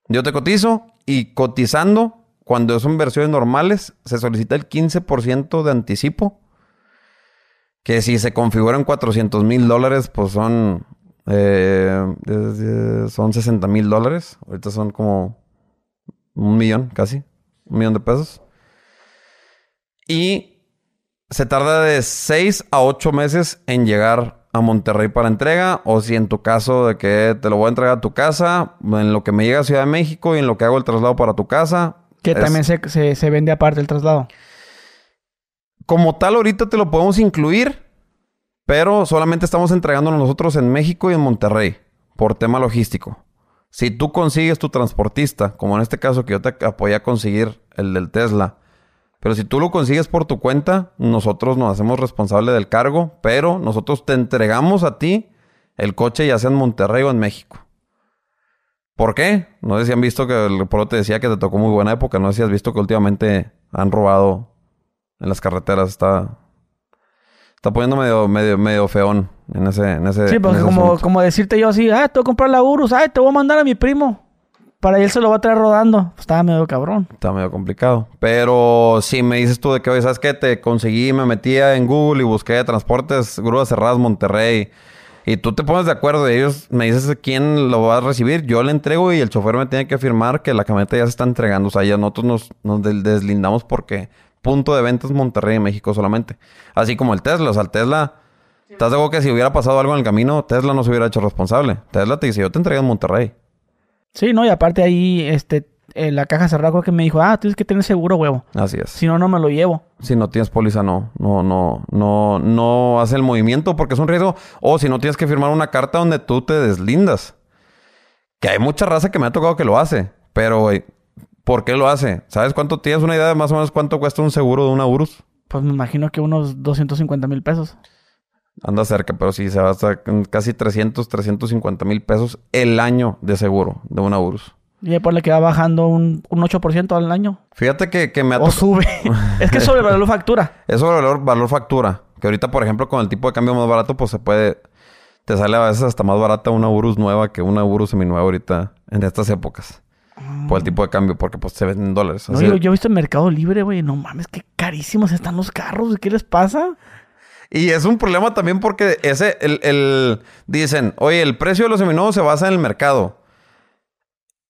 Yo te cotizo y cotizando, cuando son versiones normales, se solicita el 15% de anticipo. Que si se configuran 400 mil dólares, pues son, eh, son 60 mil dólares. Ahorita son como un millón casi, un millón de pesos. Y se tarda de 6 a 8 meses en llegar a Monterrey para entrega. O si en tu caso de que te lo voy a entregar a tu casa, en lo que me llega a Ciudad de México y en lo que hago el traslado para tu casa. Que es- también se, se, se vende aparte el traslado. Como tal, ahorita te lo podemos incluir, pero solamente estamos entregándolo nosotros en México y en Monterrey, por tema logístico. Si tú consigues tu transportista, como en este caso que yo te apoyé a conseguir el del Tesla, pero si tú lo consigues por tu cuenta, nosotros nos hacemos responsable del cargo, pero nosotros te entregamos a ti el coche ya sea en Monterrey o en México. ¿Por qué? No sé si han visto que el pro te decía que te tocó muy buena época. No sé si has visto que últimamente han robado en las carreteras. Está, está poniendo medio, medio, medio feón en ese, en ese. Sí, porque ese como, asunto. como decirte yo así, ah, te voy a comprar la Urus, ah, te voy a mandar a mi primo. Para él se lo va a traer rodando. Pues estaba medio cabrón. Está medio complicado. Pero si me dices tú de que, oye, ¿sabes qué? Te conseguí, me metía en Google y busqué transportes, grúas cerradas Monterrey. Y tú te pones de acuerdo y ellos me dices quién lo va a recibir. Yo le entrego y el chofer me tiene que afirmar que la camioneta ya se está entregando. O sea, ya nosotros nos, nos deslindamos porque punto de venta es Monterrey, México solamente. Así como el Tesla. O sea, el Tesla... ¿Estás de acuerdo que si hubiera pasado algo en el camino, Tesla no se hubiera hecho responsable? Tesla te dice, yo te entrego en Monterrey. Sí, ¿no? Y aparte ahí, este, en la caja cerrada creo que me dijo, ah, tienes que tener seguro, huevo. Así es. Si no, no me lo llevo. Si no tienes póliza, no, no, no, no, no hace el movimiento porque es un riesgo. O si no tienes que firmar una carta donde tú te deslindas. Que hay mucha raza que me ha tocado que lo hace. Pero, güey, ¿por qué lo hace? ¿Sabes cuánto tienes una idea de más o menos cuánto cuesta un seguro de una Urus? Pues me imagino que unos 250 mil pesos. Anda cerca, pero sí, se va hasta casi 300, 350 mil pesos el año de seguro de una Urus. Y después le queda bajando un, un 8% al año. Fíjate que, que me ha O sube. es que es sobre valor factura. Es sobre valor, valor factura. Que ahorita, por ejemplo, con el tipo de cambio más barato, pues se puede... Te sale a veces hasta más barata una Urus nueva que una Urus seminueva ahorita en estas épocas. Por el tipo de cambio, porque pues se venden en dólares. No, yo, yo he visto en Mercado Libre, güey. No mames, qué carísimos están los carros. ¿Qué les pasa? Y es un problema también porque ese, el, el- dicen, oye, el precio de los seminuevos se basa en el mercado.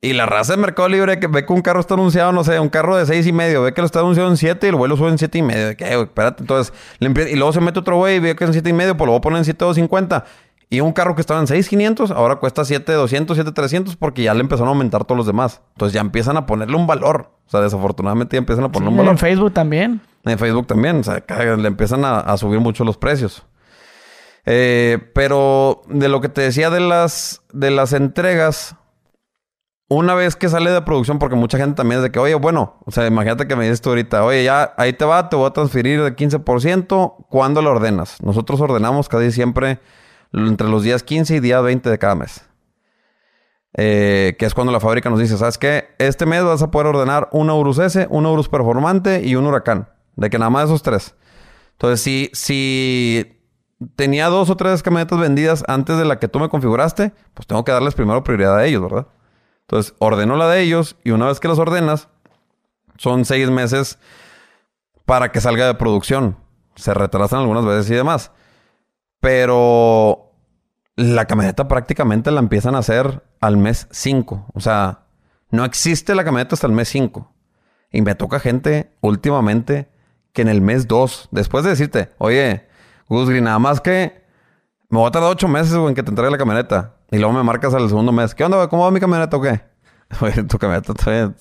Y la raza del Mercado Libre que ve que un carro está anunciado, no sé, un carro de seis y medio, ve que lo está anunciado en siete y el vuelo sube en siete y medio. De "Eh, güey, espérate, entonces, le y luego se mete otro güey y ve que es en siete y medio, pues lo voy a poner en siete cincuenta. Y un carro que estaba en 6,500, ahora cuesta 7,200, 7,300 porque ya le empezaron a aumentar todos los demás. Entonces ya empiezan a ponerle un valor. O sea, desafortunadamente ya empiezan a ponerle un valor. en Facebook también. En Facebook también, o sea, le empiezan a, a subir mucho los precios. Eh, pero de lo que te decía de las, de las entregas, una vez que sale de producción, porque mucha gente también es de que, oye, bueno, o sea, imagínate que me dices tú ahorita, oye, ya ahí te va, te voy a transferir de 15%, ¿cuándo lo ordenas? Nosotros ordenamos casi siempre entre los días 15 y día 20 de cada mes. Eh, que es cuando la fábrica nos dice, ¿sabes qué? Este mes vas a poder ordenar una Urus S, una Urus Performante y un Huracán. De que nada más esos tres. Entonces, si, si tenía dos o tres camionetas vendidas antes de la que tú me configuraste, pues tengo que darles primero prioridad a ellos, ¿verdad? Entonces, ordeno la de ellos y una vez que las ordenas, son seis meses para que salga de producción. Se retrasan algunas veces y demás. Pero la camioneta prácticamente la empiezan a hacer al mes 5. O sea, no existe la camioneta hasta el mes 5. Y me toca gente últimamente que en el mes 2, después de decirte, oye, Gusgri, nada más que me voy a tardar 8 meses en que te entregue la camioneta. Y luego me marcas al segundo mes. ¿Qué onda? ¿Cómo va mi camioneta o qué? Oye, tu camioneta todavía...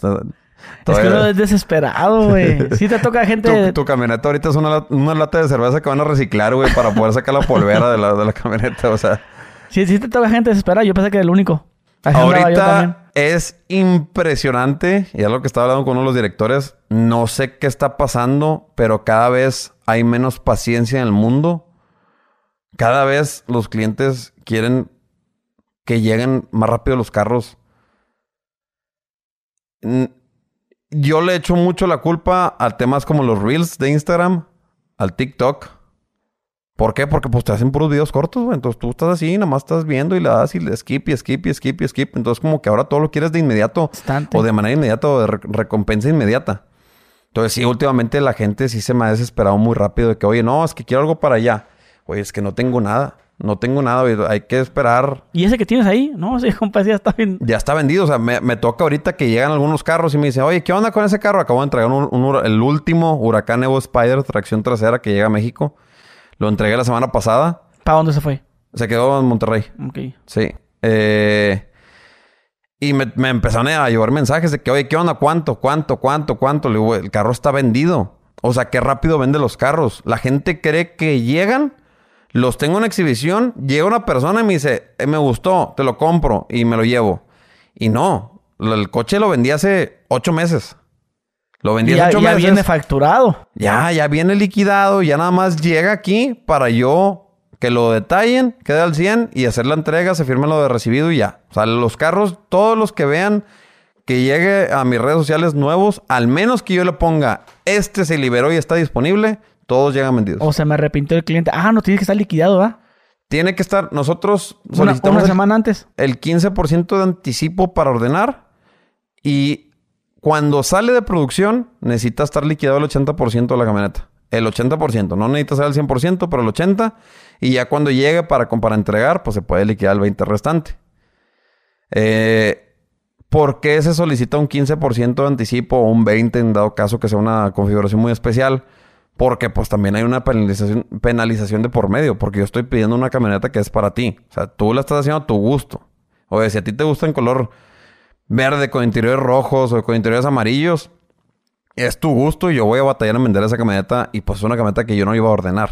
todavía- Es que uno es desesperado, güey. Sí te toca gente... tu, tu camioneta ahorita es una, una lata de cerveza que van a reciclar, güey, para poder sacar la polvera de la, de la camioneta. O sea, Sí, sí te toca gente desesperada. Yo pensé que era el único. Así ahorita es impresionante. Y es lo que estaba hablando con uno de los directores. No sé qué está pasando, pero cada vez hay menos paciencia en el mundo. Cada vez los clientes quieren que lleguen más rápido los carros. Yo le echo mucho la culpa a temas como los Reels de Instagram, al TikTok. ¿Por qué? Porque pues te hacen puros videos cortos, güey. Entonces tú estás así, nada más estás viendo y le das y le skip y skip y skip y skip. Entonces como que ahora todo lo quieres de inmediato. Instante. O de manera inmediata o de re- recompensa inmediata. Entonces sí, últimamente la gente sí se me ha desesperado muy rápido de que, oye, no, es que quiero algo para allá. Oye, es que no tengo nada. No tengo nada. Hay que esperar ¿Y ese que tienes ahí? No, sí, compa, ya está bien. ya está vendido. O sea, me, me toca ahorita que llegan algunos carros y me dicen, oye, ¿qué onda con ese carro? Acabo de entregar un- el último Huracán Evo Spider, tracción trasera, que llega a México. Lo entregué la semana pasada. ¿Para dónde se fue? Se quedó en Monterrey. Ok. Sí. Eh, y me, me empezaron a llevar mensajes de que, oye, ¿qué onda? ¿Cuánto? ¿Cuánto? ¿Cuánto? ¿Cuánto? Le digo, el carro está vendido. O sea, qué rápido vende los carros. La gente cree que llegan, los tengo en exhibición, llega una persona y me dice, "Eh, me gustó, te lo compro y me lo llevo. Y no, el coche lo vendí hace ocho meses. Lo vendí Y hace ya, ocho ya meses. viene facturado. Ya, ya viene liquidado, ya nada más llega aquí para yo que lo detallen, quede al 100 y hacer la entrega, se firme lo de recibido y ya. O sea, los carros, todos los que vean que llegue a mis redes sociales nuevos, al menos que yo le ponga, este se liberó y está disponible, todos llegan vendidos. O se me arrepintió el cliente. Ah, no, tiene que estar liquidado, ¿va? Tiene que estar, nosotros solicitamos una el- semana antes. el 15% de anticipo para ordenar y cuando sale de producción necesita estar liquidado el 80% de la camioneta. El 80%, no necesita ser el 100%, pero el 80%. Y ya cuando llegue para, para entregar, pues se puede liquidar el 20% restante. Eh, ¿Por qué se solicita un 15% de anticipo o un 20% en dado caso que sea una configuración muy especial? Porque pues también hay una penalización, penalización de por medio, porque yo estoy pidiendo una camioneta que es para ti. O sea, tú la estás haciendo a tu gusto. Oye, si a ti te gusta en color verde con interiores rojos o con interiores amarillos, es tu gusto y yo voy a batallar en vender esa camioneta y pues es una camioneta que yo no iba a ordenar.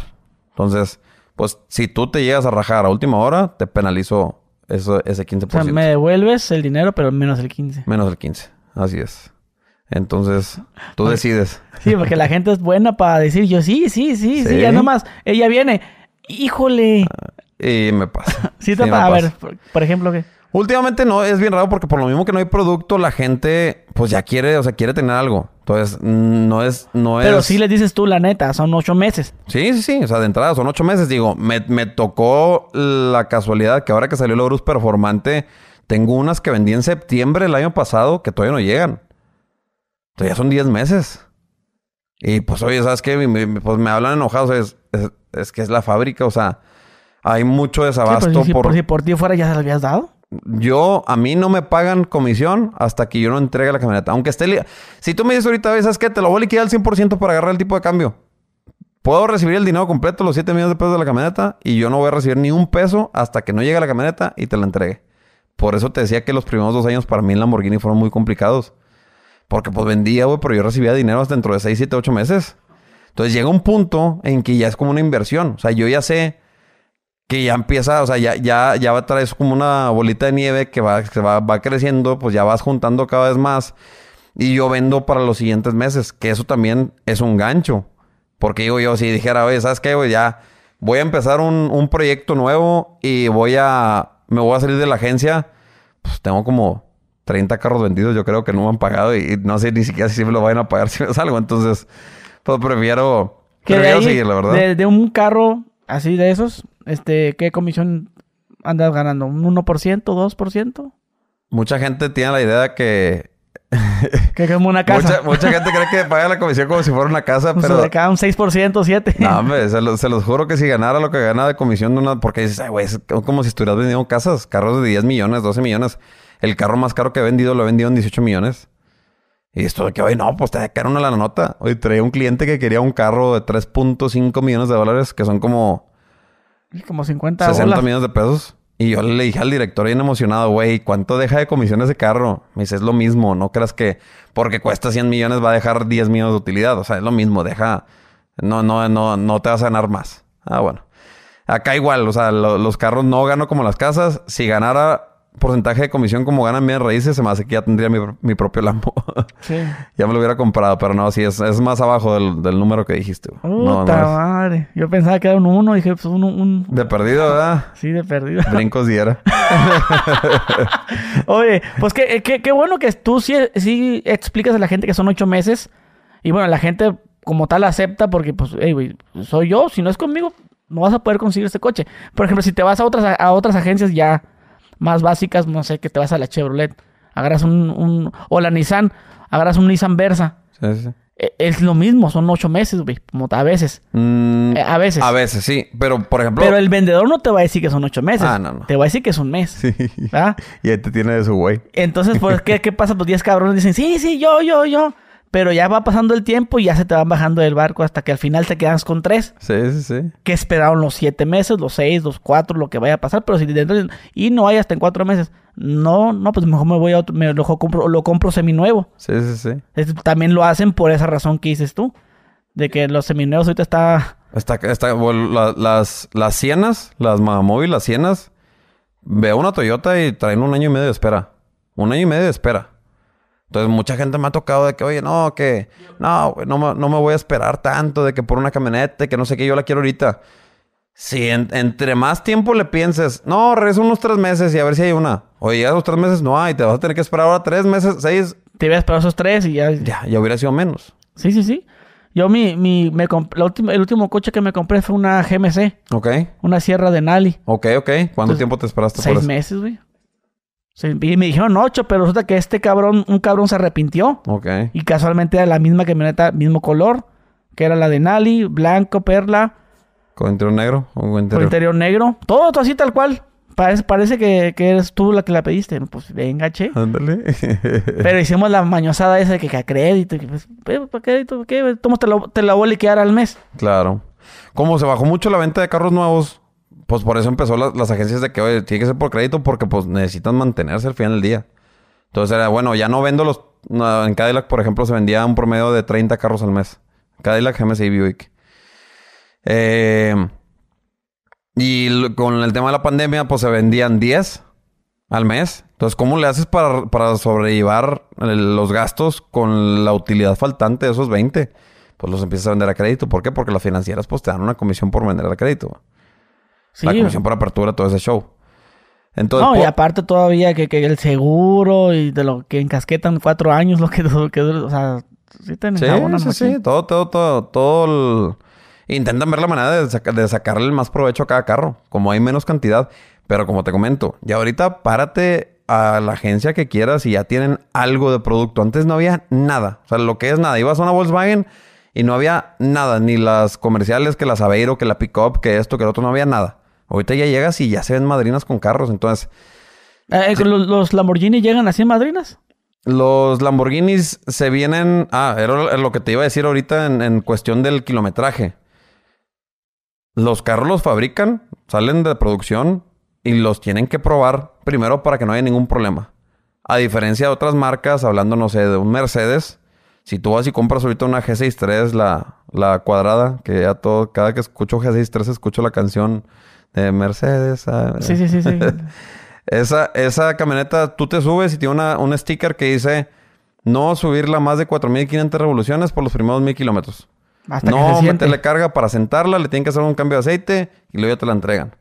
Entonces, pues si tú te llegas a rajar a última hora, te penalizo eso, ese 15%. O sea, me devuelves el dinero, pero menos el 15. Menos el 15. Así es. Entonces, tú decides. Sí, porque la gente es buena para decir yo sí, sí, sí, sí, Sí. ya nomás. Ella viene Híjole. Y me pasa. sí, te a ver, por, por ejemplo, ¿qué? Últimamente no, es bien raro porque por lo mismo que no hay producto, la gente pues ya quiere, o sea, quiere tener algo. Entonces, no es, no Pero es... sí le dices tú la neta, son ocho meses. Sí, sí, sí. O sea, de entrada son ocho meses. Digo, me, me tocó la casualidad que ahora que salió el Horus Performante, tengo unas que vendí en septiembre del año pasado que todavía no llegan. Todavía son diez meses. Y pues, oye, ¿sabes qué? Me- me- pues me hablan enojados. Es, es, es que es la fábrica. O sea, hay mucho Sí, desabasto si, por... si por ti fuera ya se lo habías dado. Yo, a mí no me pagan comisión hasta que yo no entregue la camioneta. Aunque esté... li- Si tú me dices ahorita, "Oye, ¿sabes qué? Te lo voy a liquidar al 100% para agarrar el tipo de cambio. Puedo recibir el dinero completo, los 7 millones de pesos de la camioneta, y yo no voy a recibir ni un peso hasta que no llegue la camioneta y te la entregue. Por eso te decía que los primeros dos años para mí en Lamborghini fueron muy complicados. Porque pues vendía, güey, pero yo recibía dinero hasta dentro de 6, 7, 8 meses. Entonces llega un punto en que ya es como una inversión. O sea, yo ya sé que ya empieza, o sea, ya, ya, ya va a traer como una bolita de nieve que va, que va, va creciendo, pues ya vas juntando cada vez más. Y yo vendo para los siguientes meses, que eso también es un gancho. Porque digo yo, si dijera, oye, ¿sabes qué, güey? Ya voy a empezar un, un proyecto nuevo y voy a, me voy a salir de la agencia, pues tengo como 30 carros vendidos, yo creo que no me han pagado y, y no sé ni siquiera si me lo vayan a pagar si me salgo. Entonces, pues prefiero, Que de prefiero ahí, seguir, la verdad. De, de un carro así de esos, este, ¿qué comisión andas ganando? ¿Un 1%, 2%? Mucha gente tiene la idea de que Que es como una casa. Mucha, mucha gente cree que paga la comisión como si fuera una casa, O sea, pero... de cada un 6%, 7%. No, hombre, se, los- se los juro que si ganara lo que gana de comisión de una... Porque dices, "Ay, güey, es como si estuvieras vendiendo casas, carros de 10 millones, 12 millones. El carro más caro que he vendido lo he vendido en 18 millones. Y esto de que, oye, no, pues te da caro una la nota. Oye, traía un cliente que quería un carro de 3.5 millones de dólares, que son como Como 50 60 bolas. millones de pesos. Y yo le dije al director bien emocionado, güey, ¿cuánto deja de comisión ese carro? Me dice, es lo mismo, no creas que porque cuesta 100 millones va a dejar 10 millones de utilidad. O sea, es lo mismo, deja, no, no, no, no te vas a ganar más. Ah, bueno. Acá igual, o sea, lo- los carros no gano como las casas. Si ganara porcentaje de comisión como ganan bien raíces, se me hace que ya tendría mi, mi propio Lambo. Sí. ya me lo hubiera comprado, pero no, sí, es, es más abajo del, del número que dijiste. No, Puta no es- madre. Yo pensaba que era un 1. Dije, pues un... un... De perdido, ¿verdad? Sí, de perdido. Brincos diera. Oye, pues qué, qué, qué bueno que tú sí, sí explicas a la gente que son ocho meses. Y bueno, la gente como tal acepta porque, pues, hey, güey, soy yo. Si no es conmigo, no vas a poder conseguir este coche. Por ejemplo, si te vas a otras, a otras agencias ya más básicas, no sé, que te vas a la Chevrolet, agarras un... un o la Nissan, agarras un Nissan Versa. Sí, sí. E- Es lo mismo, son ocho meses, güey, como a veces. Mm, Eh, a veces. A veces, sí. Pero, por ejemplo... Pero el vendedor no te va a decir que son ocho meses. Ah, no, no. Te va a decir que es un mes. Sí. ¿verdad? Y ahí te tiene de su güey. Entonces, pues, ¿qué, ¿qué pasa? Pues 10 cabrones dicen, sí, sí, yo, yo, yo. Pero ya va pasando el tiempo y ya se te van bajando del barco hasta que al final te quedas con tres. Sí, sí, sí. Que esperaron los siete meses, los seis, los cuatro, lo que vaya a pasar. Pero si dentro de- y no hay hasta en cuatro meses. No, no, pues mejor me voy a otro, me lo compro, lo compro seminuevo. Sí, sí, sí. Es- también lo hacen por esa razón que dices tú. De que los seminuevos ahorita está... Está, está, bueno, la- las, las Sienas, las Mahamóvil, las Sienas, veo una Toyota y traen un año y medio de espera. Un año y medio de espera. Entonces, mucha gente me ha tocado de que, oye, no, que, no, no, me, no me voy a esperar tanto de que por una camioneta, que no sé qué, yo la quiero ahorita. Si en- entre más tiempo le pienses, no, regresa unos tres meses y a ver si hay una. Oye, ya los tres meses no hay, te vas a tener que esperar ahora tres meses, seis, Te voy a esperar esos tres y ya... ya, ya hubiera sido menos. Sí, sí, sí. Yo mi, mi, me la última- el último coche que me compré fue una GMC. Ok, Una sierra de Nali. ok, ok. ¿Cuánto Entonces, tiempo te esperaste por Seis eso? meses, güey. Y me dijeron ocho, pero resulta que este cabrón, un cabrón se arrepintió. Ok. Y casualmente era la misma camioneta, mismo color, que era la de Nali, blanco, perla, ¿Con interior negro o con con interior? negro. Todo, todo así tal cual. Parece, parece que, que eres tú la que la pediste. Pues venga, che. Ándale. Pero hicimos la mañosada esa de que, que a crédito. que, pues, "Eh, ¿Para crédito? ¿Para qué? Toma, te, la, te la voy a liquidar al mes. claro. Como se bajó mucho la venta de carros nuevos, pues por eso empezó la- las agencias de que, oye, tiene que ser por crédito porque pues necesitan mantenerse al final del día. Entonces era, bueno, ya no vendo los... en Cadillac, por ejemplo, se vendía un promedio de 30 carros al mes. Cadillac, GMC Buick. Eh, y con el tema de la pandemia, pues se vendían 10 al mes. Entonces, ¿cómo le haces para, para sobrellevar el- los gastos con la utilidad faltante de esos 20? Pues los empiezas a vender a crédito. ¿Por qué? Porque las financieras pues te dan una comisión por vender a crédito. La comisión por apertura, todo ese show. Entonces, No, y aparte todavía que, que el seguro y de lo que encasquetan cuatro años, lo que, lo que dura, o sea, sí te Sí, sí, sí. Todo, todo, todo, todo el... Intentan ver la manera de, saca- de sacarle el más provecho a cada carro. Como hay menos cantidad. Pero como te comento, ya ahorita párate a la agencia que quieras y ya tienen algo de producto. Antes no había nada. O sea, lo que es nada. Ibas a una Volkswagen y no había nada. Ni las comerciales, que las Aveiro, que la Pickup, que esto, que lo otro. No había nada. Ahorita ya llegas y ya se ven madrinas con carros. Entonces, Eh, eh, los, los Lamborghini llegan así en madrinas. Los Lamborghinis se vienen. Ah, era lo que te iba a decir ahorita en, en cuestión del kilometraje. Los carros los fabrican, salen de producción y los tienen que probar primero para que no haya ningún problema. A diferencia de otras marcas, hablando, no sé, de un Mercedes, si tú vas y compras ahorita una G63, la, la cuadrada, que ya todo, cada que escucho G63 escucho la canción de Mercedes. ah, Sí, sí, sí, sí. esa, esa camioneta, tú te subes y tiene una, un sticker que dice no subirla más de 4.500 revoluciones por los primeros 1.000 kilómetros. Hasta que No siente. meterle carga para sentarla, le tienen que hacer un cambio de aceite y luego ya te la entregan.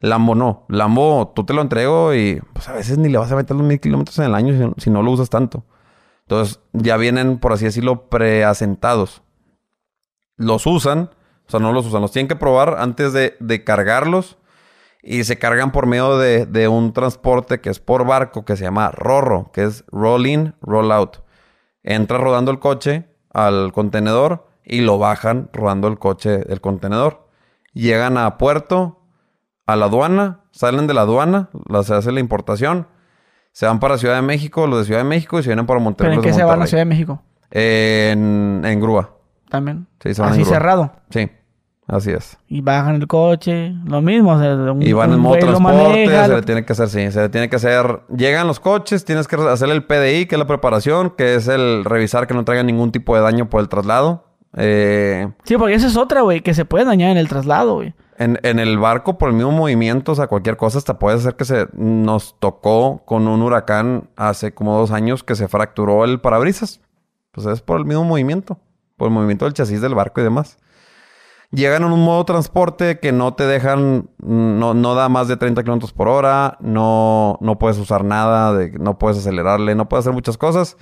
Lambo no. Lambo, tú te lo entrego y pues a veces ni le vas a meter los 1.000 kilómetros en el año si, si no lo usas tanto. Entonces ya vienen, por así decirlo, preasentados. Los usan, o sea, no los usan, los tienen que probar antes de, de cargarlos y se cargan por medio de, de un transporte que es por barco que se llama Rorro, que es Roll In, Roll Out. Entra rodando el coche al contenedor y lo bajan rodando el coche del contenedor. Llegan a puerto, a la aduana, salen de la aduana, se hace la importación, se van para Ciudad de México, los de Ciudad de México y se vienen para ¿Pero Monterrey. en los qué se van a. Ciudad de México? En, en grúa. También. Sí, se van en así grúa. cerrado. Sí, así es. Y bajan el coche, lo mismo. O sea, un, Y van en modo transporte, se le tiene que hacer, sí, se le tiene que hacer. Llegan los coches, tienes que hacer el PDI, que es la preparación, que es el revisar que no traigan ningún tipo de daño por el traslado. Eh, Sí, porque esa es otra, güey, que se puede dañar en el traslado, güey. en, en el barco, por el mismo movimiento, o sea, cualquier cosa, hasta puede ser que se nos tocó con un huracán hace como dos años que se fracturó el parabrisas. Pues es por el mismo movimiento, por el movimiento del chasis del barco y demás. Llegan en un modo transporte que no te dejan, no, no da más de 30 kilómetros por hora, no, no puedes usar nada, de, no puedes acelerarle, no puedes hacer muchas cosas.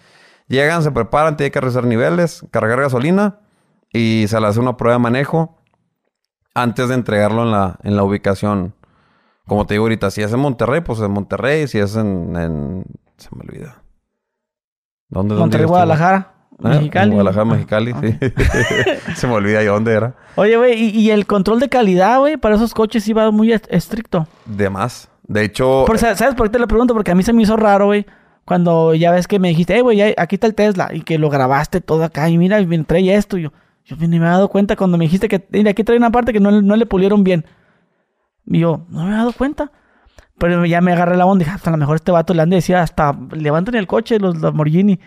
Llegan, se preparan, tienen que revisar niveles, cargar gasolina y se le hace una prueba de manejo antes de entregarlo en la, en la ubicación. Como te digo ahorita, si es en Monterrey, pues en Monterrey, si es en... en- se me olvida. ¿Dónde? Monterrey? Guadalajara. Mexicali. En Guadalajara, Ah, Mexicali, sí. se me olvida ahí dónde era. Oye, güey, y, y el control de calidad, güey, para esos coches iba muy est- estricto. De más. De hecho, Por- ¿Sabes por qué te lo pregunto? Porque a mí se me hizo raro, güey. Cuando ya ves que me dijiste, hey, güey, ya- aquí está el Tesla. Y que lo grabaste todo acá. Y mira, y trae esto. Y yo, yo ni me he dado cuenta cuando me dijiste que, mira, aquí trae una parte que no, no le pulieron bien. Y yo, no me he dado cuenta. Pero ya me agarré la onda y dije, hasta a lo mejor este vato le han de decir, hasta levanten el coche los Lamborghini.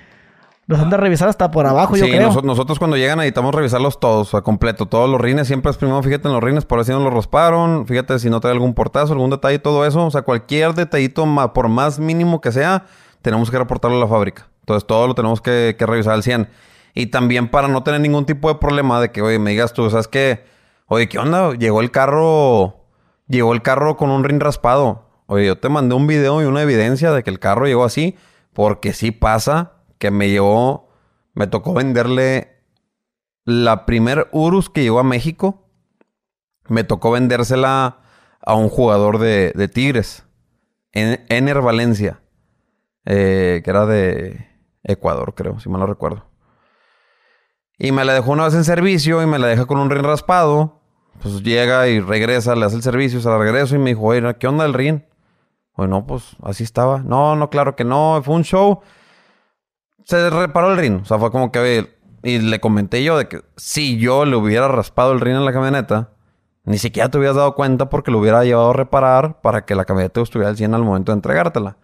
Los han de revisar hasta por abajo, yo sí, creo. noso- nosotros cuando llegan necesitamos revisarlos todos, a completo. Todos los rines, siempre es primero fíjate en los rines, por si no los rasparon. Fíjate si no trae algún portazo, algún detalle, todo eso. O sea, cualquier detallito, por más mínimo que sea, tenemos que reportarlo a la fábrica. Entonces, todo lo tenemos que, que revisar al 100. Y también para no tener ningún tipo de problema de que, oye, me digas tú, ¿sabes qué? Oye, ¿qué onda? Llegó el carro, llegó el carro con un rin raspado. Oye, yo te mandé un video y una evidencia de que el carro llegó así, porque sí pasa que me llegó, me tocó venderle la primer Urus que llegó a México. Me tocó vendérsela a un jugador de, Tigres, en Ener Valencia, eh, que era de Ecuador, creo, si mal no recuerdo. Y me la dejó una vez en servicio y me la deja con un rin raspado. Pues llega y regresa, le hace el servicio, se la regreso y me dijo, oye, ¿qué onda el rin? Bueno, pues así estaba. No, no, claro que no, fue un show. Se reparó el rin. O sea, fue como que... Y le comenté yo de que si yo le hubiera raspado el rin en la camioneta, ni siquiera te hubieras dado cuenta porque lo hubiera llevado a reparar para que la camioneta estuviera al 100 al momento de entregártela.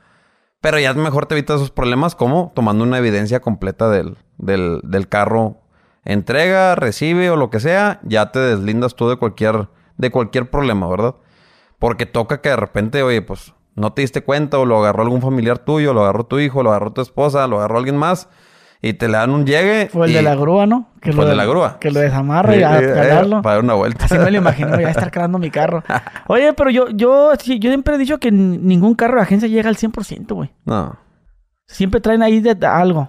Pero ya mejor te evitas esos problemas como tomando una evidencia completa del, del, del carro. Entrega, recibe o lo que sea, ya te deslindas tú de cualquier, de cualquier problema, ¿verdad? Porque toca que de repente, oye, pues no te diste cuenta o lo agarró algún familiar tuyo, lo agarró tu hijo, lo agarró tu esposa, lo agarró alguien más y te le dan un llegue. Fue el y- de la grúa, ¿no? Que Fue el de la grúa. Que lo desamarra y a Eh, eh, calarlo. Para dar una vuelta. Así me lo imagino, ya estar cargando mi carro. Oye, pero yo, yo, yo siempre he dicho que ningún carro de agencia llega al 100%, güey. No. Siempre traen ahí de, de algo.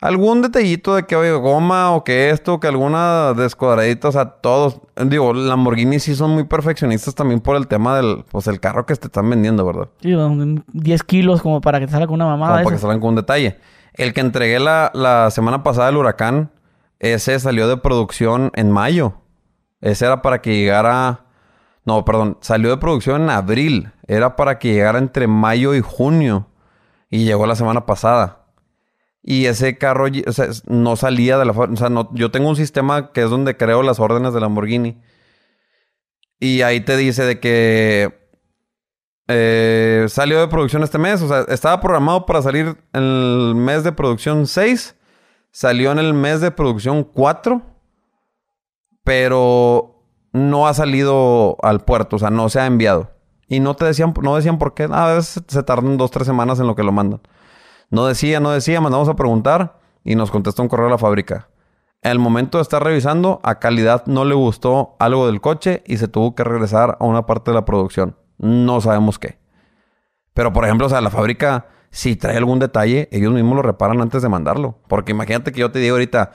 Algún detallito de que, oye, goma o que esto, que alguna descuadradita, o sea, todos. Digo, Lamborghini sí son muy perfeccionistas también por el tema del, pues, el carro que te están vendiendo, ¿verdad? Sí, un- 10 kilos como para que te salga con una mamada. Como para que salgan con un detalle. El que entregué la, la semana pasada, el huracán, ese salió de producción en mayo. Ese era para que llegara. No, perdón, salió de producción en abril. Era para que llegara entre mayo y junio. Y llegó la semana pasada. Y ese carro no salía de la fábrica. O sea, no, yo tengo un sistema que es donde creo las órdenes de Lamborghini. Y ahí te dice de que eh, salió de producción este mes. O sea, estaba programado para salir en el mes de producción 6. Salió en el mes de producción 4. Pero no ha salido al puerto. O sea, no se ha enviado. Y no te decían, no decían por qué. A veces se tardan dos, tres semanas en lo que lo mandan. No decía, no decía, mandamos a preguntar y nos contesta un correo a la fábrica. En el momento de estar revisando, a calidad no le gustó algo del coche y se tuvo que regresar a una parte de la producción. No sabemos qué. Pero, por ejemplo, o sea, la fábrica, si trae algún detalle, ellos mismos lo reparan antes de mandarlo. Porque imagínate que yo te digo ahorita,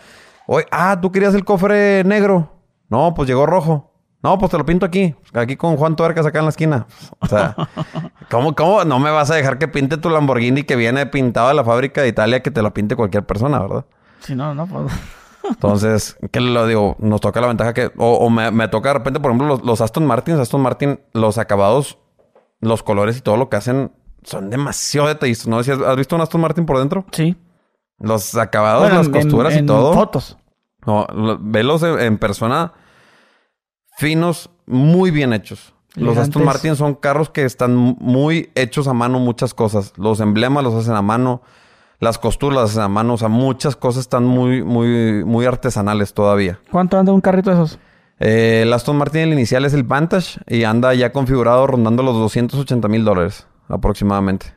oye, ah, tú querías el cofre negro. No, pues llegó rojo. No, pues te lo pinto aquí. Aquí con Juan Tuercas acá en la esquina. O sea, ¿cómo, ¿cómo no me vas a dejar que pinte tu Lamborghini que viene pintado de la fábrica de Italia que te lo pinte cualquier persona, verdad? Si no, no, pues. Entonces, ¿qué lo digo? Nos toca la ventaja que... O, o me, me toca de repente, por ejemplo, los, los Aston Martin. Aston Martin, los acabados, los colores y todo lo que hacen son demasiado detallistas. ¿No? Si has, has visto un Aston Martin por dentro? Sí. Los acabados, Bueno, las en- costuras en y todo. fotos. No, lo- velos en, en persona finos, muy bien hechos. Los Aston. Martin son carros que están muy hechos a mano, muchas cosas. Los emblemas los hacen a mano, las costuras las hacen a mano, o sea, muchas cosas están muy, muy, muy artesanales todavía. ¿Cuánto anda un carrito de esos? Eh, el Aston Martin, el inicial es el Vantage y anda ya configurado rondando los 280 mil dólares aproximadamente.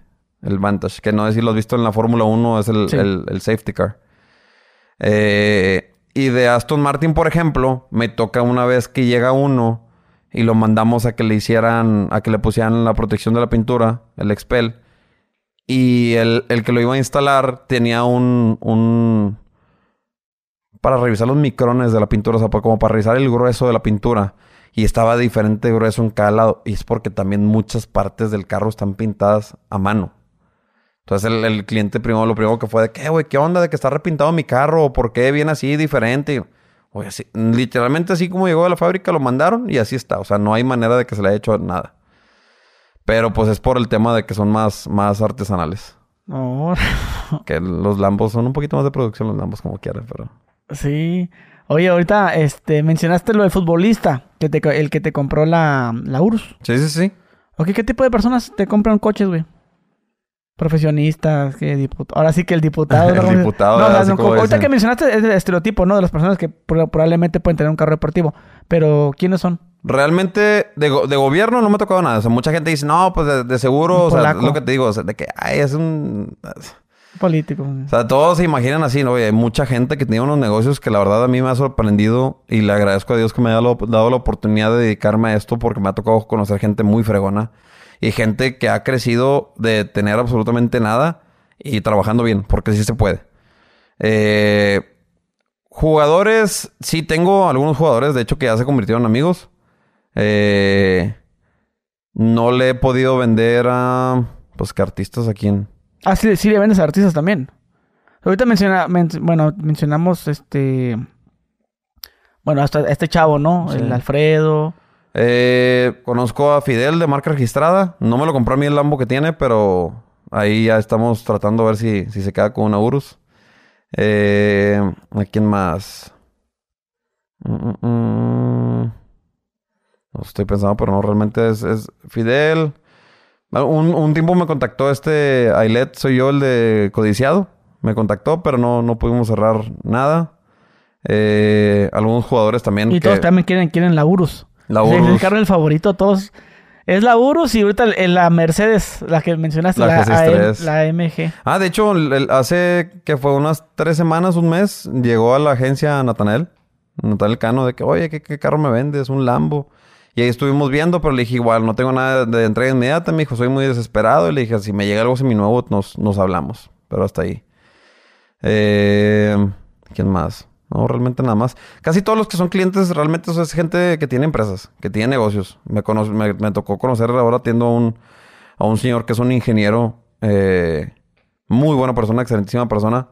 El Vantage, que no sé si lo has visto en la Fórmula 1, es el, Sí. el- el safety car. Eh, y de Aston Martin, por ejemplo, me toca una vez que llega uno y lo mandamos a que le hicieran, a que le pusieran la protección de la pintura, el Expel. Y el, el que lo iba a instalar tenía un, un, para revisar los micrones de la pintura, o sea, como para revisar el grueso de la pintura. Y estaba diferente grueso en cada lado. Y es porque también muchas partes del carro están pintadas a mano. Entonces el, el cliente primero, lo primero que fue de ¿qué, güey? ¿Qué onda de que está repintado mi carro? ¿O ¿Por qué viene así diferente? Oye, así, literalmente así como llegó de la fábrica, lo mandaron y así está. O sea, no hay manera de que se le haya hecho nada. Pero pues es por el tema de que son más, más artesanales. No, Que los Lambos son un poquito más de producción, los Lambos como quieran, pero... sí. Oye, ahorita este, mencionaste lo del futbolista, que te, el que te compró la, la URSS. Sí, sí, sí. Ok, ¿qué tipo de personas te compran coches, güey? Profesionistas, que diputados. Ahora sí que el diputado. El ¿no? diputado, No, no, como ahorita que mencionaste es el estereotipo, ¿no? De las personas que pro- probablemente pueden tener un carro deportivo. Pero, ¿quiénes son? Realmente, de, go- de gobierno no me ha tocado nada. O sea, mucha gente dice, no, pues de, de seguro, o sea, es lo que te digo, o sea, de que, ay, es un... Políticos. O sea, todos se imaginan así, ¿no? Oye, hay mucha gente que tiene unos negocios que la verdad a mí me ha sorprendido y le agradezco a Dios que me haya dado la oportunidad de dedicarme a esto porque me ha tocado conocer gente muy fregona y gente que ha crecido de tener absolutamente nada y trabajando bien, porque sí se puede. Eh, jugadores, sí tengo algunos jugadores, de hecho, que ya se convirtieron en amigos. Eh, no le he podido vender a, pues, que artistas aquí en... Ah, sí, sí le vendes a artistas también. Ahorita menciona, men- bueno, mencionamos este... Bueno, hasta este chavo, ¿no? Sí. El Alfredo. Eh, conozco a Fidel de marca registrada. No me lo compró a mí el Lambo que tiene, pero ahí ya estamos tratando a ver si, si se queda con una Urus. Eh, ¿A quién más? Mm, mm, mm. No estoy pensando, pero no, realmente es, es Fidel. Ah, Un, un tiempo me contactó este Ailet, soy yo el de Codiciado. Me contactó, pero no, no pudimos cerrar nada. Eh, algunos jugadores también. Y que- todos también quieren, quieren la Urus. La Urus. El carro el favorito, todos. Es la Urus y ahorita la Mercedes, la que mencionaste, La la, G63. AM, la MG. Ah, de hecho, el- hace que fue unas tres semanas, un mes, llegó a la agencia Natanael, Natanael Cano, de que, oye, ¿qué, qué carro me vendes? Un Lambo. Y ahí estuvimos viendo, pero le dije, igual, no tengo nada de entrega inmediata. Me dijo, soy muy desesperado. Y le dije, si me llega algo seminuevo, nos, nos hablamos. Pero hasta ahí. Eh, ¿Quién más? No, realmente nada más. Casi todos los que son clientes realmente es gente que tiene empresas, que tiene negocios. Me, cono- me, me tocó conocer ahora atiendo a un, a un señor que es un ingeniero, eh, muy buena persona, excelentísima persona.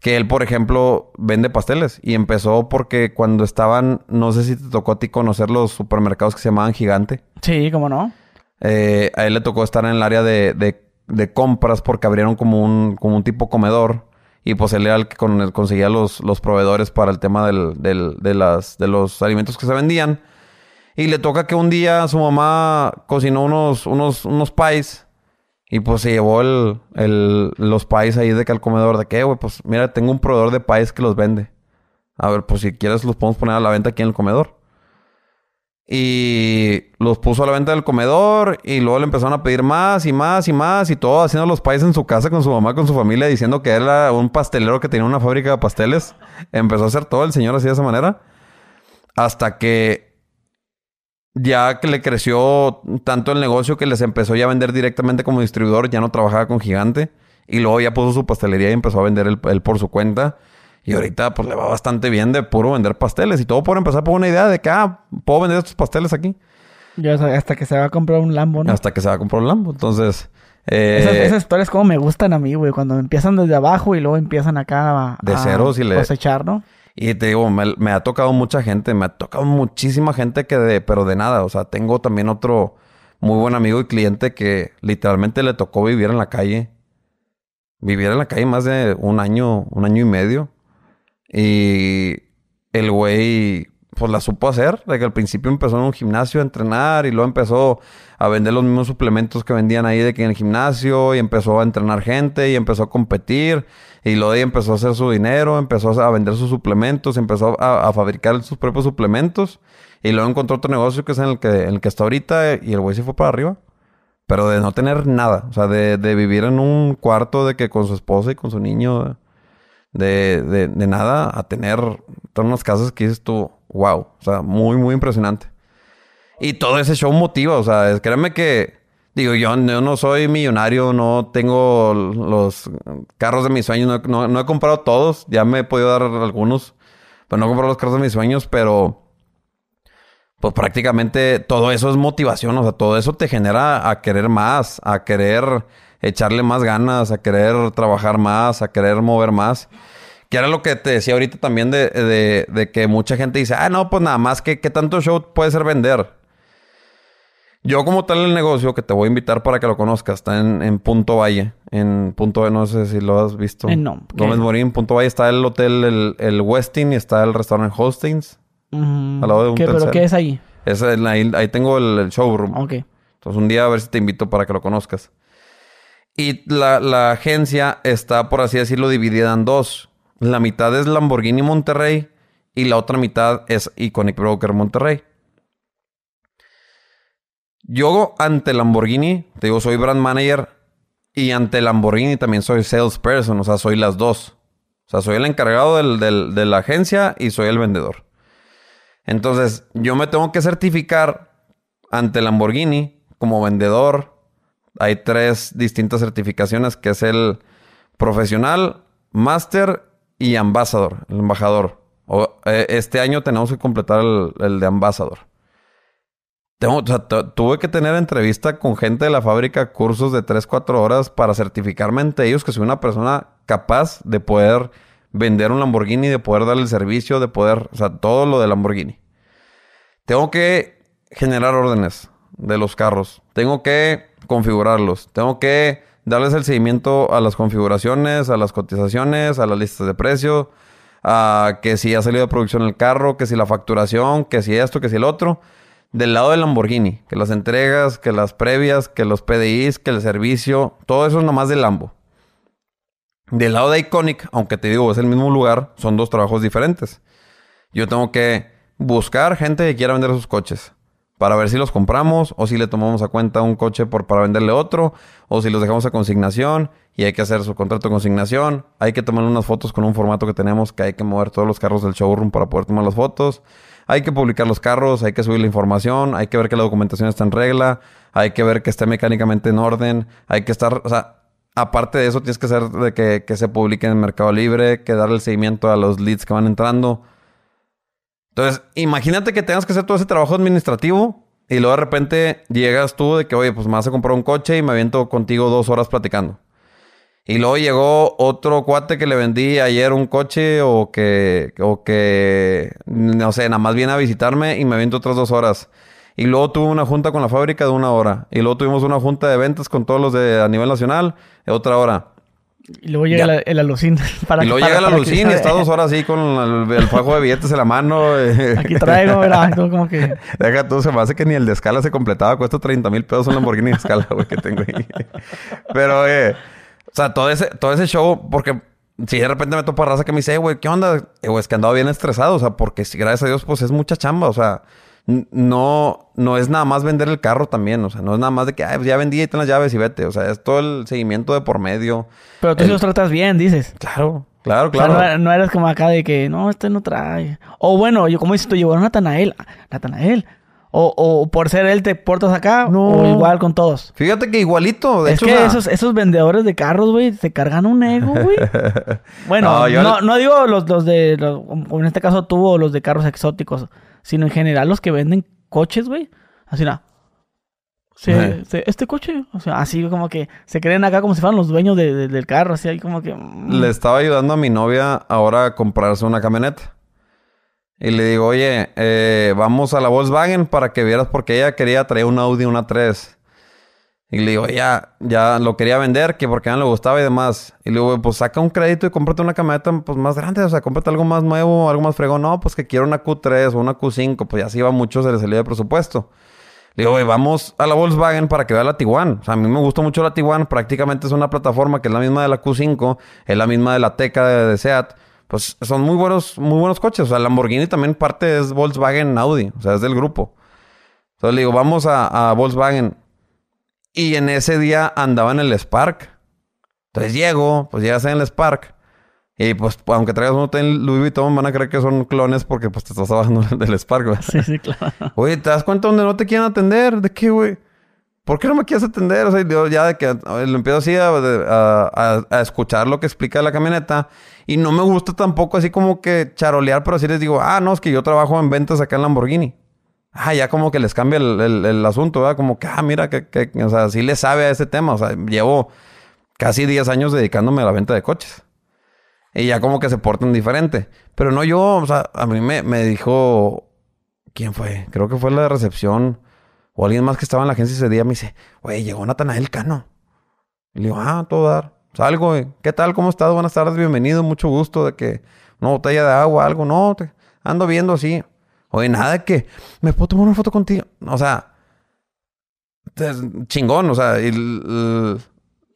Que él, por ejemplo, vende pasteles. Y empezó porque cuando estaban, no sé si te tocó a ti conocer los supermercados que se llamaban Gigante. Sí, cómo no. Eh, a él le tocó estar en el área de, de- de compras porque abrieron como un, como un tipo comedor. Y pues él era el que con- conseguía los, los proveedores para el tema del- del- de, las, de los alimentos que se vendían. Y le toca que un día su mamá cocinó unos, unos, unos pies. Y pues se llevó el, el- los pies ahí de que al comedor. De que, güey, pues mira, tengo un proveedor de pies que los vende. A ver, pues si quieres los podemos poner a la venta aquí en el comedor. Y los puso a la venta del comedor y luego le empezaron a pedir más y más y más y todo haciendo los pais en su casa con su mamá, con su familia, diciendo que era un pastelero que tenía una fábrica de pasteles. Empezó a hacer todo el señor así de esa manera. Hasta que ya que le creció tanto el negocio que les empezó ya a vender directamente como distribuidor, ya no trabajaba con Gigante. Y luego ya puso su pastelería y empezó a vender él, por su cuenta. Y ahorita pues le va bastante bien de puro vender pasteles. Y todo por empezar por una idea de que, ah, puedo vender estos pasteles aquí. Ya hasta que se va a comprar un Lambo, ¿no? Hasta que se va a comprar un Lambo. Entonces, eh, Esas, esas historias como me gustan a mí, güey. Cuando empiezan desde abajo y luego empiezan acá a, De a ceros y le- cosechar, ¿no? y te digo, me, me ha tocado mucha gente, me ha tocado muchísima gente que de, pero de nada. O sea, tengo también otro muy buen amigo y cliente que literalmente le tocó vivir en la calle. Vivir en la calle más de un año, un año y medio. Y el güey, pues la supo hacer. De que al principio empezó en un gimnasio a entrenar y luego empezó a vender los mismos suplementos que vendían ahí de que en el gimnasio y empezó a entrenar gente y empezó a competir. Y luego ahí empezó a hacer su dinero, empezó a vender sus suplementos, empezó a, a fabricar sus propios suplementos. Y luego encontró otro negocio que es en el que, en el que está ahorita y el güey se fue para arriba. Pero de no tener nada. O sea, de, de vivir en un cuarto de que con su esposa y con su niño. De, de, de nada a tener todas unas casas que dices tú, wow. O sea, muy, muy impresionante. Y todo ese show motiva. O sea, es- créeme que... Digo, yo, yo no soy millonario, no tengo los carros de mis sueños, no, no- no he comprado todos, ya me he podido dar algunos, pero no he comprado los carros de mis sueños, pero pues prácticamente todo eso es motivación, o sea, todo eso te genera a querer más, a querer echarle más ganas, a querer trabajar más, a querer mover más. Que era lo que te decía ahorita también de, de- de que mucha gente dice, ah, no, pues nada más, que qué tanto show puede ser vender? Yo como tal el negocio, que te voy a invitar para que lo conozcas, está en, en Punto Valle. En Punto Valle, no sé si lo has visto. Eh, no. Gómez Morín, Punto Valle, está el hotel, el, el Westin y está el restaurante Hostings. Mm, Al lado de un ¿qué, ¿Pero qué es ahí? Es el- ahí, ahí tengo el, el showroom. Ok. Entonces un día a ver si te invito para que lo conozcas. Y la, la agencia está, por así decirlo, dividida en dos. La mitad es Lamborghini Monterrey y la otra mitad es Iconic Broker Monterrey. Yo ante Lamborghini, te digo, soy brand manager y ante Lamborghini también soy salesperson, o sea, soy las dos. O sea, soy el encargado del- del- de la agencia y soy el vendedor. Entonces, yo me tengo que certificar ante Lamborghini como vendedor. Hay tres distintas certificaciones, que es el profesional, máster y ambassador, el embajador. Eh, este año tenemos que completar el, de ambassador. Tuve que tener entrevista con gente de la fábrica, cursos de 3, 4 horas para certificarme ante ellos que soy una persona capaz de poder vender un Lamborghini, de poder darle el servicio, de poder, o sea, todo lo de Lamborghini. Tengo que generar órdenes de los carros. Tengo que configurarlos. Tengo que darles el seguimiento a las configuraciones, a las cotizaciones, a las listas de precio, a que si ha salido de producción el carro, que si la facturación, que si esto, que si el otro. Del lado del Lamborghini, que las entregas, que las previas, que los PDIs, que el servicio, todo eso es nomás del Lambo. Del lado de Iconic, aunque te digo, es el mismo lugar, son dos trabajos diferentes. Yo tengo que buscar gente que quiera vender sus coches. Para ver si los compramos o si le tomamos a cuenta un coche por, para venderle otro o si los dejamos a consignación y hay que hacer su contrato de consignación. Hay que tomar unas fotos con un formato que tenemos que hay que mover todos los carros del showroom para poder tomar las fotos. Hay que publicar los carros, hay que subir la información, hay que ver que la documentación está en regla, hay que ver que esté mecánicamente en orden, hay que estar, o sea, aparte de eso tienes que hacer de que, que se publique en el Mercado Libre, que darle el seguimiento a los leads que van entrando. Entonces, imagínate que tengas que hacer todo ese trabajo administrativo y luego de repente llegas tú de que, oye, pues me vas a comprar un coche y me aviento contigo dos horas platicando. Y luego llegó otro cuate que le vendí ayer un coche o que, o que, no sé, nada más viene a visitarme y me aviento otras dos horas. Y luego tuve una junta con la fábrica de una hora. Y luego tuvimos una junta de ventas con todos los de a nivel nacional de otra hora. Y luego llega la- el alucín. Para, y luego para- llega la para que Lucín y está dos horas así con el, el fajo de billetes en la mano. eh. Aquí traigo, ¿verdad? Tú como que... Deja tú, se me hace que ni el de escala se completaba. Cuesta 30 mil pesos un Lamborghini de escala, güey, que tengo ahí. Pero, eh, o sea, todo ese, todo ese show, porque si de repente me topa raza que me dice, "Eh, güey, ¿qué onda? Eh, güey, es que andaba bien estresado, o sea, porque gracias a Dios, pues es mucha chamba, o sea, no, no es nada más vender el carro también, o sea, no es nada más de que, ay, pues ya vendí, ahí ten las llaves y vete, o sea, es todo el seguimiento de por medio. Pero tú sí los tratas bien, dices. Claro, claro, O sea, claro. no, no eres como acá de que, no, este no trae. O bueno, yo como dices tú, llevó a Natanael. Natanael. O, o por ser él te portas acá. No. O igual con todos. Fíjate que igualito, de es hecho, que esos, esos vendedores de carros, güey, se cargan un ego, güey. Bueno, No, no, digo los, los de, los- como en este caso tú o los de carros exóticos, sino en general los que venden coches, güey. Así nada. Sí, este coche, o sea, así como que se creen acá como si fueran los dueños de- de- del carro, así ahí como que... mm. Le estaba ayudando a mi novia ahora a comprarse una camioneta. Y le digo, oye, eh, vamos a la Volkswagen para que vieras porque ella quería traer un Audi, una 3. Y le digo, ya, ya lo quería vender, que porque ella le gustaba y demás. Y le digo, pues saca un crédito y cómprate una camioneta pues más grande, o sea, cómprate algo más nuevo, algo más fregón. No, pues que quiero una Q3 o una Q5, pues ya si iba mucho, se le salía de presupuesto. Le digo, vamos a la Volkswagen para que vea la Tiguan. O sea, a mí me gusta mucho la Tiguan. Prácticamente es una plataforma que es la misma de la Q5, es la misma de la Teca de, de Seat. Pues son muy buenos, muy buenos coches. O sea, Lamborghini también parte es Volkswagen Audi. O sea, es del grupo. Entonces le digo, vamos a Volkswagen. Y en ese día andaba en el Spark. Entonces llego, pues llegas en el Spark. Y pues, aunque traigas un hotel Louis Vuitton, van a creer que son clones porque pues te estás bajando del Spark, ¿verdad? Sí, sí, claro. Oye, ¿te das cuenta donde no te quieren atender? ¿De qué, güey? ¿Por qué no me quieres atender? O sea, yo ya de que eh, lo empiezo así a, a- a- a escuchar lo que explica la camioneta. Y no me gusta tampoco así como que charolear, pero así les digo, ah, no, es que yo trabajo en ventas acá en Lamborghini. Ah, ya como que les cambia el, el- asunto, ¿verdad? Como que, ah, mira, que, que- o sea, sí le sabe a ese tema. O sea, llevo casi 10 años dedicándome a la venta de coches. Y ya como que se portan diferente. Pero no yo, o sea, a mí me, me dijo... ¿Quién fue? Creo que fue la recepción. O alguien más que estaba en la agencia ese día me dice... Oye, llegó Natanael Cano. Y le digo, ah, todo dar. Salgo, güey. ¿Qué tal? ¿Cómo estás? Buenas tardes, bienvenido. Mucho gusto de que... Una botella de agua, algo. No, ando viendo así. Oye, nada que... ¿Me puedo tomar una foto contigo? O sea... Chingón, o sea... y el-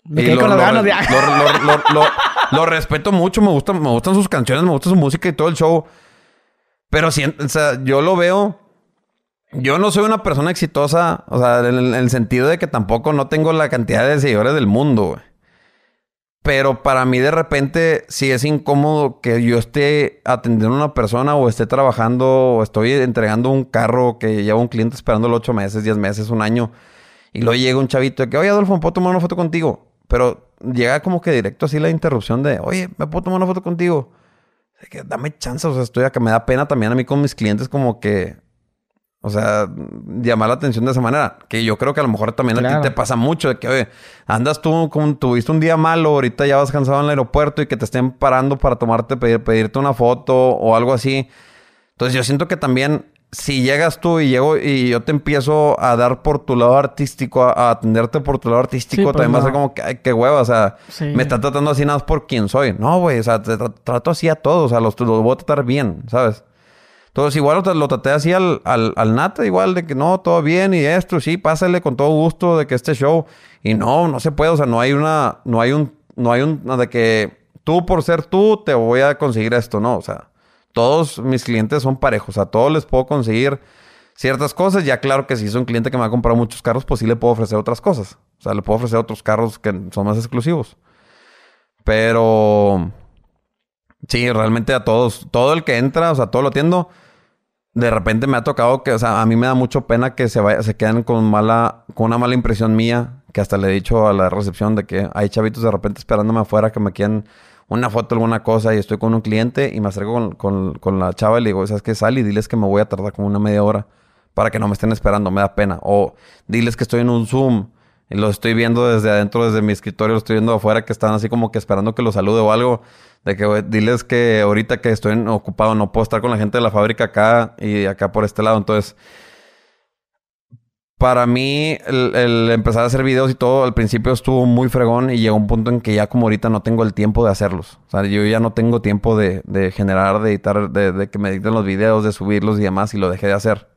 Me quedé lo- con lo- ganas de... lo- respeto mucho, me gustan, me gustan sus canciones, me gusta su música y todo el show. Pero si, o sea, yo lo veo. Yo no soy una persona exitosa, o sea, en el, en el sentido de que tampoco no tengo la cantidad de seguidores del mundo, güey. Pero para mí de repente sí es incómodo que yo esté atendiendo a una persona o esté trabajando o estoy entregando un carro que lleva un cliente esperándolo ocho meses, diez meses, un año. Y luego llega un chavito de que, oye, Adolfo, ¿me puedo tomar una foto contigo? Pero llega como que directo así la interrupción de, oye, ¿me puedo tomar una foto contigo? Que dame chance, o sea, estoy acá, me da pena también a mí con mis clientes como que, o sea, llamar la atención de esa manera. Que yo creo que a lo mejor también a ti te pasa mucho de que, oye, andas tú, como tuviste un día malo, ahorita ya vas cansado en el aeropuerto y que te estén parando para tomarte, pedir- pedirte una foto o algo así. Entonces yo siento que también si llegas tú y llego y yo te empiezo a dar por tu lado artístico, a, a atenderte por tu lado artístico, Sí, pues también va a ser como que, ay, qué hueva, o sea, Sí. me está tratando así nada más por quien soy. No, güey, o sea, te tra- trato así a todos, o sea, los, los voy a tratar bien, ¿sabes? Entonces, igual lo, tra- lo traté así al, al, al Nata, igual de que no, todo bien y esto, sí, pásale con todo gusto de que este show. Y no, no se puede, o sea, no hay una, no hay un, no hay un, de que tú por ser tú te voy a conseguir esto, no, o sea, todos mis clientes son parejos, a todos les puedo conseguir ciertas cosas. Ya claro que si es un cliente que me ha comprado muchos carros, pues sí le puedo ofrecer otras cosas. O sea, le puedo ofrecer otros carros que son más exclusivos. Pero sí, realmente a todos, todo el que entra, o sea, todo lo atiendo. De repente me ha tocado que, o sea, a mí me da mucho pena que se vaya, se queden con mala, con una mala impresión mía, que hasta le he dicho a la recepción de que hay chavitos de repente esperándome afuera que me quieran una foto, alguna cosa, y estoy con un cliente y me acerco con, con, con la chava y le digo, ¿sabes qué? Sal y diles que me voy a tardar como una media hora para que no me estén esperando, me da pena. O diles que estoy en un Zoom y lo estoy viendo desde adentro, desde mi escritorio, lo estoy viendo afuera, que están así como que esperando que lo salude o algo. De que güey, diles que ahorita que estoy ocupado no puedo estar con la gente de la fábrica acá y acá por este lado. Entonces, para mí, el, el empezar a hacer videos y todo, al principio estuvo muy fregón y llegó un punto en que ya como ahorita no tengo el tiempo de hacerlos. O sea, yo ya no tengo tiempo de, de generar, de editar, de, de que me editen los videos, de subirlos y demás y lo dejé de hacer.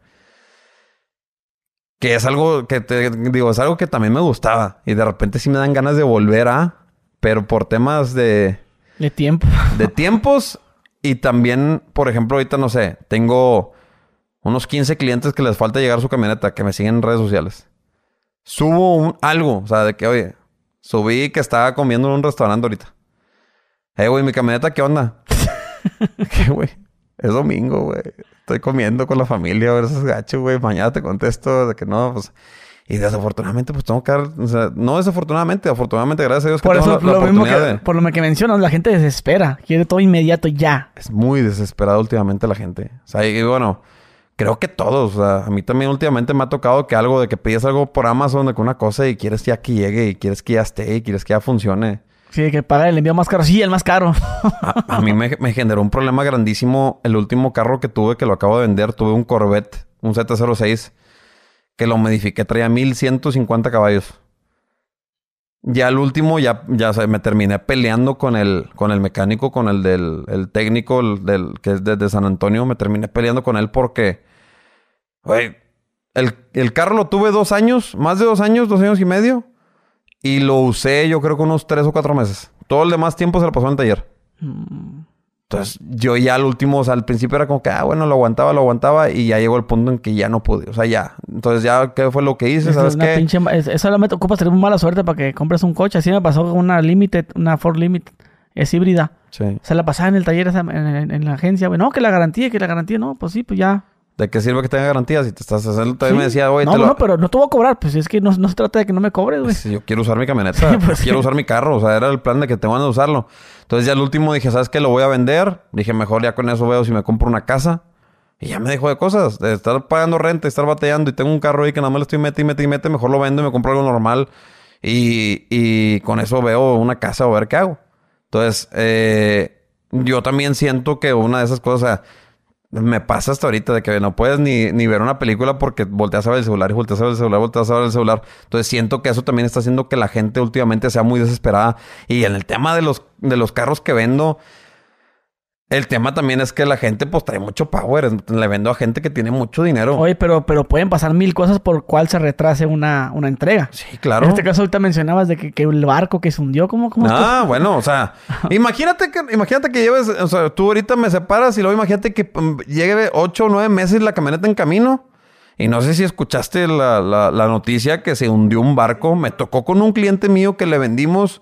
Que es algo que te digo, es algo que también me gustaba. Y de repente sí me dan ganas de volver a. Pero por temas de. De tiempo. De tiempos. Y también, por ejemplo, ahorita no sé, tengo unos 15 clientes que les falta llegar a su camioneta, que me siguen en redes sociales. Subo un, algo, o sea, de que, oye, subí que estaba comiendo en un restaurante ahorita. Eh, güey, mi camioneta, ¿qué onda? ¿Qué, güey? Es domingo, güey. Estoy comiendo con la familia, güey. Eso es gacho, güey. Mañana te contesto de que no, pues... Y desafortunadamente, pues tengo que dar... O sea, no desafortunadamente. Afortunadamente, gracias a Dios que Por eso, la, la lo mismo que, de... por lo que mencionas, la gente desespera. Quiere todo inmediato ya. Es muy desesperada últimamente la gente. O sea, y bueno... Creo que todos. O sea, a mí también últimamente me ha tocado que algo de que pides algo por Amazon de que una cosa y quieres ya que llegue y quieres que ya esté y quieres que ya funcione. Sí, que paga el envío más caro. Sí, el más caro. A, a mí me, me generó un problema grandísimo. El último carro que tuve, que lo acabo de vender, tuve un Corvette, un Z06, que lo modifiqué, traía 1150 caballos. Ya el último, ya, ya me terminé peleando con el, con el mecánico, con el del el técnico, el del, que es de, de San Antonio. Me terminé peleando con él porque, el, el carro lo tuve dos años, más de dos años, dos años y medio. Y lo usé yo creo que unos tres o cuatro meses. Todo el demás tiempo se lo pasó en el taller. Entonces, yo ya al último, o sea, al principio era como que, ah, bueno, lo aguantaba, lo aguantaba, y ya llegó el punto en que ya no pude. O sea, ya. Entonces, ya, ¿qué fue lo que hice? ¿Sabes es una qué? pinche es- Eso solamente ocupas tener mala suerte para que compres un coche. Así me pasó con una Limited, una Ford Limited. Es híbrida. Sí. Se la pasaba en el taller, en- en la agencia. güey. No, que la garantía, que la garantía. No, pues sí, pues ya. ¿De qué sirve que tenga garantías? Si te estás haciendo, me Sí. decía, oye, no, te lo... no, pero no te voy a cobrar. Pues es que no, no se trata de que no me cobres, güey. Pues, yo quiero usar mi camioneta, Sí, pues, quiero sí. usar mi carro, o sea, era el plan de que te van a usarlo. Entonces ya al último dije, ¿sabes qué? Lo voy a vender. Dije, mejor ya con eso veo si me compro una casa. Y ya me dejó de cosas, de estar pagando renta, estar batallando y tengo un carro ahí que nada más le estoy mete y mete y mete, mejor lo vendo y me compro algo normal. Y, y con eso veo una casa o ver qué hago. Entonces, eh, yo también siento que una de esas cosas, o sea, me pasa hasta ahorita de que no puedes ni, ni ver una película porque volteas a ver el celular y volteas a ver el celular, volteas a ver el celular. Entonces siento que eso también está haciendo que la gente últimamente sea muy desesperada. Y en el tema de los, de los carros que vendo, el tema también es que la gente pues trae mucho power. Le vendo a gente que tiene mucho dinero. Oye, pero, pero pueden pasar mil cosas por cual se retrase una, una entrega. Sí, claro. En este caso, ahorita mencionabas de que, que el barco que se hundió, ¿cómo? cómo Ah, bueno, o sea, imagínate que, imagínate que lleves, o sea, tú ahorita me separas y luego imagínate que mm, llegue ocho o nueve meses la camioneta en camino. Y no sé si escuchaste la, la- la noticia que se hundió un barco. Me tocó con un cliente mío que le vendimos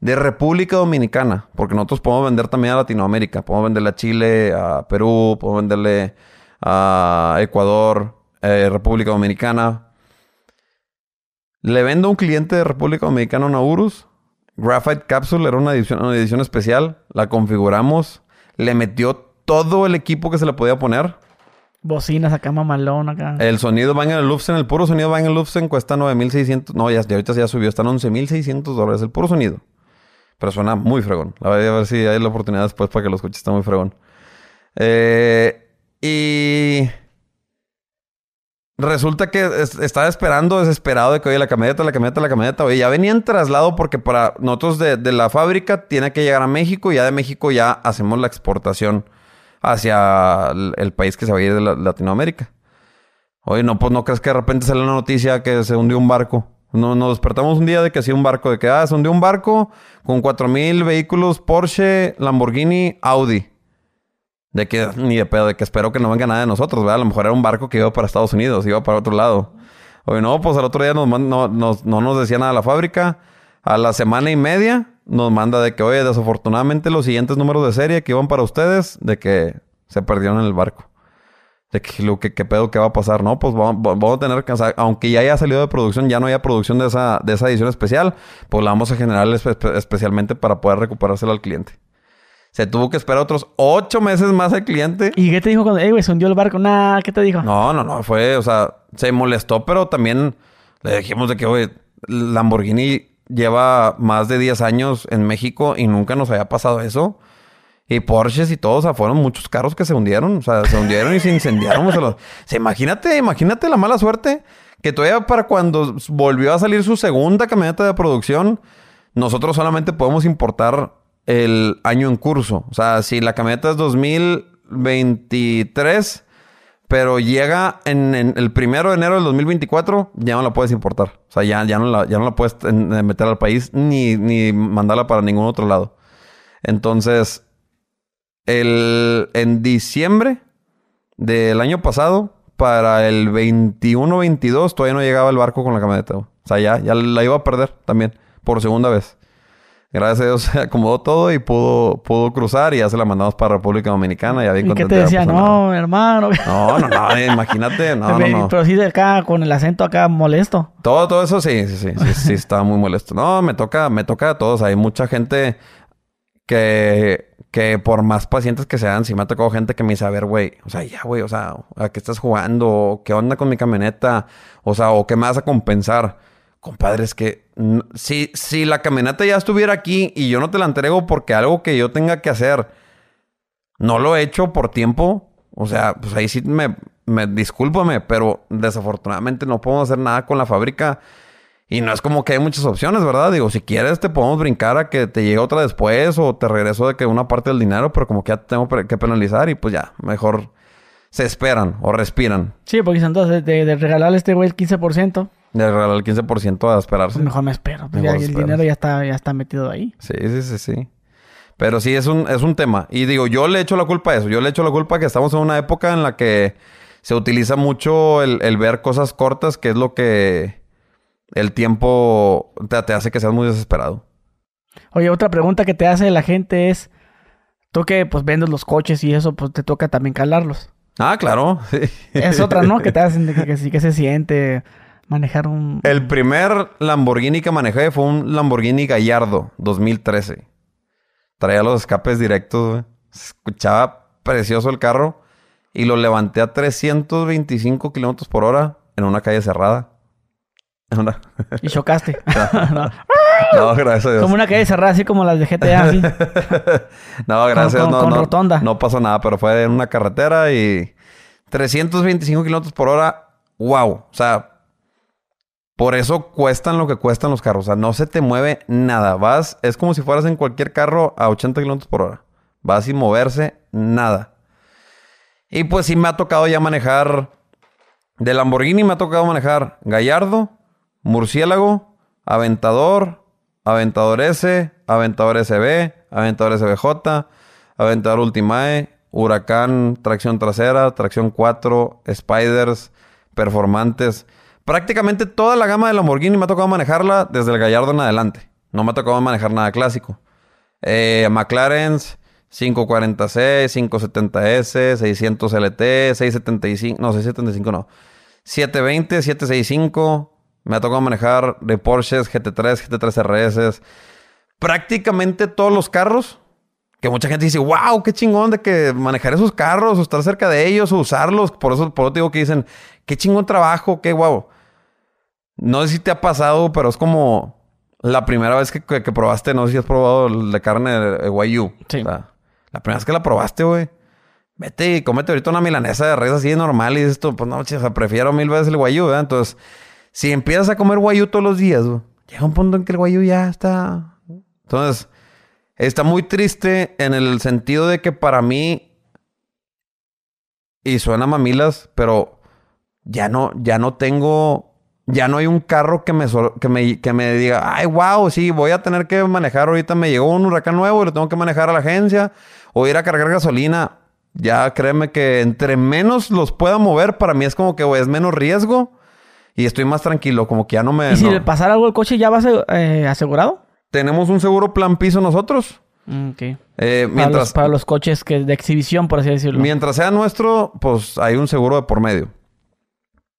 de República Dominicana, porque nosotros podemos vender también a Latinoamérica. Podemos venderle a Chile, a Perú, podemos venderle a Ecuador, eh, República Dominicana. Le vendo a un cliente de República Dominicana una Urus. Graphite Capsule era una edición, una edición especial. La configuramos. Le metió todo el equipo que se le podía poner. Bocinas acá, mamalón acá. El sonido Bang Olufsen, el puro sonido Bang Olufsen cuesta 9.600. No, ya, ya ahorita ya subió. Están 11.600 dólares. El puro sonido. Pero suena muy fregón. La verdad, a ver si hay la oportunidad después para que lo escuches. Está muy fregón. Eh, y... Resulta que es- estaba esperando desesperado de que, oye, la camioneta, la camioneta, la camioneta. Oye, ya venía en traslado porque para nosotros de, la fábrica tiene que llegar a México y ya de México ya hacemos la exportación hacia el, país que se va a ir de la- Latinoamérica. Oye, no, pues no crees que de repente sale una noticia que se hundió un barco. No, nos despertamos un día de que sí un barco, de que ah, se hundió un barco con 4000 vehículos Porsche, Lamborghini, Audi. De que ni de pedo, de que espero que no venga nada de nosotros, ¿verdad? A lo mejor era un barco que iba para Estados Unidos, iba para otro lado. Oye, no, pues al otro día nos no, nos, no nos decía nada la fábrica. A la semana y media nos manda de que, oye, desafortunadamente los siguientes números de serie que iban para ustedes, de que se perdieron en el barco. De que, lo que, qué pedo, qué va a pasar. No, pues vamos, vamos a tener que, o sea, aunque ya haya salido de producción, ya no haya producción de esa, de esa edición especial, pues la vamos a generar espe- especialmente para poder recuperársela al cliente. Se tuvo que esperar otros ocho meses más al cliente. ¿Y qué te dijo cuando, eh, güey, se hundió el barco? Nah, ¿qué te dijo? No, no, no, fue, o sea, se molestó, pero también le dijimos de que, oye, Lamborghini lleva más de 10 años en México y nunca nos había pasado eso. Y Porsches y todo, o sea, fueron muchos carros que se hundieron, o sea, se hundieron y se incendiaron. o sea, sea, imagínate, imagínate la mala suerte que todavía para cuando volvió a salir su segunda camioneta de producción, nosotros solamente podemos importar el año en curso. O sea, si la camioneta es 2023, pero llega en, el primero de enero del 2024, ya no la puedes importar. O sea, ya, ya, no, la, ya no la puedes meter al país ni, ni mandarla para ningún otro lado. Entonces, el, en diciembre del año pasado, para el 21-22, todavía no llegaba el barco con la camioneta. güey. O sea, ya, ya la iba a perder también, por segunda vez. Gracias a Dios se acomodó todo y pudo, pudo cruzar y ya se la mandamos para República Dominicana. Ya bien ¿Y qué te decía? No, hermano. No, no, no, eh, imagínate, no, no, no. Pero sí de acá, con el acento acá molesto. Todo, todo eso sí, sí, sí, sí, sí, estaba muy molesto. No, me toca, me toca a todos. Hay mucha gente que, que por más pacientes que sean, sí me ha tocado gente que me dice, a ver, güey, o sea, ya, güey, o sea, ¿a qué estás jugando? ¿Qué onda con mi camioneta? O sea, ¿o qué me vas a compensar? Compadre, es que si, si la camioneta ya estuviera aquí y yo no te la entrego porque algo que yo tenga que hacer no lo he hecho por tiempo, o sea, pues ahí sí me, me discúlpame, pero desafortunadamente no podemos hacer nada con la fábrica. Y no es como que hay muchas opciones, ¿verdad? Digo, si quieres te podemos brincar a que te llegue otra después o te regreso de que una parte del dinero, pero como que ya te tengo que penalizar y pues ya, mejor se esperan o respiran. Sí, porque entonces de, de regalarle a este güey el 15%, De regalar el 15% a esperarse. pues mejor me espero. Pues ya el dinero ya está, ya está metido ahí. Sí, sí, sí, sí. Pero sí, es un, es un tema. Y digo, yo le echo la culpa a eso. Yo le echo la culpa a que estamos en una época en la que se utiliza mucho el, el ver cosas cortas, que es lo que el tiempo te, te hace que seas muy desesperado. Oye, otra pregunta que te hace la gente es, tú que pues vendes los coches y eso, pues te toca también calarlos. Ah, claro. sí. Es otra, ¿no? Que te hacen de que, que sí que se siente manejar un... El primer Lamborghini que manejé fue un Lamborghini Gallardo 2013. Traía los escapes directos, güey. Se escuchaba precioso el carro. Y lo levanté a 325 kilómetros por hora en una calle cerrada. Una- Y chocaste. No. No, gracias a Dios. Como una calle cerrada, así como las de GTA, así. No, gracias. con- no, con no, rotonda. no pasó nada, pero fue en una carretera y 325 kilómetros por hora. Wow. O sea, por eso cuestan lo que cuestan los carros. O sea, no se te mueve nada. Vas, es como si fueras en cualquier carro a 80 kilómetros por hora. Vas sin moverse nada. Y pues sí me ha tocado ya manejar. De Lamborghini me ha tocado manejar Gallardo, Murciélago, Aventador, Aventador S, Aventador SB, Aventador SBJ, Aventador Ultimae, Huracán, tracción trasera, tracción 4, Spiders, performantes. Prácticamente toda la gama de Lamborghini me ha tocado manejarla desde el Gallardo en adelante. No me ha tocado manejar nada clásico. Eh, McLaren's, 540C, 570S, 600 LT, 675, no, 675 no. 720, 765. Me ha tocado manejar de Porsches, GT3, GT3 RS. Prácticamente todos los carros. Que mucha gente dice, wow, qué chingón de que manejar esos carros o estar cerca de ellos o usarlos. Por eso, por eso digo que dicen, qué chingón trabajo, qué guau. No sé si te ha pasado, pero es como la primera vez que, que- que probaste, no sé si has probado el de carne de Wagyu. Sí. O sea, la primera vez que la probaste, güey. Vete y cómete ahorita una milanesa de res así normal y dices tú, pues no, o sea, prefiero mil veces el guayú, ¿verdad? Entonces, si empiezas a comer guayú todos los días, llega un punto en que el guayú ya está... Entonces, está muy triste en el sentido de que para mí, y suena mamilas, pero ya no, ya no tengo, ya no hay un carro que me, que me, que me diga, ay, wow, sí, voy a tener que manejar ahorita, me llegó un huracán nuevo y lo tengo que manejar a la agencia o ir a cargar gasolina. Ya créeme que entre menos los pueda mover, para mí es como que es menos riesgo y estoy más tranquilo, como que ya no me... ¿Y si no- le pasara algo al coche ya va ase- eh, asegurado? Tenemos un seguro plan piso nosotros. Mm, ok. Eh, Para, los, mientras, para los coches que de exhibición, por así decirlo. mientras sea nuestro, pues hay un seguro de por medio.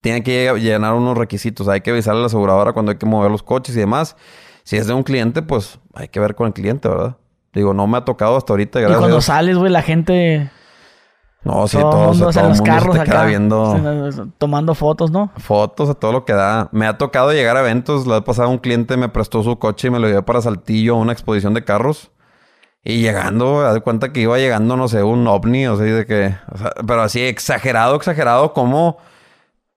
Tiene que llenar unos requisitos. Hay que avisarle a la aseguradora cuando hay que mover los coches y demás. Si es de un cliente, pues hay que ver con el cliente, ¿verdad? Digo, no me ha tocado hasta ahorita, y gracias a cuando Dios. sales, güey, la gente... No, sí, todo todo, mundo, o sea, todo los mundo se carros queda acá. viendo Tomando fotos, ¿no? fotos a todo lo que da. Me ha tocado llegar a eventos. La vez pasada un cliente me prestó su coche y me lo llevé para Saltillo a una exposición de carros. Y llegando, haz de cuenta que iba llegando, no sé, un ovni, o sea, de que... o sea, pero así exagerado, exagerado, como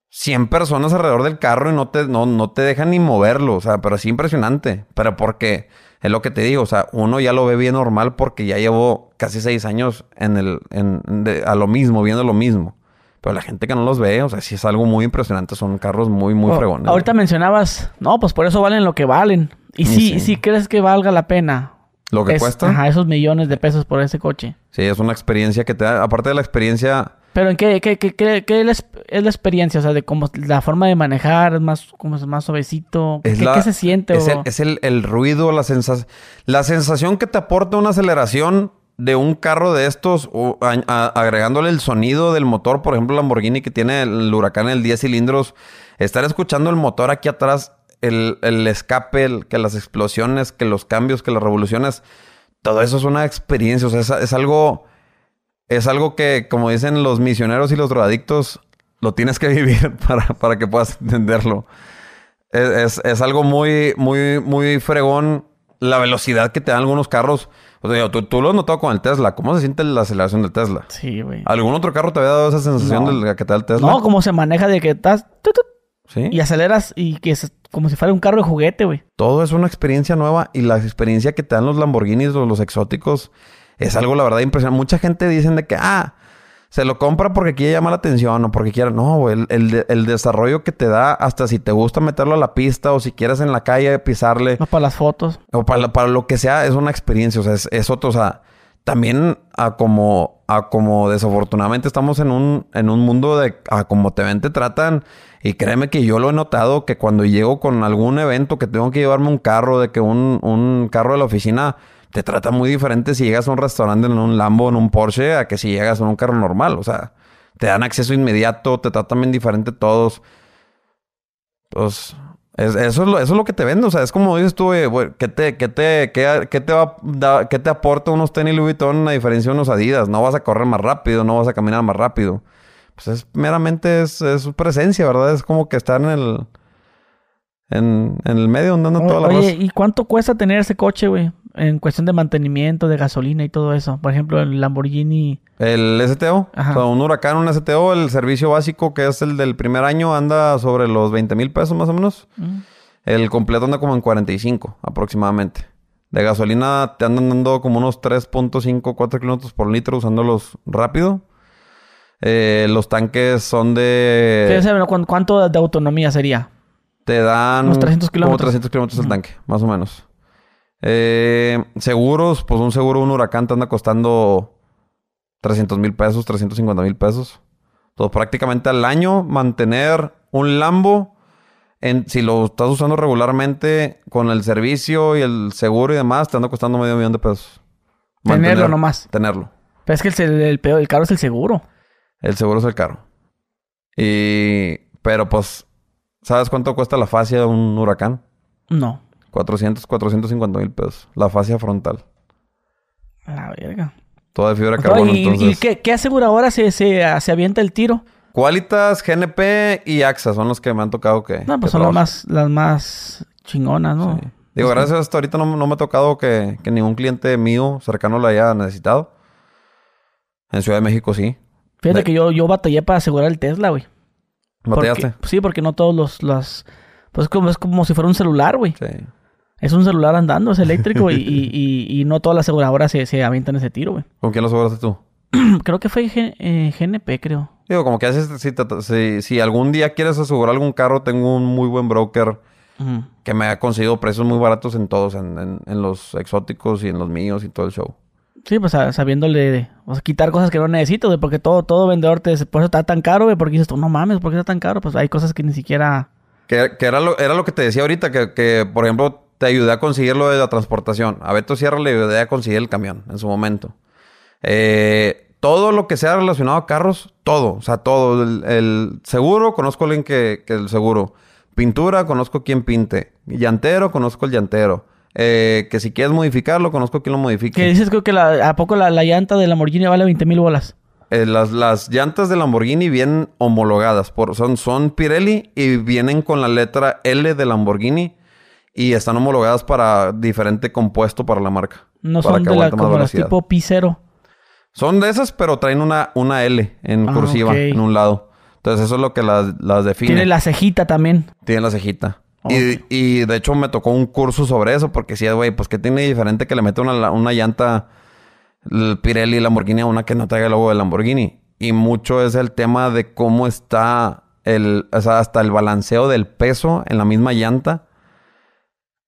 100 personas alrededor del carro y no te, no, no te dejan ni moverlo. O sea, pero así impresionante. Pero porque, es lo que te digo, o sea, uno ya lo ve bien normal porque ya llevo casi seis años en el, en, de- a lo mismo, viendo lo mismo. Pero la gente que no los ve, o sea, sí es algo muy impresionante. Son carros muy, muy Oh, fregones. Ahorita mencionabas, no, pues por eso valen lo que valen. Y Sí, si, sí. si crees que valga la pena. Lo que es- cuesta. Ajá, esos millones de pesos por ese coche. Sí, es una experiencia que te da. Aparte de la experiencia, Pero en qué, qué, qué, qué- qué es la experiencia, o sea, de cómo la forma de manejar es más, como es más suavecito. es ¿Qué, la- qué se siente? Es, o- el, es el- el ruido, la sensación. La sensación que te aporta una aceleración de un carro de estos, o a- a- agregándole el sonido del motor, por ejemplo, Lamborghini que tiene el huracán el 10 cilindros, estar escuchando el motor aquí atrás, el, el escape, el- que las explosiones, que los cambios, que las revoluciones, todo eso es una experiencia, o sea, es, es algo, es algo que, como dicen los misioneros y los drogadictos, lo tienes que vivir para, para que puedas entenderlo. Es, es- es algo muy, muy, muy fregón la velocidad que te dan algunos carros. O sea, tú, tú lo has notado con el Tesla. ¿Cómo se siente la aceleración del Tesla? Sí, güey. ¿Algún otro carro te había dado esa sensación No. de la que te da el Tesla? No, cómo se maneja de que estás ¿Sí? y aceleras y que es como si fuera un carro de juguete, güey. Todo es una experiencia nueva y la experiencia que te dan los Lamborghinis o los exóticos es algo, la verdad, impresionante. Mucha gente dicen de que, ah, se lo compra porque quiere llamar la atención o porque quiere. No, güey, el, el de- el desarrollo que te da, hasta si te gusta meterlo a la pista o si quieres en la calle pisarle. No para las fotos. O para, para lo que sea, es una experiencia. O sea, es, es otro. O sea, también a como, a como desafortunadamente estamos en un, en un mundo de a como te ven, te tratan. Y créeme que yo lo he notado que cuando llego con algún evento que tengo que llevarme un carro, de que un, un carro de la oficina te trata muy diferente si llegas a un restaurante en un Lambo, en un Porsche, a que si llegas en un carro normal. O sea, te dan acceso inmediato, te tratan bien diferente todos. Pues es- eso, es lo, eso es lo que te vende. O sea, es como dices tú, eh, ¿qué te, qué te, qué, te qué te aporta unos tenis Louis Vuitton a diferencia de unos Adidas? No vas a correr más rápido, no vas a caminar más rápido. Pues es meramente es, es su presencia, ¿verdad? Es como que estar en el en, en el medio donde anda toda la Oye, raza. ¿y cuánto cuesta tener ese coche, güey? En cuestión de mantenimiento, de gasolina y todo eso. Por ejemplo, el Lamborghini. El STO, Ajá. o sea, un huracán, un STO, el servicio básico que es el del primer año anda sobre los 20 mil pesos más o menos. mm, El completo anda como en 45 aproximadamente. De gasolina te andan dando como unos 3.5, 4 kilómetros por litro usándolos rápido. Eh, los tanques son ¿qué de... es, bueno, ¿cuán- ¿Cuánto de autonomía sería? Te dan... Unos 300 kilómetros. Como 300 kilómetros el tanque, más o menos. Eh, seguros, pues un seguro, un huracán te anda costando 300 mil pesos, 350 mil pesos. Entonces, prácticamente al año mantener un Lambo, en, si lo estás usando regularmente con el servicio y el seguro y demás, te anda costando medio millón de pesos. Tenerlo nomás. Tenerlo. Pero es que el, el peor, el caro es el seguro. El seguro es el caro. Y... Pero pues... ¿Sabes cuánto cuesta la fascia de un huracán? No. 400, 450 mil pesos. La fascia frontal. La verga. Toda de fibra de carbono. ¿Y, entonces... y qué, qué aseguradora se, se, se avienta el tiro? Qualitas, GNP y AXA son los que me han tocado que... No, que pues son las más, las más chingonas, ¿no? Sí. Digo, gracias hasta ahorita no, no me ha tocado que, que ningún cliente mío cercano lo haya necesitado. En Ciudad de México sí. Fíjate De- que yo, yo batallé para asegurar el Tesla, güey. ¿Batallaste? Porque- sí, porque no todos los... los pues como, es como si fuera un celular, güey. Sí. Es un celular andando, es eléctrico y, y, y, y no todas las aseguradoras se, se avientan ese tiro, güey. ¿Con quién lo aseguraste tú? creo que fue G- eh, GNP, creo. Digo, como que haces... Si, si, si algún día quieres asegurar algún carro, tengo un muy buen broker que me ha conseguido precios muy baratos en todos. En, en- en los exóticos y en los míos y todo el show. Sí, pues a- sabiéndole, quitar cosas que no necesito, porque todo, todo vendedor te por eso está tan caro, güey, porque dices tú, no mames, ¿por qué está tan caro? Pues hay cosas que ni siquiera... Que, era, lo, era lo que te decía ahorita, que, que, por ejemplo te ayudé a conseguir lo de la transportación. A Beto Sierra le ayudé a conseguir el camión en su momento. Eh, todo lo que sea relacionado a carros, todo. O sea, todo. El, seguro, conozco a alguien que, que el seguro. Pintura, conozco quien pinte. Llantero, conozco el llantero. Eh, que si quieres modificarlo, conozco quien lo modifique. Que dices creo que la, a poco la, la llanta de Lamborghini vale 20 mil bolas. Eh, las, las llantas de Lamborghini vienen homologadas. Por, son, son Pirelli y vienen con la letra L de Lamborghini. Y están homologadas para diferente compuesto para la marca. No para son que de la, como las tipo P0. Son de esas, pero traen una, una L en Ah, cursiva en un lado. Entonces eso es lo que las, las define. Tiene la cejita también. Tiene la cejita. Y, y de hecho me tocó un curso sobre eso, porque sí, güey, pues que tiene diferente que le mete una, una llanta el Pirelli Lamborghini a una que no traiga el logo de Lamborghini. Y mucho es el tema de cómo está el, o sea, hasta el balanceo del peso en la misma llanta.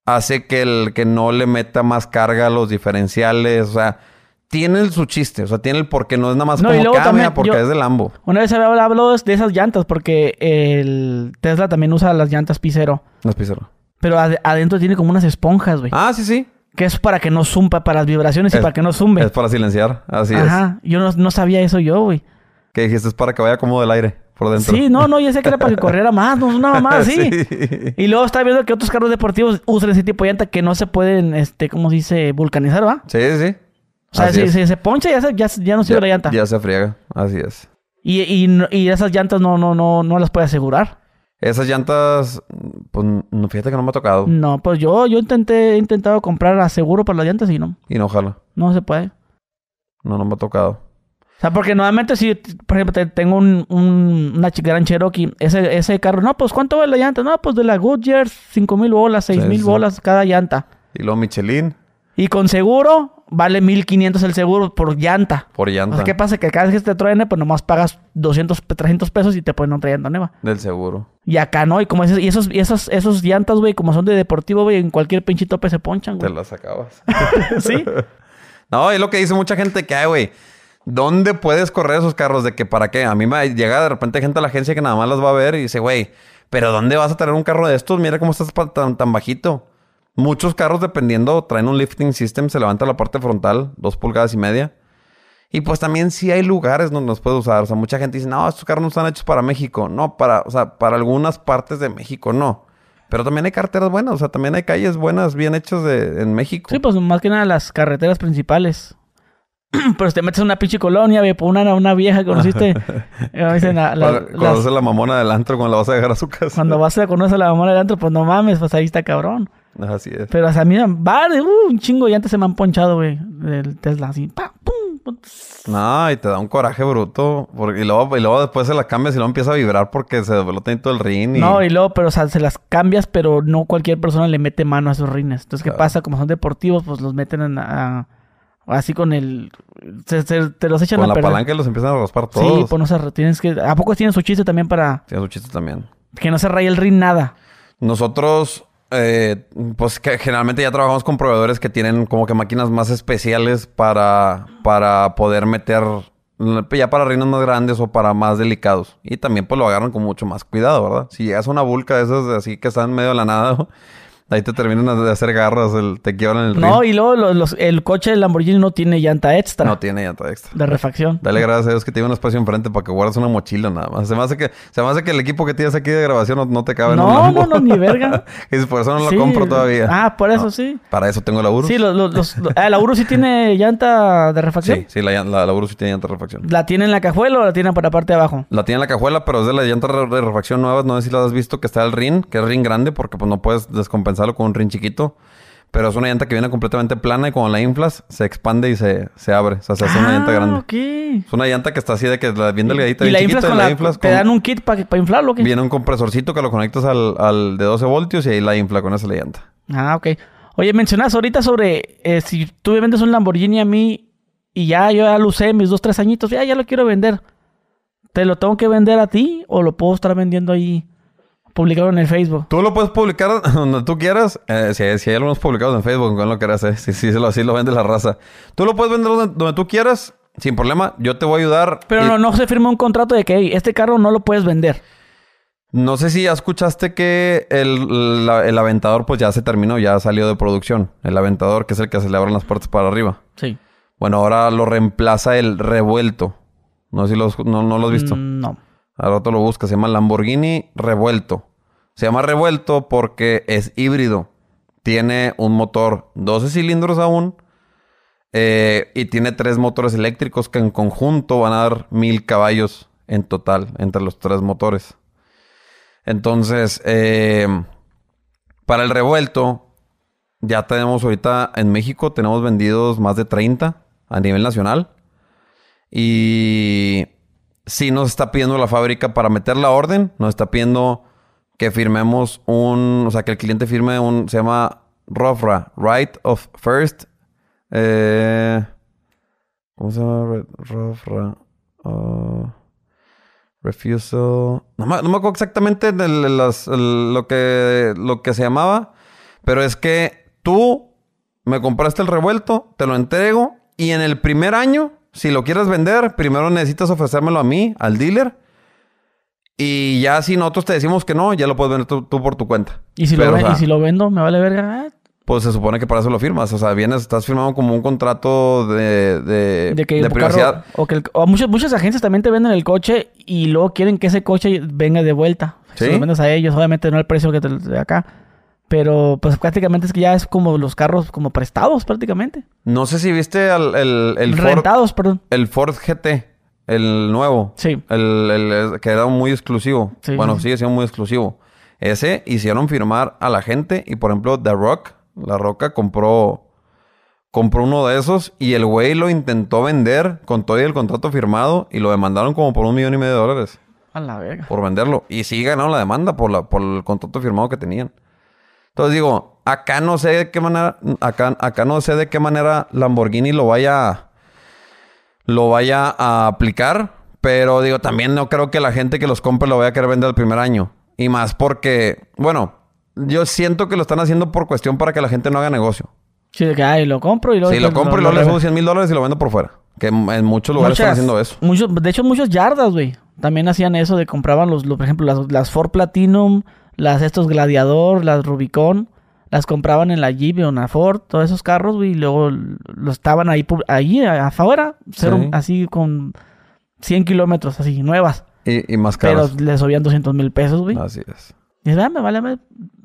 Hace que el que no le meta más carga a los diferenciales. O sea, tiene su chiste. O sea, tiene el porque no es nada más No, como cambia porque yo- es de Lambo. Una vez había hablado de esas llantas porque el Tesla también usa las llantas P0. No es pizarro. Pero ad- adentro tiene como unas esponjas, güey. Ah, sí, sí. Que es para que no zumpa, para las vibraciones y Es- para que no zumbe. Es para silenciar. Así es. Ajá. Yo no, no sabía eso yo, güey. Que dijiste es para que vaya cómodo el aire por dentro. Sí, no, no, yo sé que era para que corriera más, no, una mamá así. Sí. Y luego está viendo que otros carros deportivos usan ese tipo de llanta que no se pueden, este, ¿cómo se dice? Vulcanizar, ¿va? Sí, sí. O sea, si, si se poncha ya, se- ya, ya no sirve la llanta. Ya se friega. Así es. Y, y, y esas llantas no, no, no, no las puede asegurar. Esas llantas, pues no, fíjate que no me ha tocado. No, pues yo, yo intenté, he intentado comprar aseguro para las llantas y no, Y no ojalá. no se puede. No, no me ha tocado. O sea, porque normalmente si, por ejemplo, te- tengo un, un, una Gran Cherokee, ese, ese carro, no, pues ¿cuánto vale la llanta? No, pues de la Goodyear, 5 mil bolas, 6 Sí, mil sí. bolas cada llanta. Y luego Michelin Y con seguro, vale 1500 el seguro por llanta. por O llanta sea, ¿qué pasa? Que cada vez que te truene, pues nomás pagas 200, 300 pesos y te ponen otra llanta nueva. del seguro. Y acá no, y como esos, y esos, y esos, esos llantas, güey, como son de deportivo, güey, en cualquier pinche tope se ponchan, Te güey. las acabas. ¿Sí? No, es lo que dice mucha gente que hay, güey. ¿Dónde puedes correr esos carros? ¿De que para qué? A mí me llega de repente gente a la agencia que nada más las va a ver y dice, güey, ¿pero dónde vas a tener un carro de estos? Mira cómo estás tan bajito. Muchos carros, dependiendo, traen un lifting system, se levanta la parte frontal, dos pulgadas y media. Y pues también sí hay lugares donde los puedes usar. O sea, mucha gente dice, no, estos carros no están hechos para México. No, para, o sea, para algunas partes de México no. Pero también hay carreteras buenas, o sea, también hay calles buenas, bien hechas de, en México. Sí, pues más que nada las carreteras principales. Pero si te metes en una pinche colonia, güey, por una, una vieja que conociste. dicen la- la- Cuando- las- Conoce la mamona del antro cuando la vas a dejar a su casa. cuando vas a conocer a la mamá del antro, pues no mames, pues ahí está cabrón. Así es. Pero o sea, mira, va, uh, un chingo y antes se me han ponchado, güey, del Tesla, así, pa, pum, pum. No, y te da un coraje bruto. Porque, y, luego, y luego después se la cambias y luego empieza a vibrar porque se desveló todo el ring. Y... No, y luego, pero o sea, se las cambias, pero no cualquier persona le mete mano a esos rines. Entonces, ¿qué Claro. pasa? Como son deportivos, pues los meten en, a- así con el... se- se- te los echan Con a la perder. palanca los empiezan a raspar Sí, todos. pues no se... Tienes que... ¿A poco tienen su chiste también para Tiene su chiste también. que no se raye el rin nada? Nosotros, eh, pues que generalmente ya trabajamos con proveedores que tienen como que máquinas más especiales para, para poder meter ya para reinos más grandes o para más delicados. Y también pues lo agarran con mucho más cuidado, ¿verdad? Si llegas a una vulca de esas así que están en medio de la nada, ahí te terminan de hacer garras, el, te quiebran el No, y luego los, los- el coche del Lamborghini no tiene llanta extra No tiene llanta extra. de refacción. Dale gracias a Dios que tiene un espacio enfrente para que guardes una mochila nada más. Se me hace que, se me hace que el equipo que tienes aquí de grabación no, no te cabe en un No, no, no, ni verga. y por eso no lo compro todavía. Ah, por eso No, sí. Para eso tengo la Urus. Sí, los, ah, la Urus sí tiene llanta de refacción. Sí, sí, la, la, la Urus sí tiene llanta de refacción. ¿La tiene en la cajuela o la tiene por la parte de abajo? La tiene en la cajuela, pero es de las llantas de refacción nuevas. No sé si la has visto que está el rin, que es rin grande, porque pues no puedes descompensarlo con un rin chiquito. Pero es una llanta que viene completamente plana y cuando la inflas, se expande y se, se abre. O sea, se hace una llanta Ah, grande. ok. Es una llanta que está así de que la bien delgadita, y bien la chiquita, inflas con la la... inflas ¿Te con- dan un kit para inflarlo o qué? Viene un compresorcito que lo conectas al, al de 12 voltios y ahí la infla con esa la llanta. Ah, ok. Oye, mencionas ahorita sobre eh, si tú me vendes un Lamborghini a mí y ya yo ya lo usé mis dos, tres añitos, ya, ya lo quiero vender. ¿Te lo tengo que vender a ti o lo puedo estar vendiendo ahí publicaron en el Facebook. Tú lo puedes publicar donde tú quieras. Eh, si, si, hay algunos publicados en Facebook, no lo quieras, eh. Si, si, lo, así lo vende la raza. Tú lo puedes vender donde, donde, tú quieras, sin problema. Yo te voy a ayudar. Pero y... no, no se firma un contrato de que hey, este carro no lo puedes vender. No sé si ya escuchaste que el, la, el, aventador pues ya se terminó, ya salió de producción. El aventador, que es el que se le abren las puertas para arriba. Sí. Bueno, ahora lo reemplaza el revuelto. No sé si lo, no, no lo has visto. Mm, No. Ahora tú lo buscas. Se llama Lamborghini Revuelto. Se llama Revuelto porque es híbrido. Tiene un motor 12 cilindros aún. Eh, y tiene tres motores eléctricos que en conjunto van a dar mil caballos en total entre los tres motores. Entonces, eh, para el revuelto, ya tenemos ahorita en México, tenemos vendidos más de 30 a nivel nacional. Y sí nos está pidiendo la fábrica para meter la orden, nos está pidiendo que firmemos un, o sea, que el cliente firme un, se llama ROFRA, Right of First. Eh, ¿Cómo se llama? ROFRA. Uh, refusal. No me, acuerdo exactamente de lo, que, lo que se llamaba, pero es que tú me compraste el revuelto, te lo entrego y en el primer año, si lo quieres vender, primero necesitas ofrecérmelo a mí, al dealer. Y ya si nosotros te decimos que no, ya lo puedes vender tú, tú por tu cuenta. ¿Y si, Pero, lo, o sea, ¿Y si lo vendo? ¿Me vale verga? Ah, Pues se supone que para eso lo firmas. O sea, vienes, estás firmando como un contrato de, de, de que de privacidad. carro- o que el- o muchas, muchas agencias también te venden el coche y luego quieren que ese coche venga de vuelta. ¿Sí? Si lo vendes a ellos, obviamente no el precio que te de acá. Pero pues prácticamente es que ya es como los carros como prestados prácticamente. No sé si viste al- el, el, Ford, perdón. el Ford GT, el nuevo. Sí. El, el- que era muy exclusivo. Sí, bueno, sí. sigue siendo muy exclusivo. Ese hicieron firmar a la gente y, por ejemplo, The Rock, La Roca compró, compró uno de esos y el güey lo intentó vender con todo el contrato firmado y lo demandaron como por un millón y medio de dólares A la verga. por venderlo. Y sí ganaron la demanda por, la, por el contrato firmado que tenían. Entonces digo, acá no sé de qué manera, acá, acá no sé de qué manera Lamborghini lo vaya, lo vaya a aplicar. Pero digo, también no creo que la gente que los compre lo vaya a querer vender el primer año. Y más porque, bueno, yo siento que lo están haciendo por cuestión para que la gente no haga negocio. Sí, de que ay, lo compro y luego. Si lo compro y luego le subo 100 mil dólares y lo vendo por fuera. Que en muchos lugares están haciendo eso. muchos- de hecho, muchos yardas, güey. También hacían eso de compraban los, los- por ejemplo, las, las Ford Platinum, las estos Gladiador, las Rubicon, las compraban en la Jeep o en la Ford, todos esos carros, güey, y luego lo estaban ahí, ahí a- afuera, Sí. así con 100 kilómetros, así, nuevas. Y, y más Pero caros. le subían 200 mil pesos, güey. Así es. Y "Ah, me vale, me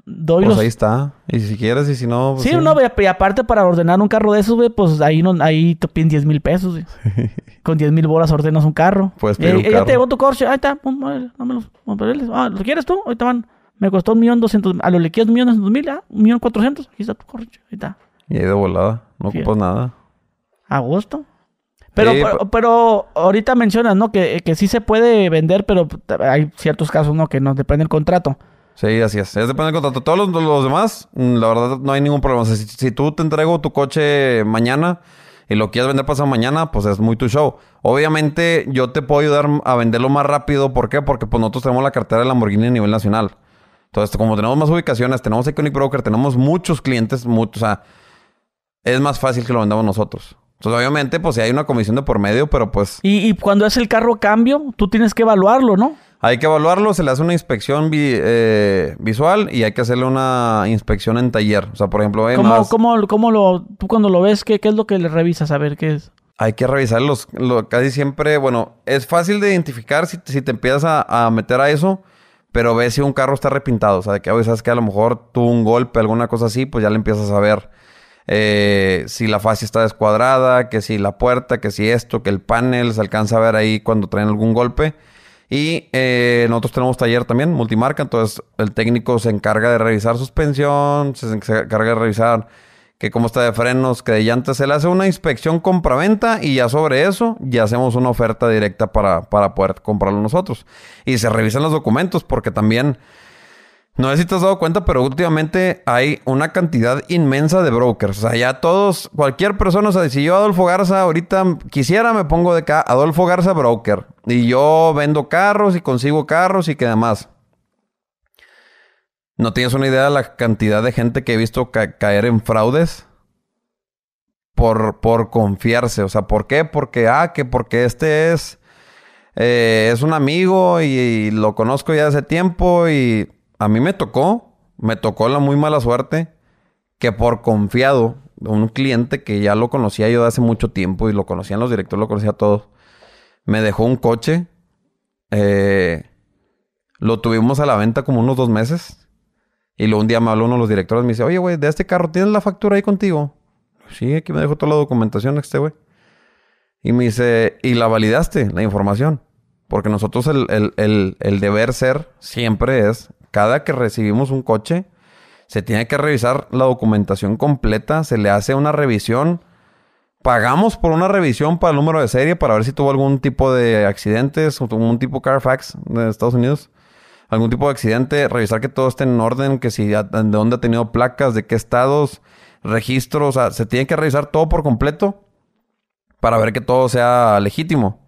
doy Pues los... ahí está. Y si quieres y si no... pues Sí, no, güey, y aparte para ordenar un carro de esos, güey, pues ahí no, ahí te piden 10 mil pesos, güey. Con 10 mil bolas ordenas un carro. Puedes Y pedir ahí- un ahí Ya carro. te llegó tu coche, ahí está, pum, dámelos, pum, órale. Ah, ¿lo quieres tú? Ahorita van. Me costó un millón doscientos, a lo le quieres un millón doscientos mil, ah, un millón cuatrocientos, aquí está tu coche, ahí está. Y ahí de volada. No ocupas nada. A gusto. Pero, Sí, pero, pero ahorita mencionas, ¿no? Que, que sí se puede vender, pero hay ciertos casos, ¿no? Que no depende del contrato. Sí, así es. Es depende del contrato. Todos los, los demás, mm, la verdad, no hay ningún problema. O sea, si, si tú te entrego tu coche mañana y lo quieres vender pasado mañana, pues es muy tu show. Obviamente, yo te puedo ayudar a venderlo más rápido. ¿Por qué? Porque pues nosotros tenemos la cartera de Lamborghini a nivel nacional. Entonces, como tenemos más ubicaciones, tenemos Iconic Broker, tenemos muchos clientes, muchos, o sea, es más fácil que lo vendamos nosotros. Entonces, obviamente, pues sí hay una comisión de por medio, pero pues Y, y cuando es el carro cambio, tú tienes que evaluarlo, ¿no? Hay que evaluarlo, se le hace una inspección vi- eh, visual y hay que hacerle una inspección en taller. O sea, por ejemplo, ¿Cómo, más- cómo, cómo lo, tú cuando lo ves, ¿qué, qué es lo que le revisas? A ver qué es. hay que revisar los, lo- casi siempre, bueno, es fácil de identificar si, si te empiezas a, a meter a eso, pero ves si un carro está repintado. O sea, de que oye, sabes que a lo mejor tuvo un golpe, alguna cosa así, pues ya le empiezas a ver eh, si la fascia está descuadrada, que si la puerta, que si esto, que el panel se alcanza a ver ahí cuando traen algún golpe. Y eh, nosotros tenemos taller también, multimarca, entonces el técnico se encarga de revisar suspensión, se encarga de revisar que cómo está de frenos, que de llantas, se le hace una inspección compra-venta y ya sobre eso ya hacemos una oferta directa para, para poder comprarlo nosotros. Y se revisan los documentos porque también, no sé si te has dado cuenta, pero últimamente hay una cantidad inmensa de brokers. O sea, ya todos, cualquier persona, o sea, si yo Adolfo Garza ahorita quisiera, me pongo de acá, Adolfo Garza Broker. Y yo vendo carros y consigo carros y que demás. No tienes una idea de la cantidad de gente que he visto caer en fraudes por, por confiarse. O sea, ¿por qué? Porque, ah, que porque este es, eh, es un amigo y, lo conozco ya hace tiempo y a mí me tocó, me tocó la muy mala suerte que por confiado, un cliente que ya lo conocía yo de hace mucho tiempo y lo conocían los directores, lo conocía a todos, me dejó un coche. Eh, lo tuvimos a la venta como unos dos meses. Y luego un día me habló uno de los directores me dice, oye, güey, de este carro, ¿tienes la factura ahí contigo? Sí, aquí me dejó toda la documentación este güey. Y me dice, ¿y la validaste, la información? Porque nosotros el, el, deber ser siempre es, cada que recibimos un coche, se tiene que revisar la documentación completa, se le hace una revisión. Pagamos por una revisión para el número de serie para ver si tuvo algún tipo de accidentes, o un tipo Carfax de Estados Unidos. Algún tipo de accidente, revisar que todo esté en orden, que si de dónde ha tenido placas, de qué estados, registros, o sea, se tiene que revisar todo por completo para ver que todo sea legítimo.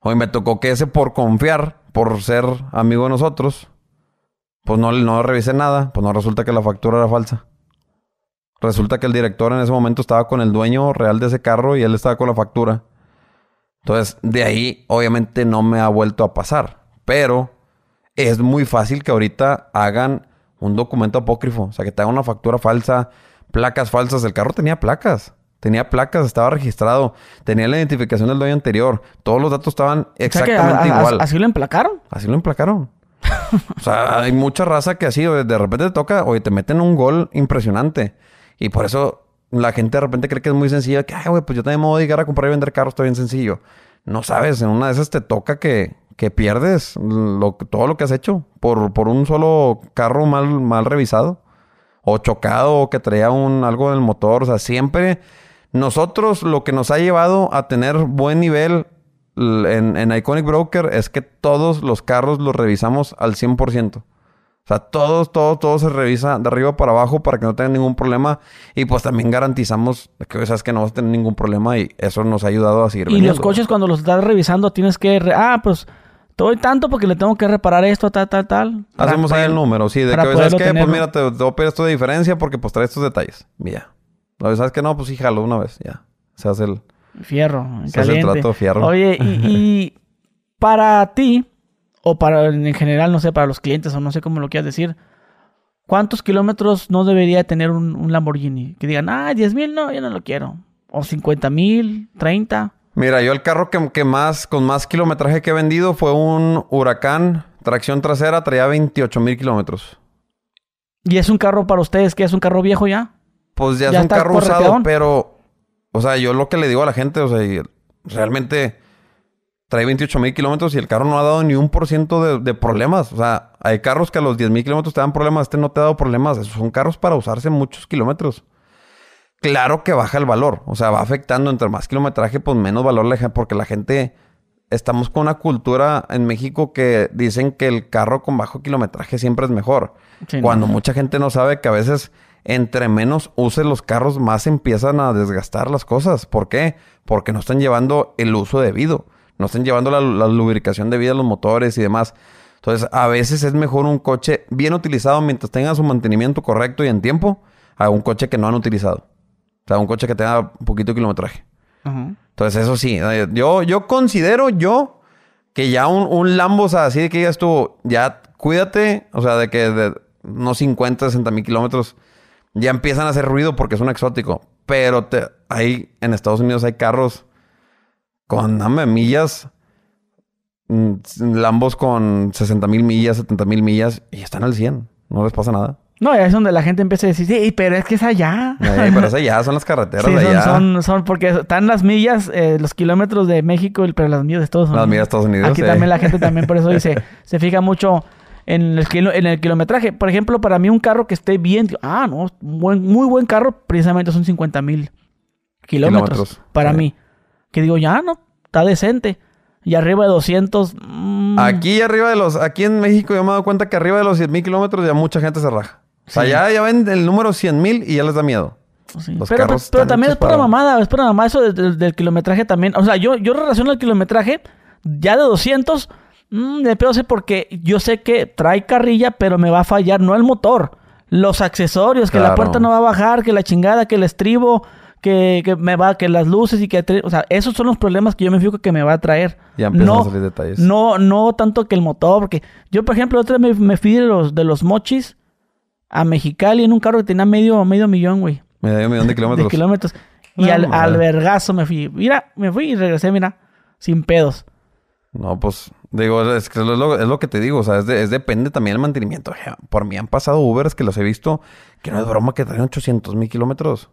Hoy me tocó que ese por confiar, por ser amigo de nosotros, pues no, no revisé nada, pues no resulta que la factura era falsa. Resulta que el director en ese momento estaba con el dueño real de ese carro y él estaba con la factura. Entonces, de ahí obviamente no me ha vuelto a pasar. Pero es muy fácil que ahorita hagan un documento apócrifo. O sea, que te hagan una factura falsa, placas falsas. El carro tenía placas. Tenía placas, estaba registrado, tenía la identificación del dueño anterior. Todos los datos estaban exactamente igual. ¿Así lo emplacaron? Así lo emplacaron. o sea, hay mucha raza que así, de repente te toca, oye, te meten un gol impresionante. Y por eso la gente de repente cree que es muy sencillo. Que, ay, güey, pues yo también me voy a llegar a comprar y vender carros, está bien sencillo. No sabes, en una de esas te toca que, que pierdes todo lo que has hecho por, por un solo carro mal, mal revisado o chocado o que traía un, algo del motor. O sea, siempre nosotros lo que nos ha llevado a tener buen nivel en, Iconic Broker es que todos los carros los revisamos al 100%. O sea, todos, todos, todo se revisa de arriba para abajo para que no tengan ningún problema. Y pues también garantizamos que sabes que no vas a tener ningún problema y eso nos ha ayudado a seguir. Y los coches cuando los estás revisando tienes que... ah, pues todo tanto porque le tengo que reparar esto, tal, tal, tal. Hacemos ahí el número, sí. De que, ¿sabes qué? Pues mira, te, te voy a pedir esto de diferencia porque pues trae estos detalles. Mira. ¿Sabes qué? No, pues sí, jalo una vez, ya. Se hace el... Fierro, se hace el trato fierro. Oye, y, para ti, o para en general, no sé, para los clientes, o no sé cómo lo quieras decir, ¿cuántos kilómetros no debería tener un, Lamborghini? Que digan, ah, 10 mil, no, yo no lo quiero. O 50 mil, 30. Mira, yo el carro que, que, más, con más kilometraje que he vendido fue un Huracán, tracción trasera, traía 28 mil kilómetros. ¿Y es un carro para ustedes que es un carro viejo ya? Pues ya, es un carro usado, pero... O sea, yo lo que le digo a la gente, o sea, realmente trae 28 mil kilómetros y el carro no ha dado ni un por ciento de, problemas. O sea, hay carros que a los 10 mil kilómetros te dan problemas, este no te ha dado problemas. Esos son carros para usarse muchos kilómetros. Claro que baja el valor, o sea, va afectando entre más kilometraje, pues menos valor le porque la gente estamos con una cultura en México que dicen que el carro con bajo kilometraje siempre es mejor. cuando mucha gente no sabe que a veces entre menos uses los carros, más empiezan a desgastar las cosas. ¿Por qué? Porque no están llevando el uso debido. No están llevando la, lubricación debida a los motores y demás. Entonces, a veces es mejor un coche bien utilizado mientras tenga su mantenimiento correcto y en tiempo a un coche que no han utilizado. O sea, un coche que tenga un poquito de kilometraje. Entonces, eso sí. Eh, yo, yo considero yo que ya un, un Lambo, o sea, así de que ya estuvo, ya cuídate, o sea, de que de unos 50, 60 mil kilómetros ya empiezan a hacer ruido porque es un exótico. Pero te, ahí en Estados Unidos hay carros con dame, millas, mm, Lambos con 60 mil millas, 70 mil millas y están al 100. No les pasa nada. No, es donde la gente empieza a decir, sí, pero es que es allá. pero es allá, son las carreteras de allá. Son, son, porque están las millas, eh, los kilómetros de México, pero las millas de Estados Unidos. Las millas de Estados Unidos. Aquí también la gente también por eso dice, se fija mucho en el, en el kilometraje. Por ejemplo, para mí un carro que esté bien, ah, no, muy buen carro, precisamente son 50 mil kilómetros, para mí. Que digo, ya no, está decente. Y arriba de 200... Mm. Aquí arriba de los... Aquí en México yo me he dado cuenta que arriba de los 100 mil kilómetros ya mucha gente se raja. O sea, ya, ya ven el número 100 mil y ya les da miedo. pero, pero, también es para mamada, es para mamada eso del, kilometraje también. O sea, yo, yo relaciono el kilometraje ya de 200 Mm, de pedo sé porque yo sé que trae carrilla, pero me va a fallar, no el motor. Los accesorios, que la puerta no va a bajar, que la chingada, que el estribo, que, que me va, que las luces y que... O sea, esos son los problemas que yo me fijo que me va a traer. Ya empiezan no, a salir detalles. No, no tanto que el motor, porque yo, por ejemplo, otra vez me, me fui de los, de los mochis a Mexicali en un carro que tenía medio, medio millón, güey, Medio millón de kilómetros. de kilómetros. Y No, al, al vergazo me fui. Mira, me fui y regresé, mira, sin pedos. No, pues, digo, es que es lo, es lo que te digo, o sea, es, de- es depende también del mantenimiento. Por mí han pasado Ubers que los he visto, que no es broma, que traen 800 mil kilómetros.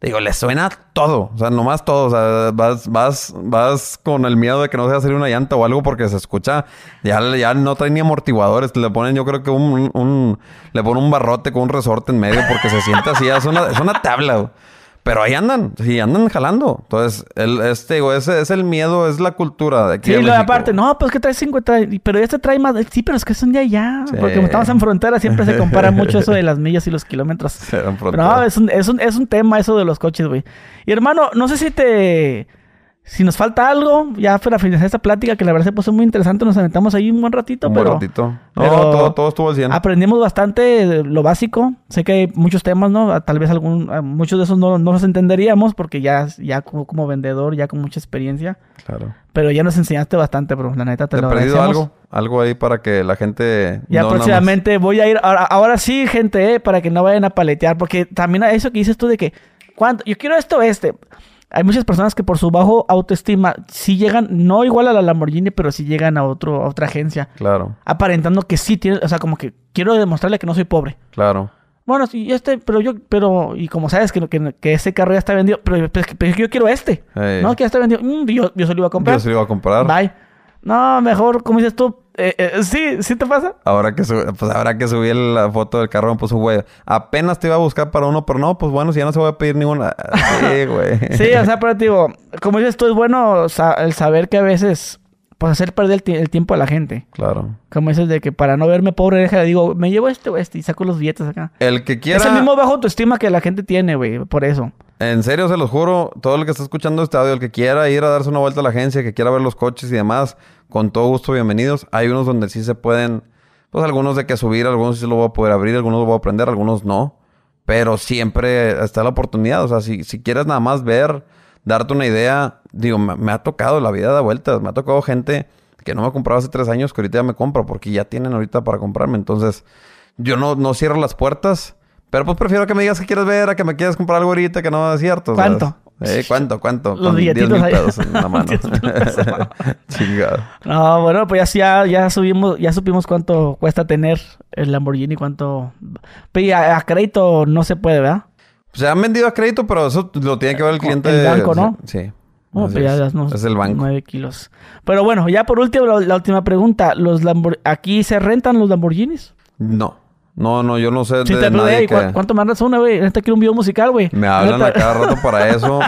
Digo, les suena todo, o sea, nomás todo, o sea, vas, vas, vas con el miedo de que no se salir una llanta o algo porque se escucha, ya, ya no traen ni amortiguadores, le ponen yo creo que un, un- le ponen un barrote con un resorte en medio porque se siente así, es una, es una tabla. Pero ahí andan, sí, andan jalando. Entonces, el, este, digo, ese es el miedo, es la cultura de aquí Sí, lo aparte, no, pues que trae 50, pero este trae más. Sí, pero es que son de allá. Sí. Porque como estamos en frontera, siempre se compara mucho eso de las millas y los kilómetros. Pero no, es un, es, un, es un tema eso de los coches, güey. Y hermano, no sé si te. Si nos falta algo, ya para finalizar esta plática, que la verdad se puso muy interesante, nos aventamos ahí un buen ratito, Un buen pero ratito. No, pero- todo, todo estuvo al 100. aprendimos bastante lo básico. Sé que hay muchos temas, ¿no? Tal vez algún, a muchos de esos no, no los entenderíamos porque ya, ya como, como vendedor, ya con mucha experiencia. Claro. Pero ya nos enseñaste bastante, bro. La neta, te ¿Te lo agradecemos. algo? Algo ahí para que la gente... Ya no próximamente voy a ir. Ahora, ahora sí, gente, eh, para que no vayan a paletear. Porque también a eso que dices tú de que. ¿cuánto? Yo quiero esto, este. Hay muchas personas que por su bajo autoestima sí llegan, no igual a la Lamborghini, pero sí llegan a, otro, a otra agencia. Claro, Aparentando que sí tienen. O sea, como que quiero demostrarle que no soy pobre. claro. Bueno, sí, este, pero yo, pero, y como sabes que, que, que ese carro ya está vendido, pero, pero es que- pero yo quiero este. No, que ya está vendido. Mm, yo, yo se lo iba a comprar. Yo se lo iba a comprar. Bye. No, mejor, como dices tú, eh, eh, sí, sí te pasa. Ahora que, sub- pues ahora que subí la foto del carro puso güey. Apenas te iba a buscar para uno, pero no, pues bueno, si ya no se voy a pedir ninguna. Sí, güey. Sí, o sea, pero digo, como dices tú, es bueno sa- el saber que a veces, pues hacer perder el tiempo a la gente. Claro. Como dices de que para no verme pobre, deja, digo, me llevo este o este y saco los billetes acá. El que quiera... Es el mismo bajo autoestima que la gente tiene, güey, por eso. En serio, se los juro, todo el que está escuchando este audio, el que quiera ir a darse una vuelta a la agencia, que quiera ver los coches y demás, con todo gusto, bienvenidos. Hay unos donde sí se pueden, pues algunos de que subir, algunos sí lo voy a poder abrir, algunos lo voy a aprender, algunos no. Pero siempre está la oportunidad. O sea, si, si quieres nada más ver, darte una idea, digo, me, ha tocado la vida da vueltas. Me ha tocado gente que no me compraba hace tres años que ahorita ya me compra porque ya tienen ahorita para comprarme. Entonces, yo no, no cierro las puertas. Pero pues prefiero que me digas que quieres ver a que me quieras comprar algo ahorita que no es cierto. ¿sabes? ¿Cuánto? Eh, ¿Cuánto? ¿Cuánto? Los Con 10 billetitos mil ahí. pesos en la mano. 10 mil pesos. Chingado. No, bueno, pues ya, ya, subimos, ya supimos cuánto cuesta tener el Lamborghini, cuánto... Pero y a, a crédito no se puede, ¿verdad? Se han vendido a crédito, pero eso lo tiene que ver el cliente. El banco, ¿no? Sí. No, Así pues ya unos Es el banco. 9 kilos. Pero bueno, ya por último, la, la última pregunta. ¿Los Lambor- ¿Aquí se rentan los Lamborghinis? No. No, no, yo no sé Si de te nadie que... ¿cu- ¿Cuánto das una, güey? Neta quiero un video musical, güey. Me hablan a cada rato para eso.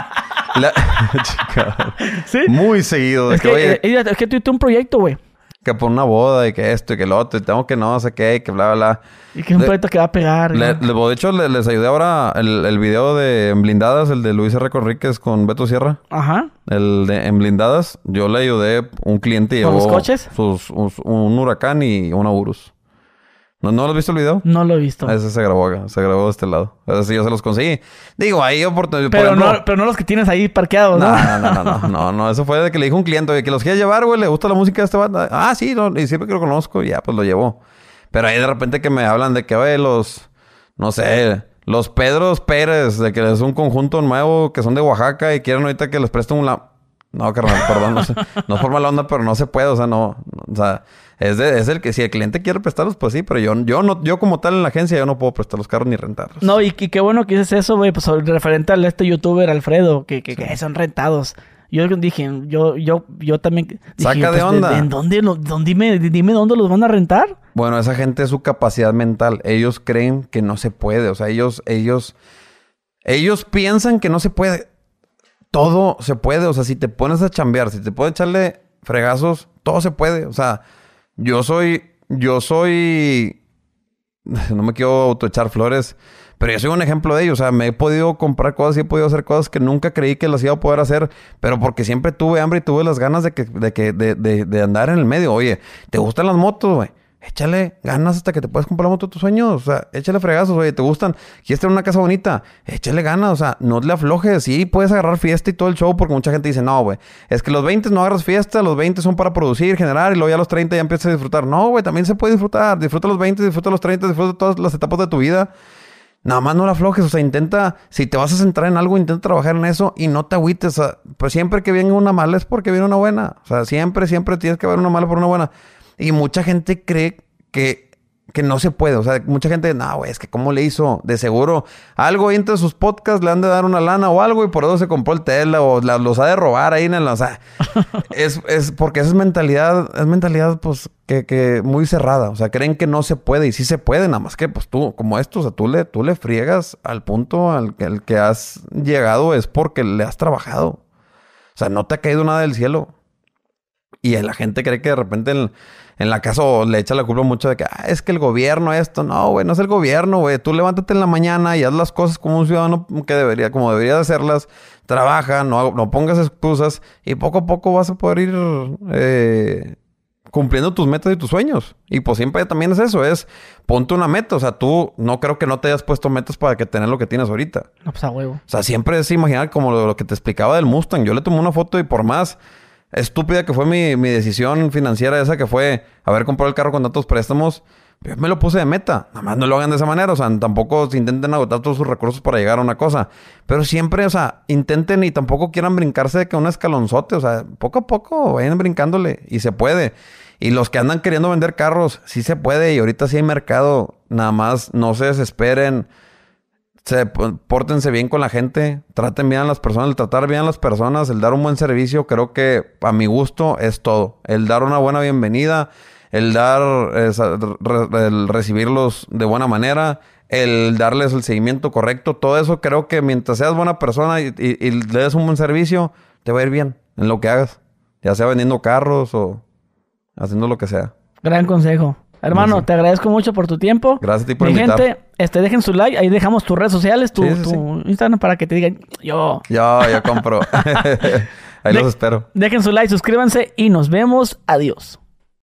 La- Chingado. Sí. Muy seguido. de Es que, que, oye, eh, es que tuviste un proyecto, güey. que por una boda y que esto y que lo otro. Y tengo que no sé qué y que bla, bla, bla. Y que es un proyecto que va a pegar. Le- ¿no? le- de hecho, le- les ayudé ahora el, el video de En Blindadas, el de Luis R. Conríquez con Beto Sierra. Ajá. El de En Blindadas. Yo le ayudé un cliente ¿Con llevó los coches? sus- un, un huracán y una Urus. ¿No, ¿No lo has visto el video? No lo he visto. Ese se grabó acá, se grabó de este lado. Ese sí yo se los conseguí. Digo, ahí oportunidad. pero, no, pero no los que tienes ahí parqueados, ¿no? No, no, no, no, no, no, eso fue de que le dijo un cliente, oye, que los quieres llevar, güey, le gusta la música de esta banda. Ah, sí, no, y siempre que lo conozco, y ya, pues lo llevó. Pero ahí de repente que me hablan de que, oye, los, no sé, los Pedros Pérez, de que es un conjunto nuevo, que son de Oaxaca y quieren ahorita que les presten un la... No, carnal, perdón, no sé. No forma la onda, pero no se puede, o sea, no, no, o sea, es, de- es el que si el cliente quiere prestarlos, pues sí, pero yo, yo no, yo como tal en la agencia, yo no puedo prestar los carros ni rentarlos. No, y, y qué bueno que dices eso, güey, pues referente al este youtuber Alfredo, que, que, que son rentados. Yo dije, yo, yo, yo también dije, Saca de pues, onda. ¿En dónde, lo- dónde- dime, dime dónde los van a rentar? Bueno, esa gente es su capacidad mental. Ellos creen que no se puede. O sea, ellos, ellos, ellos piensan que no se puede. Todo se puede. O sea, si te pones a chambear, si te puedes echarle fregazos, todo se puede. O sea, yo soy, yo soy, no me quiero autoechar flores, Pero yo soy un ejemplo de ello. O sea, me he podido comprar cosas y he podido hacer cosas que nunca creí que las iba a poder hacer, pero porque siempre tuve hambre y tuve las ganas de, que, de, que, de, de, de andar en el medio. Oye, ¿te gustan las motos, güey? Échale ganas hasta que te puedas comprar la moto de tus sueños. O sea, échale fregazos, oye, ¿te gustan? ¿Quieres tener una casa bonita? Échale ganas, o sea, no le aflojes. Sí, puedes agarrar fiesta y todo el show porque mucha gente dice, no, güey, es que los 20 no agarras fiesta, los 20 son para producir, generar y luego ya los 30 ya empiezas a disfrutar. No, güey, también se puede disfrutar. Disfruta los 20, disfruta los 30, disfruta todas las etapas de tu vida. Nada más no la aflojes, o sea, intenta, si te vas a centrar en algo, intenta trabajar en eso y no te agüites. Pues siempre que venga una mala es porque viene una buena. O sea, siempre, siempre tienes que ver una mala por una buena. Y mucha gente cree que que no se puede. O sea, mucha gente, no, güey, es que cómo le hizo. De seguro, algo entre sus podcasts le han de dar una lana o algo y por eso se compró el tela o los ha de robar ahí en el. O sea, es, es porque esa es mentalidad, es mentalidad, pues, que, que, muy cerrada. O sea, creen que no se puede y sí se puede, nada más que, pues tú, como esto, o sea, tú le, tú le friegas al punto al que, al que has llegado es porque le has trabajado. O sea, no te ha caído nada del cielo. Y la gente cree que de repente en, en la casa le echa la culpa mucho de que ah, es que el gobierno esto. No, güey, no es el gobierno, güey. Tú levántate en la mañana y haz las cosas como un ciudadano que debería, como debería de hacerlas. Trabaja, no, no pongas excusas y poco a poco vas a poder ir eh, cumpliendo tus metas y tus sueños. Y pues siempre también es eso, es ponte una meta. O sea, tú no creo que no te hayas puesto metas para que tener lo que tienes ahorita. No, pues a huevo. O sea, siempre es imaginar como lo, lo que te explicaba del Mustang. Yo le tomé una foto y por más estúpida que fue mi, mi, decisión financiera esa que fue haber comprado el carro con tantos préstamos, yo me lo puse de meta. Nada más no lo hagan de esa manera. O sea, tampoco intenten agotar todos sus recursos para llegar a una cosa. Pero siempre, o sea, intenten y tampoco quieran brincarse de que un escalonzote. O sea, poco a poco vayan brincándole y se puede. Y los que andan queriendo vender carros, sí se puede. Y ahorita sí hay mercado. Nada más no se desesperen se, pórtense bien con la gente, traten bien a las personas, el tratar bien a las personas, el dar un buen servicio, creo que a mi gusto es todo. El dar una buena bienvenida, el dar, el recibirlos de buena manera, el darles el seguimiento correcto, todo eso creo que mientras seas buena persona y, y le des un buen servicio, te va a ir bien en lo que hagas, ya sea vendiendo carros o haciendo lo que sea. Gran consejo. Hermano, te agradezco mucho por tu tiempo. Gracias a ti por Mi invitar. gente, este, dejen su like. Ahí dejamos tus redes sociales, tu, Sí, sí, tu Instagram para que te digan yo. Yo, yo compro. Ahí De- los espero. Dejen su like, suscríbanse y nos vemos. Adiós.